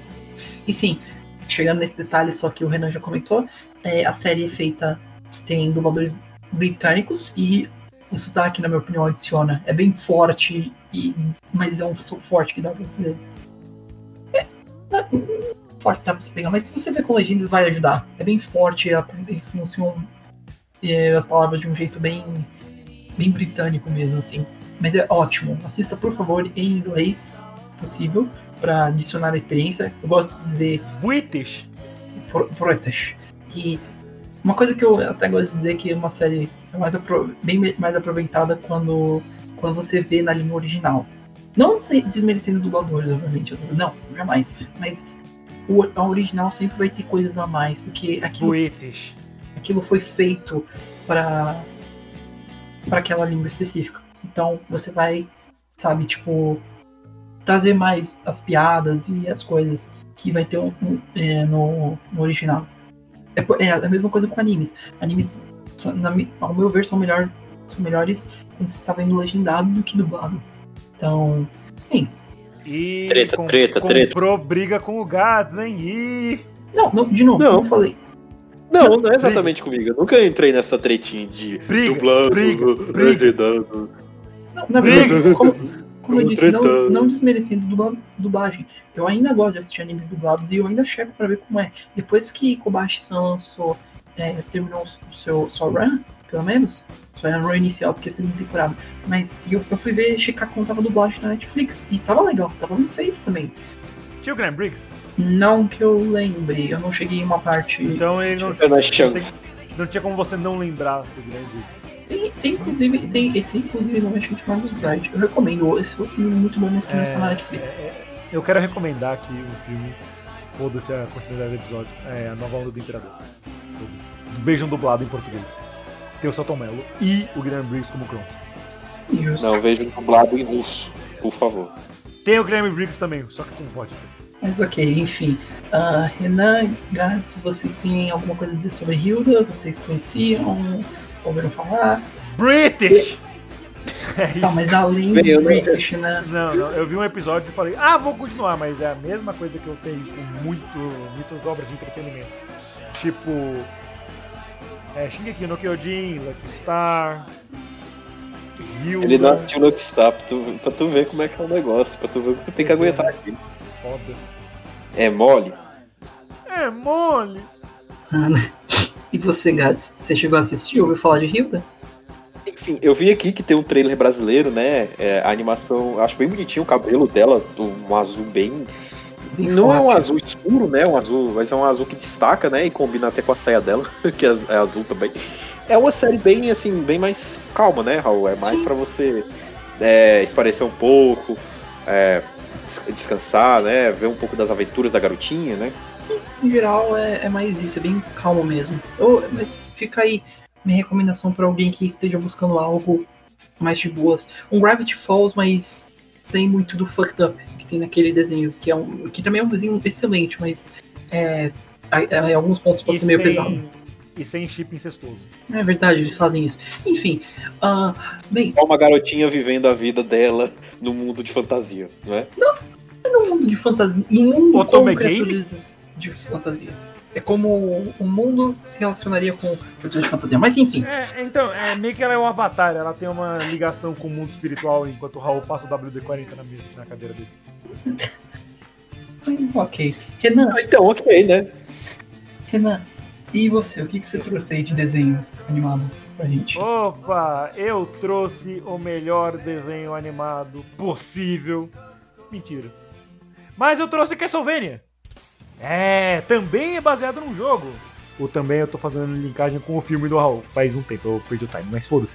[SPEAKER 3] E sim, chegando nesse detalhe só que o Renan já comentou, é, a série é feita, tem dubladores britânicos e o sotaque, na minha opinião, adiciona. É bem forte, e, mas é um som forte que dá pra você. É, é, forte dá pra você pegar, mas se você ver com legendas vai ajudar. É bem forte, a- eles pronunciam é, as palavras de um jeito bem, bem britânico mesmo, assim. Mas é ótimo. Assista, por favor, em inglês, possível, para adicionar a experiência. Eu gosto de dizer
[SPEAKER 1] British.
[SPEAKER 3] pro- British. E uma coisa que eu até gosto de dizer que uma série é mais apro- bem mais aproveitada quando, quando você vê na língua original. Não desmerecendo dubladores, obviamente. assim, Não, jamais. Mas o, a original sempre vai ter coisas a mais, porque aquilo
[SPEAKER 1] British.
[SPEAKER 3] aquilo foi feito para para aquela língua específica. Então você vai, sabe, tipo trazer mais as piadas e as coisas que vai ter um, um, é, no, no original. É, é a mesma coisa com animes. Animes, na ao meu ver, são, melhor, são melhores quando você está vendo legendado do que dublado. Então,
[SPEAKER 1] E
[SPEAKER 4] Treta, treta, treta.
[SPEAKER 1] comprou briga com o Gats, hein? E
[SPEAKER 3] não, não de novo,
[SPEAKER 6] Não.
[SPEAKER 3] eu falei.
[SPEAKER 6] Não, não é exatamente comigo. Eu nunca entrei nessa tretinha de
[SPEAKER 1] Briga,
[SPEAKER 6] dublando,
[SPEAKER 1] briga, briga.
[SPEAKER 3] Não, na verdade, como, como eu disse, não, não desmerecendo dubla- dublagem. Eu ainda gosto de assistir animes dublados e eu ainda chego pra ver como é. Depois que Kobashi-san lançou, é, terminou o seu, sua run, pelo menos, sua run inicial, porque é a segunda temporada. Mas eu, eu fui ver, checar como tava dublagem na Netflix e tava legal, tava bem feito também.
[SPEAKER 1] tinha o Graham Briggs.
[SPEAKER 3] Não que eu lembre, eu não cheguei em uma parte.
[SPEAKER 1] Então ele não, não, tem- não tinha como você não lembrar do Graham Briggs.
[SPEAKER 3] Tem, tem inclusive, tem, tem inclusive no Machine Marvel's Bride. Eu recomendo, esse outro filme é muito bom, mas que não está na Netflix.
[SPEAKER 1] é, é, eu quero recomendar aqui o filme. Foda-se a continuidade do episódio. É a nova onda do Imperador. Foda-se. Beijam dublado em português. Tem o Celton Mello e o Graham Briggs como Kron.
[SPEAKER 6] Não, vejo dublado em russo, por favor.
[SPEAKER 1] Tem o Graham Briggs também, só que com voz.
[SPEAKER 3] Mas ok, enfim. Ah, Renan, Gats, vocês têm alguma coisa a dizer sobre Hilda? Vocês conheciam? Ouviram falar?
[SPEAKER 1] British! É isso.
[SPEAKER 3] Tá, mas além
[SPEAKER 6] Bem,
[SPEAKER 3] do
[SPEAKER 6] não-
[SPEAKER 3] British, né?
[SPEAKER 1] Não, não, eu vi um episódio e falei, ah, vou continuar, mas é a mesma coisa que eu tenho com muito, muitas obras de entretenimento. Tipo. É, Shingeki no Kyojin, Lucky Star. Hilda.
[SPEAKER 6] Ele não assistiu no Star pra tu, pra tu ver como é que é o negócio, pra tu ver o que tu tem que aguentar aqui.
[SPEAKER 1] Foda.
[SPEAKER 6] É mole?
[SPEAKER 1] É mole!
[SPEAKER 3] E você, Gats? Você chegou a assistir? Ouviu falar de Hilda?
[SPEAKER 6] Enfim, eu vi aqui que tem um trailer brasileiro, né? É, a animação, acho bem bonitinho o cabelo dela, um azul bem.
[SPEAKER 3] Bem
[SPEAKER 6] Não é um
[SPEAKER 3] forte.
[SPEAKER 6] azul escuro, né? Um azul, mas é um azul que destaca, né? E combina até com a saia dela, que é é azul também. É uma série bem, assim, bem mais calma, né, Raul? É mais pra você é, esparecer um pouco, é, des- descansar, né? Ver um pouco das aventuras da garotinha, né?
[SPEAKER 3] Em geral, é, é mais isso, é bem calmo mesmo. Eu, mas fica aí minha recomendação pra alguém que esteja buscando algo mais de boas. Um Gravity Falls, mas sem muito do fucked up que tem naquele desenho, que, é um, que também é um desenho excelente, mas é, a- a- em alguns pontos pode
[SPEAKER 1] E
[SPEAKER 3] ser meio
[SPEAKER 1] sem-
[SPEAKER 3] pesado.
[SPEAKER 1] E sem chip incestuoso.
[SPEAKER 3] É verdade, eles fazem isso. Enfim, ah, bem,
[SPEAKER 4] Só uma garotinha vivendo a vida dela no mundo de fantasia, não é?
[SPEAKER 3] no mundo de fantasia, no mundo com
[SPEAKER 1] Otome
[SPEAKER 3] criaturas de fantasia. É como o mundo se relacionaria com criaturas de fantasia. Mas enfim,
[SPEAKER 1] É, então, é meio que ela é um avatar, ela tem uma ligação com o mundo espiritual enquanto o Raul passa o WD-40 na, mesa, na cadeira dele.
[SPEAKER 3] mas ok. Renan,
[SPEAKER 4] Então, ok, né?
[SPEAKER 3] Renan, e você? O que, que você trouxe aí de desenho animado pra gente?
[SPEAKER 1] Opa, eu trouxe o melhor desenho animado possível. Mentira. Mas eu trouxe Castlevania. É, também é baseado num jogo. Ou também eu tô fazendo linkagem com o filme do Raul. Faz um tempo, eu perdi o time, mas foda-se.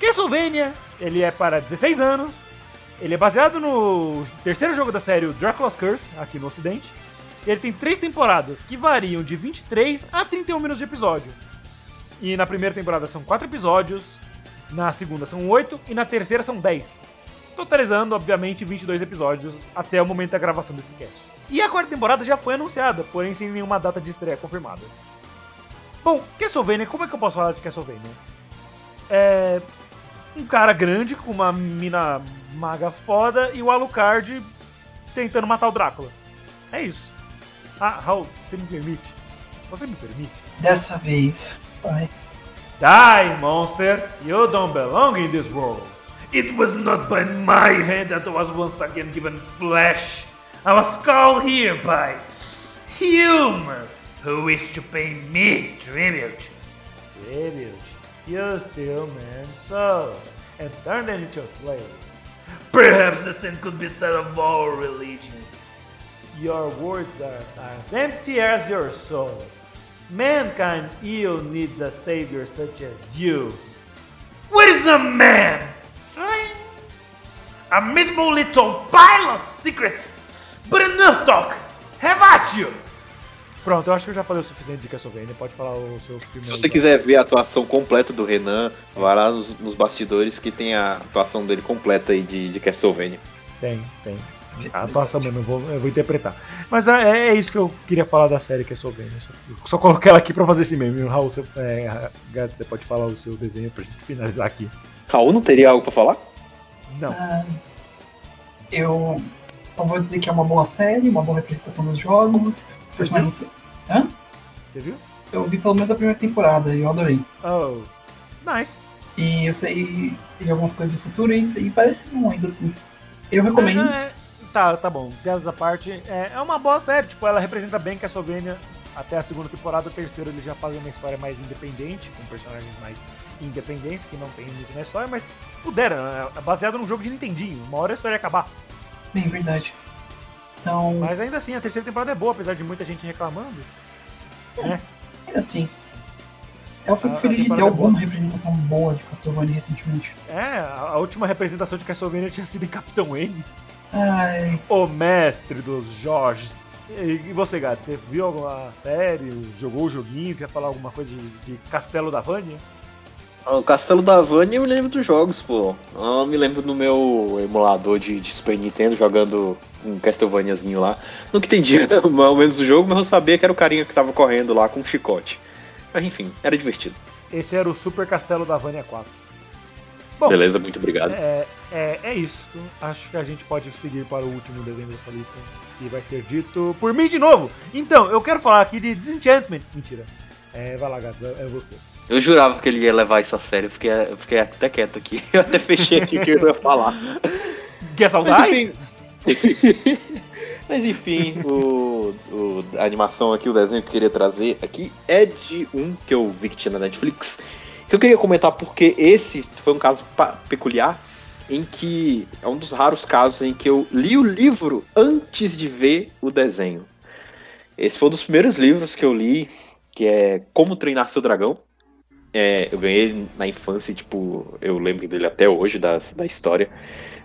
[SPEAKER 1] Castlevania, ele é para 16 anos. Ele é baseado no terceiro jogo da série, Dracula's Curse, aqui no ocidente. Ele tem três temporadas que variam de 23 a 31 minutos de episódio. E na primeira temporada são 4 episódios, na segunda são 8 e na terceira são 10. Totalizando, obviamente, 22 episódios até o momento da gravação desse cast. E a quarta temporada já foi anunciada, porém sem nenhuma data de estreia confirmada. Bom, Castlevania, como é que eu posso falar de Castlevania? É. Um cara grande com uma mina maga foda e o Alucard tentando matar o Drácula. É isso. Ah, Raul, você me permite? Você me permite?
[SPEAKER 3] Dessa vez, vai.
[SPEAKER 1] Die, monster! You don't belong in this world. It was not by my hand that I was once again given flesh. I was called here by humans who wish to pay me tribute. Tribute. You steal man's soul and turn them into slaves. Perhaps the same could be said of all religions. Your words are as empty as your soul. Mankind ill needs a savior such as you. What is a man? A miserable little pile of secrets. At you. Pronto, eu acho que eu já falei o suficiente de Castlevania. Pode falar o seu primeiro.
[SPEAKER 4] Se você quiser ver a atuação completa do Renan, vai lá nos, nos bastidores que tem a atuação dele completa aí de, de Castlevania.
[SPEAKER 1] Tem, tem. A atuação mesmo, eu vou, eu vou interpretar. Mas é, é isso que eu queria falar da série Castlevania. Só, só coloquei ela aqui pra fazer esse meme. Raul, você, é, Gato, você pode falar o seu desenho pra gente finalizar aqui.
[SPEAKER 4] Raul não teria algo pra falar?
[SPEAKER 1] Não.
[SPEAKER 3] Ah, eu só vou dizer que é uma boa série, uma boa representação dos jogos.
[SPEAKER 1] Você viu?
[SPEAKER 3] Hã?
[SPEAKER 1] Você viu?
[SPEAKER 3] Eu vi pelo menos a primeira temporada e eu adorei.
[SPEAKER 1] Oh, nice.
[SPEAKER 3] E eu sei de algumas coisas do futuro e, e parece bom ainda assim. Eu recomendo.
[SPEAKER 1] É, é, tá, tá bom. Piadas à parte, é, é uma boa série. Tipo, ela representa bem Castlevania até a segunda temporada. A terceira ele já faz uma história mais independente, com personagens mais independentes, que não tem muito na história, mas puderam. É baseado num jogo de Nintendinho. Uma hora a história ia acabar.
[SPEAKER 3] Bem, verdade. Então,
[SPEAKER 1] Mas ainda assim, a terceira temporada é boa, apesar de muita gente reclamando.
[SPEAKER 3] é assim. Eu fico
[SPEAKER 1] A-
[SPEAKER 3] feliz de ter
[SPEAKER 1] é
[SPEAKER 3] alguma
[SPEAKER 1] boa.
[SPEAKER 3] representação boa de Castlevania recentemente.
[SPEAKER 1] É, a, última representação de Castlevania tinha sido em Capitão N,
[SPEAKER 3] Ai,
[SPEAKER 1] o mestre dos Jorge. E, e você, Gato, você viu alguma série, jogou o joguinho, quer falar alguma coisa de, de Castelo da Vânia?
[SPEAKER 4] Ah, O Castelo da Vânia eu me lembro dos jogos, pô. Eu me lembro no meu emulador de, de Super Nintendo jogando um Castlevaniazinho lá. Nunca entendia mais ou menos o jogo, mas eu sabia que era o carinha que tava correndo lá com um chicote. Mas enfim, era divertido.
[SPEAKER 1] Esse era o Super Castelo da Vânia 4. Bom,
[SPEAKER 4] Beleza, muito obrigado.
[SPEAKER 1] É, é, é isso. Acho que a gente pode seguir para o último desenho dessa lista, que vai ser dito por mim de novo. Então, eu quero falar aqui de Disenchantment. Mentira. É, vai lá, gato, é você.
[SPEAKER 4] Eu jurava que ele ia levar isso a sério, eu fiquei, eu fiquei até quieto aqui. Eu até fechei aqui o que eu ia falar.
[SPEAKER 1] Quer
[SPEAKER 4] Mas
[SPEAKER 1] saudade?
[SPEAKER 4] enfim, Mas enfim, o, o- a animação aqui, o desenho que eu queria trazer aqui é de um que eu vi que tinha na Netflix. Que eu queria comentar porque esse foi um caso peculiar em que é um dos raros casos em que eu li o livro antes de ver o desenho. Esse foi um dos primeiros livros que eu li, que é Como Treinar Seu Dragão. É, eu ganhei na infância, tipo, eu lembro dele até hoje, da, da história.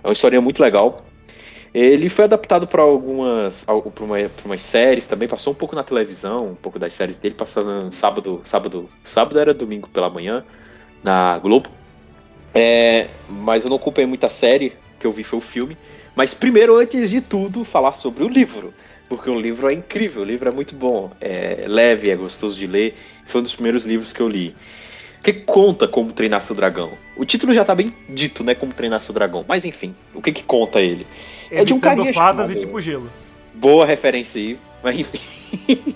[SPEAKER 4] É uma história muito legal. Ele foi adaptado para algumas para uma, pra umas séries também, passou um pouco na televisão, um pouco das séries dele, passando sábado, sábado, sábado era domingo pela manhã na Globo. É, mas eu não acompanhei muita série, que eu vi foi o filme. Mas primeiro, antes de tudo, falar sobre o livro. Porque o livro é incrível, o livro é muito bom. É leve, é gostoso de ler. Foi um dos primeiros livros que eu li. Que conta como treinar seu dragão. O título já tá bem dito, né? Como treinar seu dragão. Mas enfim, o que que conta ele? É de um
[SPEAKER 1] Evitando
[SPEAKER 4] carinha
[SPEAKER 1] fadas
[SPEAKER 4] chamado-
[SPEAKER 1] e tipo gelo.
[SPEAKER 4] Boa referência aí, mas enfim.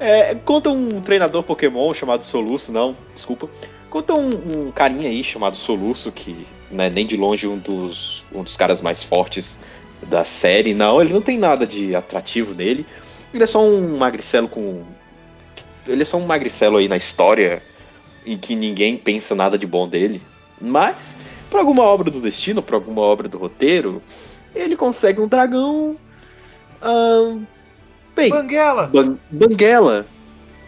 [SPEAKER 4] É, conta um treinador Pokémon chamado Soluço, não, desculpa. Conta um, um carinha aí chamado Soluço, que não é nem de longe um dos, um dos caras mais fortes da série. Não, ele não tem nada de atrativo nele. Ele é só um magricelo com. Ele é só um magricelo aí na história em que ninguém pensa nada de bom dele. Mas, por alguma obra do destino, por alguma obra do roteiro, ele consegue um dragão. bem,
[SPEAKER 1] Banguela!
[SPEAKER 4] ban- banguela.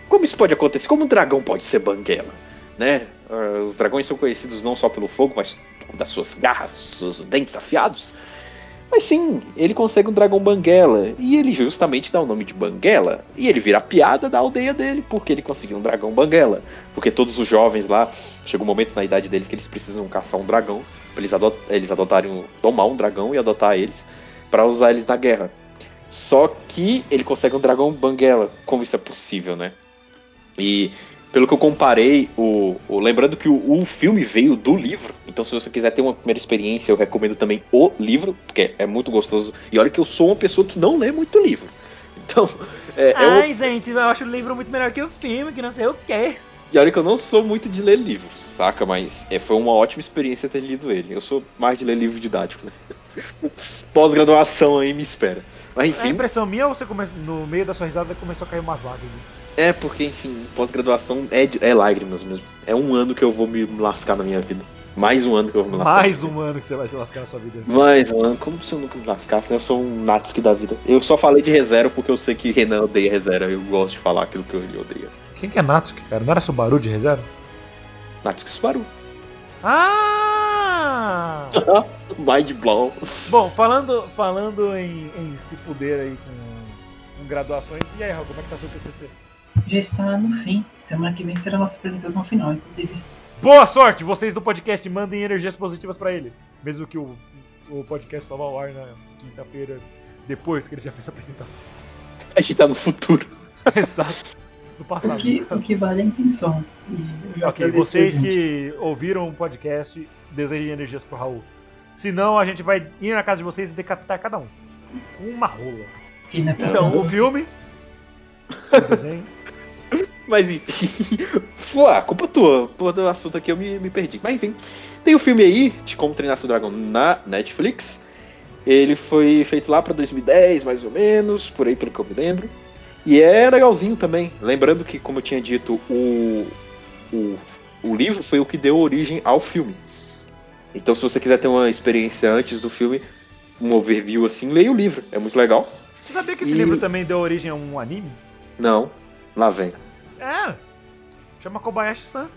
[SPEAKER 4] Como isso pode acontecer? Como um dragão pode ser banguela? Né? Ah, os dragões são conhecidos não só pelo fogo, mas das suas garras, seus dentes afiados. Mas sim, ele consegue um dragão banguela. E ele justamente dá o nome de banguela. E ele vira piada da aldeia dele, porque ele conseguiu um dragão banguela. Porque todos os jovens lá, chega um momento na idade dele que eles precisam caçar um dragão. Pra eles, adot eles adotarem, tomar um dragão e adotar eles. pra usar eles na guerra. Só que ele consegue um dragão banguela. Como isso é possível, né? E pelo que eu comparei, o, o- lembrando que o, o filme veio do livro, então se você quiser ter uma primeira experiência, eu recomendo também o livro, porque é muito gostoso. E olha que eu sou uma pessoa que não lê muito livro. Então, é, é
[SPEAKER 1] Ai, gente, eu acho o livro muito melhor que o filme, que não sei o quê.
[SPEAKER 4] e olha que eu não sou muito de ler livros, saca? Mas é, foi uma ótima experiência ter lido ele. Eu sou mais de ler livro didático, né? Pós-graduação aí me espera. Mas
[SPEAKER 1] É
[SPEAKER 4] enfim,
[SPEAKER 1] impressão minha ou você come... no meio da sua risada começou a cair umas lágrimas?
[SPEAKER 4] É porque, enfim, pós-graduação é, é lágrimas mesmo. É um ano que eu vou me lascar na minha vida. Mais um ano que eu vou me lascar.
[SPEAKER 1] Mais um ano que você vai se lascar na sua vida.
[SPEAKER 4] Mais um ano. Como se eu nunca me lascasse, né? Eu sou um Natsuki da vida. Eu só falei de ReZero porque eu sei que Renan odeia ReZero. Eu gosto de falar aquilo que ele odeia.
[SPEAKER 1] Quem que é Natsuki, cara? Não era Subaru de reserva?
[SPEAKER 4] Natsuki Subaru.
[SPEAKER 1] Ah!
[SPEAKER 4] Mind blow.
[SPEAKER 1] Bom, falando, falando em, em se fuder aí com, com graduações, e aí, Raul, como é que tá seu TCC?
[SPEAKER 3] Já está no fim. Semana que vem será a nossa apresentação final, inclusive.
[SPEAKER 1] Boa sorte! Vocês do podcast mandem energias positivas pra ele. Mesmo que o, o podcast só vá ao ar na quinta-feira, depois que ele já fez a apresentação.
[SPEAKER 4] A gente tá no futuro.
[SPEAKER 1] Exato. Do
[SPEAKER 3] O
[SPEAKER 1] passado.
[SPEAKER 3] que, o que vale é a intenção. E
[SPEAKER 1] Ok, vocês
[SPEAKER 3] gente.
[SPEAKER 1] que ouviram o podcast, desejem energias pro Raul. Senão, a gente vai ir na casa de vocês e decapitar cada um. Uma rola. Então, o filme. O desenho.
[SPEAKER 4] Mas enfim. Pô, culpa tua. Por do assunto aqui eu me, me perdi. Mas enfim. Tem o filme aí de Como Treinar Seu Dragão na Netflix. Ele foi feito lá pra 2010, mais ou menos, por aí pelo que eu me lembro. E é legalzinho também. Lembrando que, como eu tinha dito, o, o, o livro foi o que deu origem ao filme. Então, se você quiser ter uma experiência antes do filme, um overview assim, leia o livro. É muito legal.
[SPEAKER 1] Você sabia que esse
[SPEAKER 4] E-
[SPEAKER 1] livro também deu origem a um anime?
[SPEAKER 4] Não, lá vem.
[SPEAKER 1] É. Chama Kobayashi-san.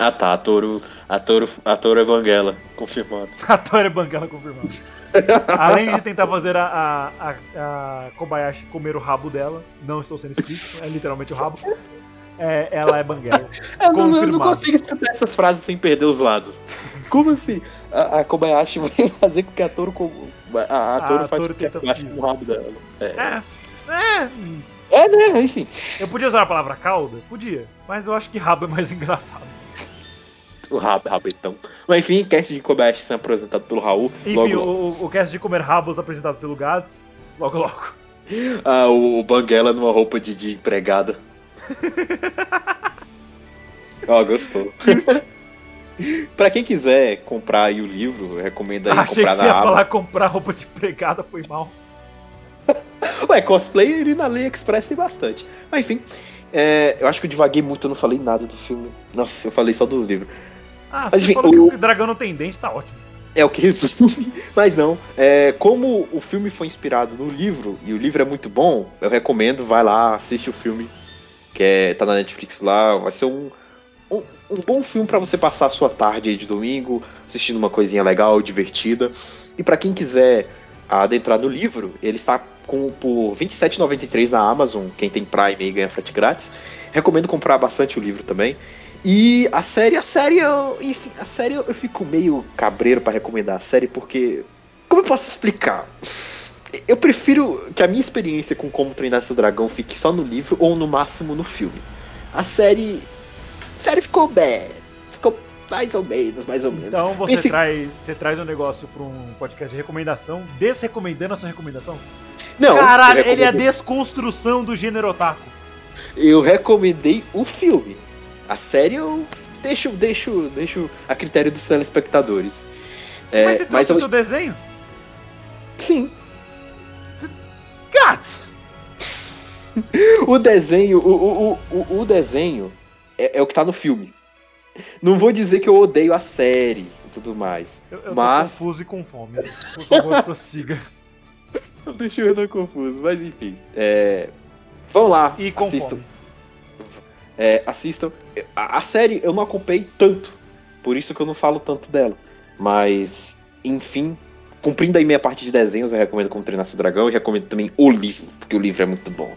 [SPEAKER 4] Ah tá, a Toro, a Toro, a Toro é Banguela, confirmado.
[SPEAKER 1] A Tori Bangala confirmado. Além de tentar fazer a, a, a, a Kobayashi comer o rabo dela, não estou sendo explícito, é literalmente o rabo. É, ela é Banguela.
[SPEAKER 4] Eu não, eu não
[SPEAKER 1] Confirmado.
[SPEAKER 4] consigo escutar essa frase sem perder os lados. Como assim? A, a Kobayashi vai fazer com que a Toro. A, a
[SPEAKER 1] A
[SPEAKER 4] Toro faz
[SPEAKER 1] Toro
[SPEAKER 4] com que a Kobayashi com o rabo dela.
[SPEAKER 1] É. É.
[SPEAKER 4] É, né? Enfim.
[SPEAKER 1] Eu podia usar a palavra cauda? Podia. Mas eu acho que rabo é mais engraçado.
[SPEAKER 4] O rabo, rabetão. Mas enfim, cast de Kobayashi sendo apresentado pelo Raul.
[SPEAKER 1] Enfim,
[SPEAKER 4] logo,
[SPEAKER 1] o, o, o cast de comer rabos apresentado pelo Gads. Logo, logo.
[SPEAKER 4] ah, o, o Banguela numa roupa de, de empregada. Ó, gostou. pra quem quiser comprar aí o livro, recomendo aí
[SPEAKER 1] Achei que
[SPEAKER 4] comprar
[SPEAKER 1] você ia
[SPEAKER 4] Amazon.
[SPEAKER 1] falar comprar roupa de empregada, foi mal.
[SPEAKER 4] Ué, cosplay ali na AliExpress tem bastante. Mas enfim, é, eu acho que eu divaguei muito, eu não falei nada do filme. Nossa, eu falei só do livro.
[SPEAKER 1] Ah,
[SPEAKER 4] Mas,
[SPEAKER 1] você
[SPEAKER 4] enfim,
[SPEAKER 1] falou
[SPEAKER 4] o-
[SPEAKER 1] que o dragão não tem dente, tá ótimo.
[SPEAKER 4] É o que resume. Mas não, é, como o filme foi inspirado no livro, e o livro é muito bom, eu recomendo, vai lá, assiste o filme, que é, tá na Netflix lá, vai ser um, um, um bom filme pra você passar a sua tarde aí de domingo, assistindo uma coisinha legal, divertida. E pra quem quiser adentrar no livro, ele está com, por R$ 27,93 na Amazon. Quem tem Prime aí ganha frete grátis. Recomendo comprar bastante o livro também. E a série, a série, eu, enfim, a série eu, fico meio cabreiro pra recomendar a série porque como eu posso explicar? Eu prefiro que a minha experiência com como treinar seu dragão fique só no livro ou no máximo no filme. A série, a série ficou bem, mais ou menos, mais ou menos.
[SPEAKER 1] Então você,
[SPEAKER 4] Pense-
[SPEAKER 1] traz, você traz um negócio pra um podcast de recomendação, desrecomendando a sua recomendação?
[SPEAKER 4] Não,
[SPEAKER 1] Caralho, ele é a desconstrução do gênero otaku.
[SPEAKER 4] Eu recomendei o filme. A série eu deixo, deixo, deixo a critério dos telespectadores. É,
[SPEAKER 1] mas você
[SPEAKER 4] mas eu,
[SPEAKER 1] o seu desenho?
[SPEAKER 4] sim,
[SPEAKER 1] Gats!
[SPEAKER 4] o desenho, o, o, o, o desenho é, é o que tá no filme. Não vou dizer que eu odeio a série e tudo mais.
[SPEAKER 1] Eu, eu
[SPEAKER 4] Mas-
[SPEAKER 1] tô confuso e com fome. Por favor, prossiga.
[SPEAKER 4] Eu deixo o Renan confuso, mas enfim. É, vão lá,
[SPEAKER 1] E com
[SPEAKER 4] assistam.
[SPEAKER 1] fome.
[SPEAKER 4] É, assistam. A, a série eu não acompanhei tanto, por isso que eu não falo tanto dela. Mas, enfim, cumprindo aí minha parte de desenhos, eu recomendo Como Treinar Seu Dragão e recomendo também o livro, porque o livro é muito bom.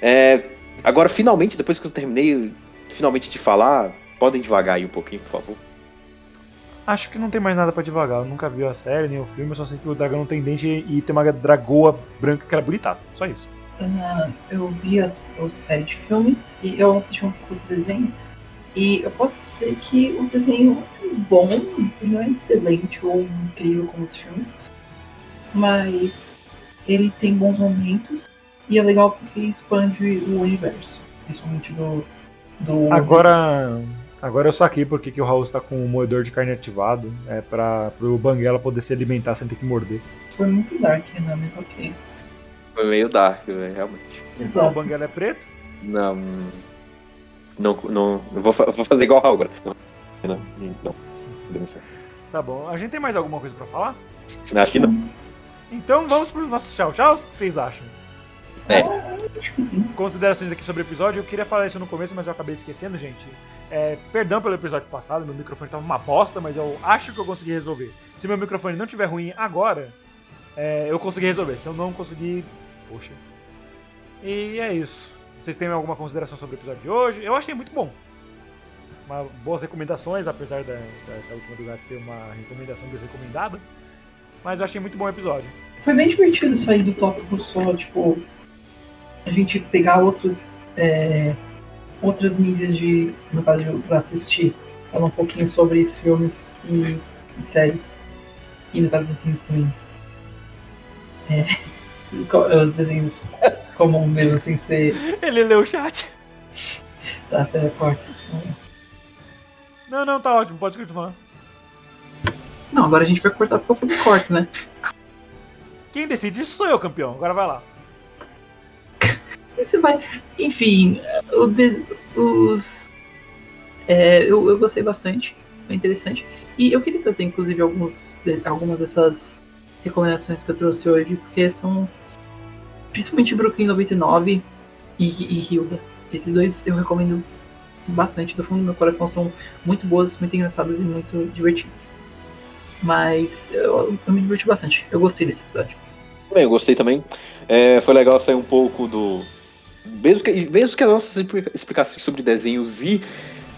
[SPEAKER 4] É, agora, finalmente, depois que eu terminei finalmente de falar, podem devagar aí um pouquinho, por favor.
[SPEAKER 1] Acho que não tem mais nada pra devagar. Eu nunca vi a série, nem o filme, eu só sei que o dragão não tem dente e tem uma dragoa branca que era bonitaça. Só isso.
[SPEAKER 3] Ah, eu vi as, a série de filmes e eu assisti um pouco do desenho. E eu posso dizer que o desenho é bom, não é excelente ou incrível como os filmes, mas ele tem bons momentos e é legal porque expande o universo, principalmente do. do
[SPEAKER 1] Agora. Agora eu saquei porque que o Raul está com o moedor de carne ativado. É pra o Banguela poder se alimentar sem ter que morder.
[SPEAKER 3] Foi muito dark, né? Mas ok.
[SPEAKER 4] Foi meio dark, realmente.
[SPEAKER 1] O
[SPEAKER 3] Exato.
[SPEAKER 1] Banguela é preto?
[SPEAKER 4] Não. Não, não. Eu vou, eu vou fazer igual o Raul agora. Não. Não. não. Não sei.
[SPEAKER 1] Tá bom. A gente tem mais alguma coisa pra falar?
[SPEAKER 4] Acho que não.
[SPEAKER 1] Então vamos pros nossos tchau tchau. O que vocês acham?
[SPEAKER 4] É.
[SPEAKER 3] Acho que sim.
[SPEAKER 1] Considerações aqui sobre o episódio. Eu queria falar isso no começo, mas eu acabei esquecendo, gente. É, perdão pelo episódio passado, meu microfone tava uma bosta, mas eu acho que eu consegui resolver. Se meu microfone não tiver ruim agora, é, eu consegui resolver. Se eu não conseguir, poxa. E é isso. Vocês têm alguma consideração sobre o episódio de hoje? Eu achei muito bom. Uma, boas recomendações, apesar da, dessa última do gato ter uma recomendação desrecomendada. Mas eu achei muito bom o episódio.
[SPEAKER 3] Foi bem divertido sair do tópico só, tipo, a gente pegar outras, é, outras mídias de, no caso, de, pra assistir. Falar um pouquinho sobre filmes e, e séries. E no caso desenhos também. É, os desenhos comum mesmo, sem ser.
[SPEAKER 1] Ele leu o chat.
[SPEAKER 3] Tá, até corta.
[SPEAKER 1] Não, não, tá ótimo, pode continuar.
[SPEAKER 3] Não, agora a gente vai cortar porque eu fui corte, né?
[SPEAKER 1] Quem decide isso sou eu, campeão. Agora vai lá.
[SPEAKER 3] Você vai. Enfim, o os. é, eu, eu gostei bastante, foi interessante. E eu queria trazer, inclusive, alguns, algumas dessas recomendações que eu trouxe hoje, porque são principalmente Brooklyn 99 e, e Hilda. Esses dois eu recomendo bastante, do fundo do meu coração, são muito boas, muito engraçadas e muito divertidas. Mas eu, eu me diverti bastante, eu gostei desse episódio.
[SPEAKER 4] Bem, eu gostei também. É, foi legal sair um pouco do. Mesmo que, mesmo que as nossas expli- explicações sobre desenhos e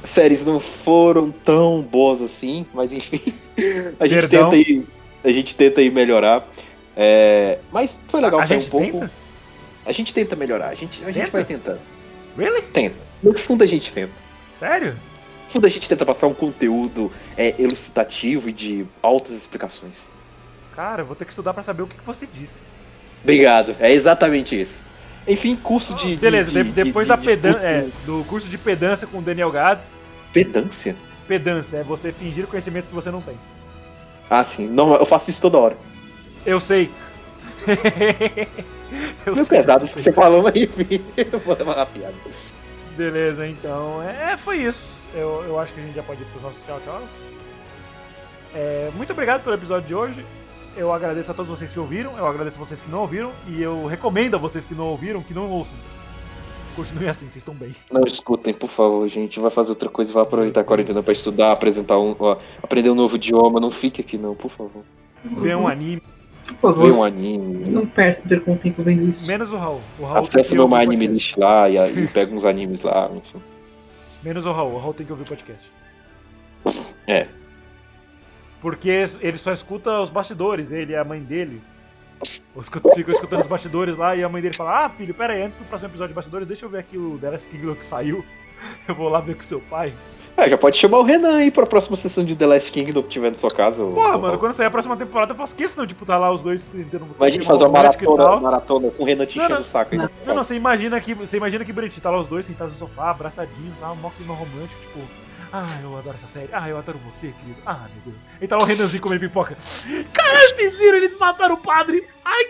[SPEAKER 4] séries não foram tão boas assim, mas enfim, a gente
[SPEAKER 1] Perdão.
[SPEAKER 4] tenta ir, a gente tenta ir melhorar. É, mas foi legal
[SPEAKER 1] a
[SPEAKER 4] sair um pouco.
[SPEAKER 1] tenta?
[SPEAKER 4] A gente tenta melhorar, a gente, a gente vai tentando.
[SPEAKER 1] Really?
[SPEAKER 4] Tenta. No fundo a gente tenta.
[SPEAKER 1] Sério?
[SPEAKER 4] No fundo a gente tenta passar um conteúdo é, elucidativo e de altas explicações.
[SPEAKER 1] Cara, eu vou ter que estudar pra saber o que, que você disse.
[SPEAKER 4] Obrigado, é exatamente isso. Enfim, curso de.
[SPEAKER 1] Beleza,
[SPEAKER 4] de-
[SPEAKER 1] de-
[SPEAKER 4] de-
[SPEAKER 1] depois
[SPEAKER 4] de
[SPEAKER 1] da
[SPEAKER 4] discurso-
[SPEAKER 1] é, do curso de pedância com o Daniel Gades.
[SPEAKER 4] Pedância?
[SPEAKER 1] Pedância é você fingir conhecimento que você não tem.
[SPEAKER 4] Ah, sim. Não, eu faço isso toda hora.
[SPEAKER 1] Eu sei. eu
[SPEAKER 4] Meu
[SPEAKER 1] sei,
[SPEAKER 4] pesado
[SPEAKER 1] eu sei.
[SPEAKER 4] você falou, mas enfim. Eu vou levar uma piada.
[SPEAKER 1] Beleza, então. É, foi isso. Eu, eu acho que a gente já pode ir pros nossos tchau tchau. É, muito obrigado pelo episódio de hoje. Eu agradeço a todos vocês que ouviram, eu agradeço a vocês que não ouviram, e eu recomendo a vocês que não ouviram que não ouçam. Continue assim, vocês estão bem.
[SPEAKER 4] Não escutem, por favor, gente. Vai fazer outra coisa, vai aproveitar a quarentena pra estudar, apresentar um. ó, aprender um novo idioma. Não fique aqui, não, por favor.
[SPEAKER 1] Vê um anime.
[SPEAKER 3] Por
[SPEAKER 4] Vê
[SPEAKER 3] favor,
[SPEAKER 4] um anime.
[SPEAKER 3] não perca com tempo vendo isso.
[SPEAKER 1] Menos o Raul. O Raul
[SPEAKER 4] Acesse meu
[SPEAKER 1] o
[SPEAKER 4] Anime. List lá e, e pega uns animes lá, enfim.
[SPEAKER 1] Menos o Raul. O Raul tem que ouvir o podcast.
[SPEAKER 4] É.
[SPEAKER 1] Porque ele só escuta os bastidores, ele e a mãe dele. Ficam escutando os bastidores lá e a mãe dele fala: Ah, filho, pera aí, antes do próximo episódio de bastidores, deixa eu ver aqui o The Last Kingdom que saiu. Eu vou lá ver com seu pai.
[SPEAKER 4] É, já pode chamar o Renan aí pra próxima sessão de The Last Kingdom que tiver na sua casa.
[SPEAKER 1] Porra,
[SPEAKER 4] ô-
[SPEAKER 1] mano, quando sair a próxima temporada eu faço questão de botar lá os dois tentando.
[SPEAKER 4] Imagina fazer uma maratona, maratona com o Renan te enchendo o saco aí.
[SPEAKER 3] Não.
[SPEAKER 1] Não, não, você imagina que, você imagina que bonitinho, tá lá os dois sentados no sofá, abraçadinhos, lá, um mó clima romântico, tipo, ah, eu adoro essa série, ah, eu adoro você, querido, ah, meu Deus. E tá lá o Renanzinho comendo pipoca. Caralho, vocês viram, eles mataram o padre! Ai!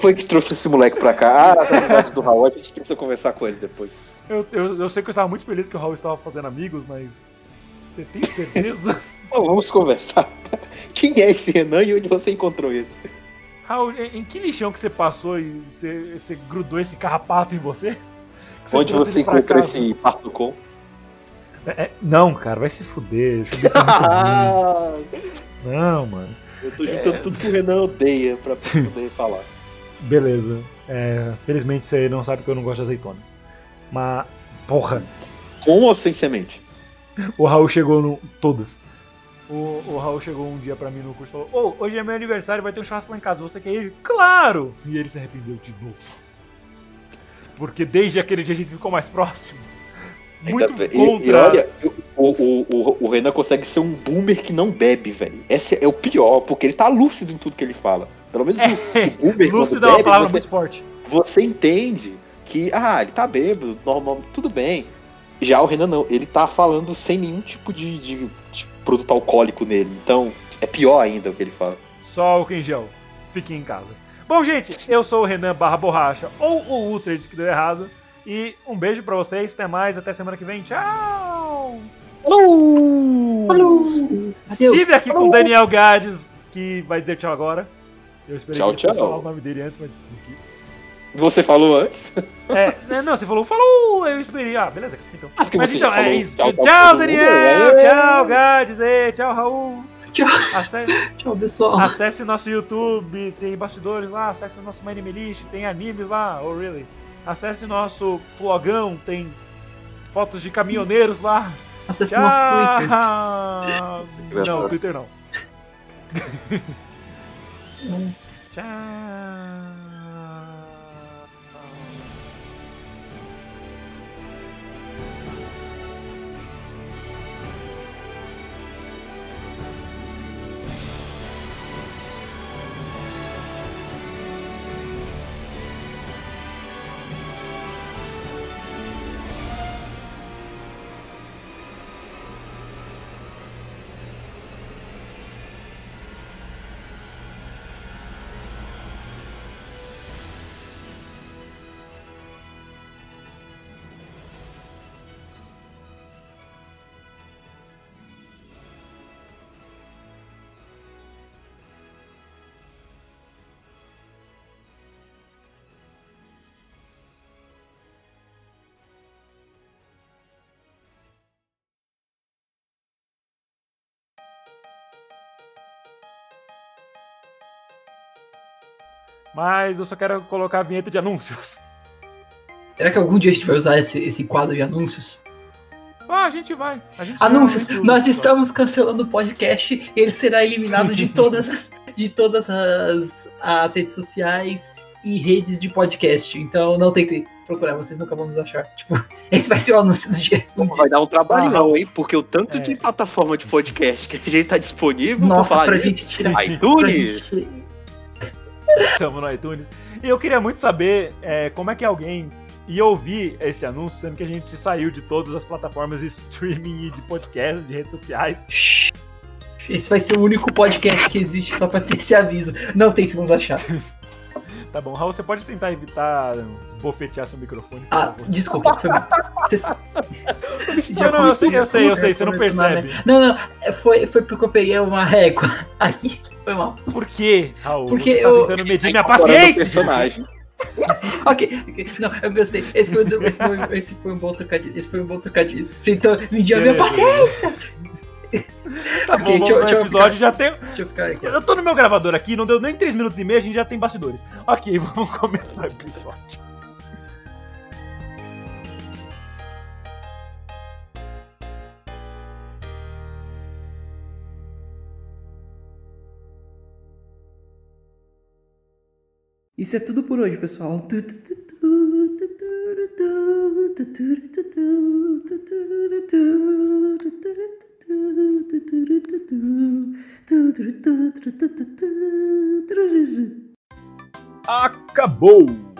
[SPEAKER 4] Foi que trouxe esse moleque pra cá. Ah, as amizades do Raul, a gente precisa conversar com ele depois.
[SPEAKER 1] Eu, eu, eu sei que eu estava muito feliz que o Raul estava fazendo amigos, mas. Você tem certeza?
[SPEAKER 4] Bom, vamos conversar. Quem é esse Renan e onde você encontrou ele?
[SPEAKER 1] Raul, em, em que lixão que você passou e você, você grudou esse carrapato em você? Que
[SPEAKER 4] onde você
[SPEAKER 1] casa?
[SPEAKER 4] esse parto com?
[SPEAKER 1] É, é, não, cara, vai se fuder. Tá. Não, mano.
[SPEAKER 4] eu tô juntando tudo que o Renan odeia pra poder falar.
[SPEAKER 1] Beleza. É, felizmente você não sabe que eu não gosto de azeitona. Mas, porra,
[SPEAKER 4] Com ou sem semente?
[SPEAKER 1] o Raul chegou no. Todas. O, o Raul chegou um dia pra mim no curso e falou: Ô, hoje é meu aniversário, vai ter um churrasco lá em casa, você quer ir? Claro! E ele se arrependeu de novo. Porque desde aquele dia a gente ficou mais próximo. Muito
[SPEAKER 4] Ainda
[SPEAKER 1] contra.
[SPEAKER 4] E, e olha, o, o, o, o Renan consegue ser um boomer que não bebe, velho. Esse é o pior, porque ele tá lúcido em tudo que ele fala. Pelo menos o, o boomer,
[SPEAKER 1] Lúcido
[SPEAKER 4] quando
[SPEAKER 1] é uma
[SPEAKER 4] bebe,
[SPEAKER 1] palavra
[SPEAKER 4] você,
[SPEAKER 1] muito forte.
[SPEAKER 4] você entende que, ah, ele tá bêbado, normal, tudo bem. Já o Renan não, ele tá falando sem nenhum tipo de, de- de produto alcoólico nele. Então, é pior ainda o que ele fala.
[SPEAKER 1] Só álcool em gel. Fiquem em casa. Bom, gente, eu sou o Renan Barra Borracha, ou o Ultra que deu errado. E um beijo pra vocês, até mais, até semana que vem. Tchau!
[SPEAKER 3] Falou! Adeus!
[SPEAKER 1] Estive aqui com o Daniel Gades, que vai dizer tchau agora. Eu esperei
[SPEAKER 4] Tchau, tchau.
[SPEAKER 1] falar o nome dele antes, mas não quis.
[SPEAKER 4] Você falou antes?
[SPEAKER 1] É, né, não, você falou, falou, eu esperei. Ah, beleza, então.
[SPEAKER 4] Ah,
[SPEAKER 1] Mas então,
[SPEAKER 4] falou
[SPEAKER 1] é isso.
[SPEAKER 4] tchau
[SPEAKER 1] Tchau,
[SPEAKER 4] mundo,
[SPEAKER 1] Daniel!
[SPEAKER 4] é.
[SPEAKER 1] Tchau, Gades! Ei, tchau, Raul!
[SPEAKER 3] Tchau,
[SPEAKER 1] Acesse,
[SPEAKER 3] tchau, pessoal.
[SPEAKER 1] acesse nosso YouTube, tem bastidores lá, acesse nosso My Anime List, tem animes lá, oh really. Acesse nosso flogão, tem fotos de caminhoneiros lá.
[SPEAKER 3] Acesse nosso Twitter.
[SPEAKER 1] Tchau! Não, Twitter não. Tchau! Mas eu só quero colocar a vinheta de anúncios.
[SPEAKER 3] Será que algum dia a gente vai usar esse, esse quadro de anúncios?
[SPEAKER 1] Ah, a gente vai. A gente
[SPEAKER 3] Anúncios!
[SPEAKER 1] vai,
[SPEAKER 3] Nós estamos cancelando o podcast ele será eliminado de todas as, de todas as, as redes sociais e redes de podcast. Então não tentem procurar, vocês nunca vão nos achar. Tipo, esse vai ser o anúncio do dia.
[SPEAKER 4] Não vai dar um trabalho
[SPEAKER 1] Ah,
[SPEAKER 4] não, hein? Porque o tanto
[SPEAKER 1] é.
[SPEAKER 4] de plataforma de podcast que a gente tá disponível
[SPEAKER 3] Nossa,
[SPEAKER 4] pra falar
[SPEAKER 3] pra gente tirar. pra
[SPEAKER 4] iTunes?
[SPEAKER 3] gente-
[SPEAKER 1] Estamos no iTunes. E eu queria muito saber é, como é que alguém ia ouvir esse anúncio, sendo que a gente saiu de todas as plataformas de streaming e de podcast, de redes sociais.
[SPEAKER 3] Esse vai ser o único podcast que existe só pra ter esse aviso. Não tente nos achar.
[SPEAKER 1] Tá bom, Raul, você pode tentar evitar bofetear seu microfone,
[SPEAKER 3] Ah,
[SPEAKER 1] favor?
[SPEAKER 3] desculpa. Foi
[SPEAKER 1] Não, não, eu sei, eu sei, eu sei, você não percebe.
[SPEAKER 3] merda. Não, não, é, foi, foi porque eu peguei uma régua. Aqui, foi mal.
[SPEAKER 1] Por quê, Raul?
[SPEAKER 3] Porque
[SPEAKER 1] você tá
[SPEAKER 3] eu-
[SPEAKER 1] tentando medir minha
[SPEAKER 4] o
[SPEAKER 1] paciência?
[SPEAKER 4] personagem.
[SPEAKER 7] ok, ok. Não, eu gostei. Esse foi, um- esse foi, esse foi um bom trocadilho. Esse foi um bom trocadilho. Então, me deu a minha paciência.
[SPEAKER 1] Tá bom,
[SPEAKER 7] deixa
[SPEAKER 1] no
[SPEAKER 7] deixa eu
[SPEAKER 1] episódio, já tem...
[SPEAKER 7] Deixa eu ficar aqui. ó.
[SPEAKER 1] Eu tô no meu gravador aqui, não deu nem 3 minutos e meio, a gente já tem bastidores. Ok, vamos começar o episódio.
[SPEAKER 3] Isso é tudo por hoje, pessoal.
[SPEAKER 1] Acabou!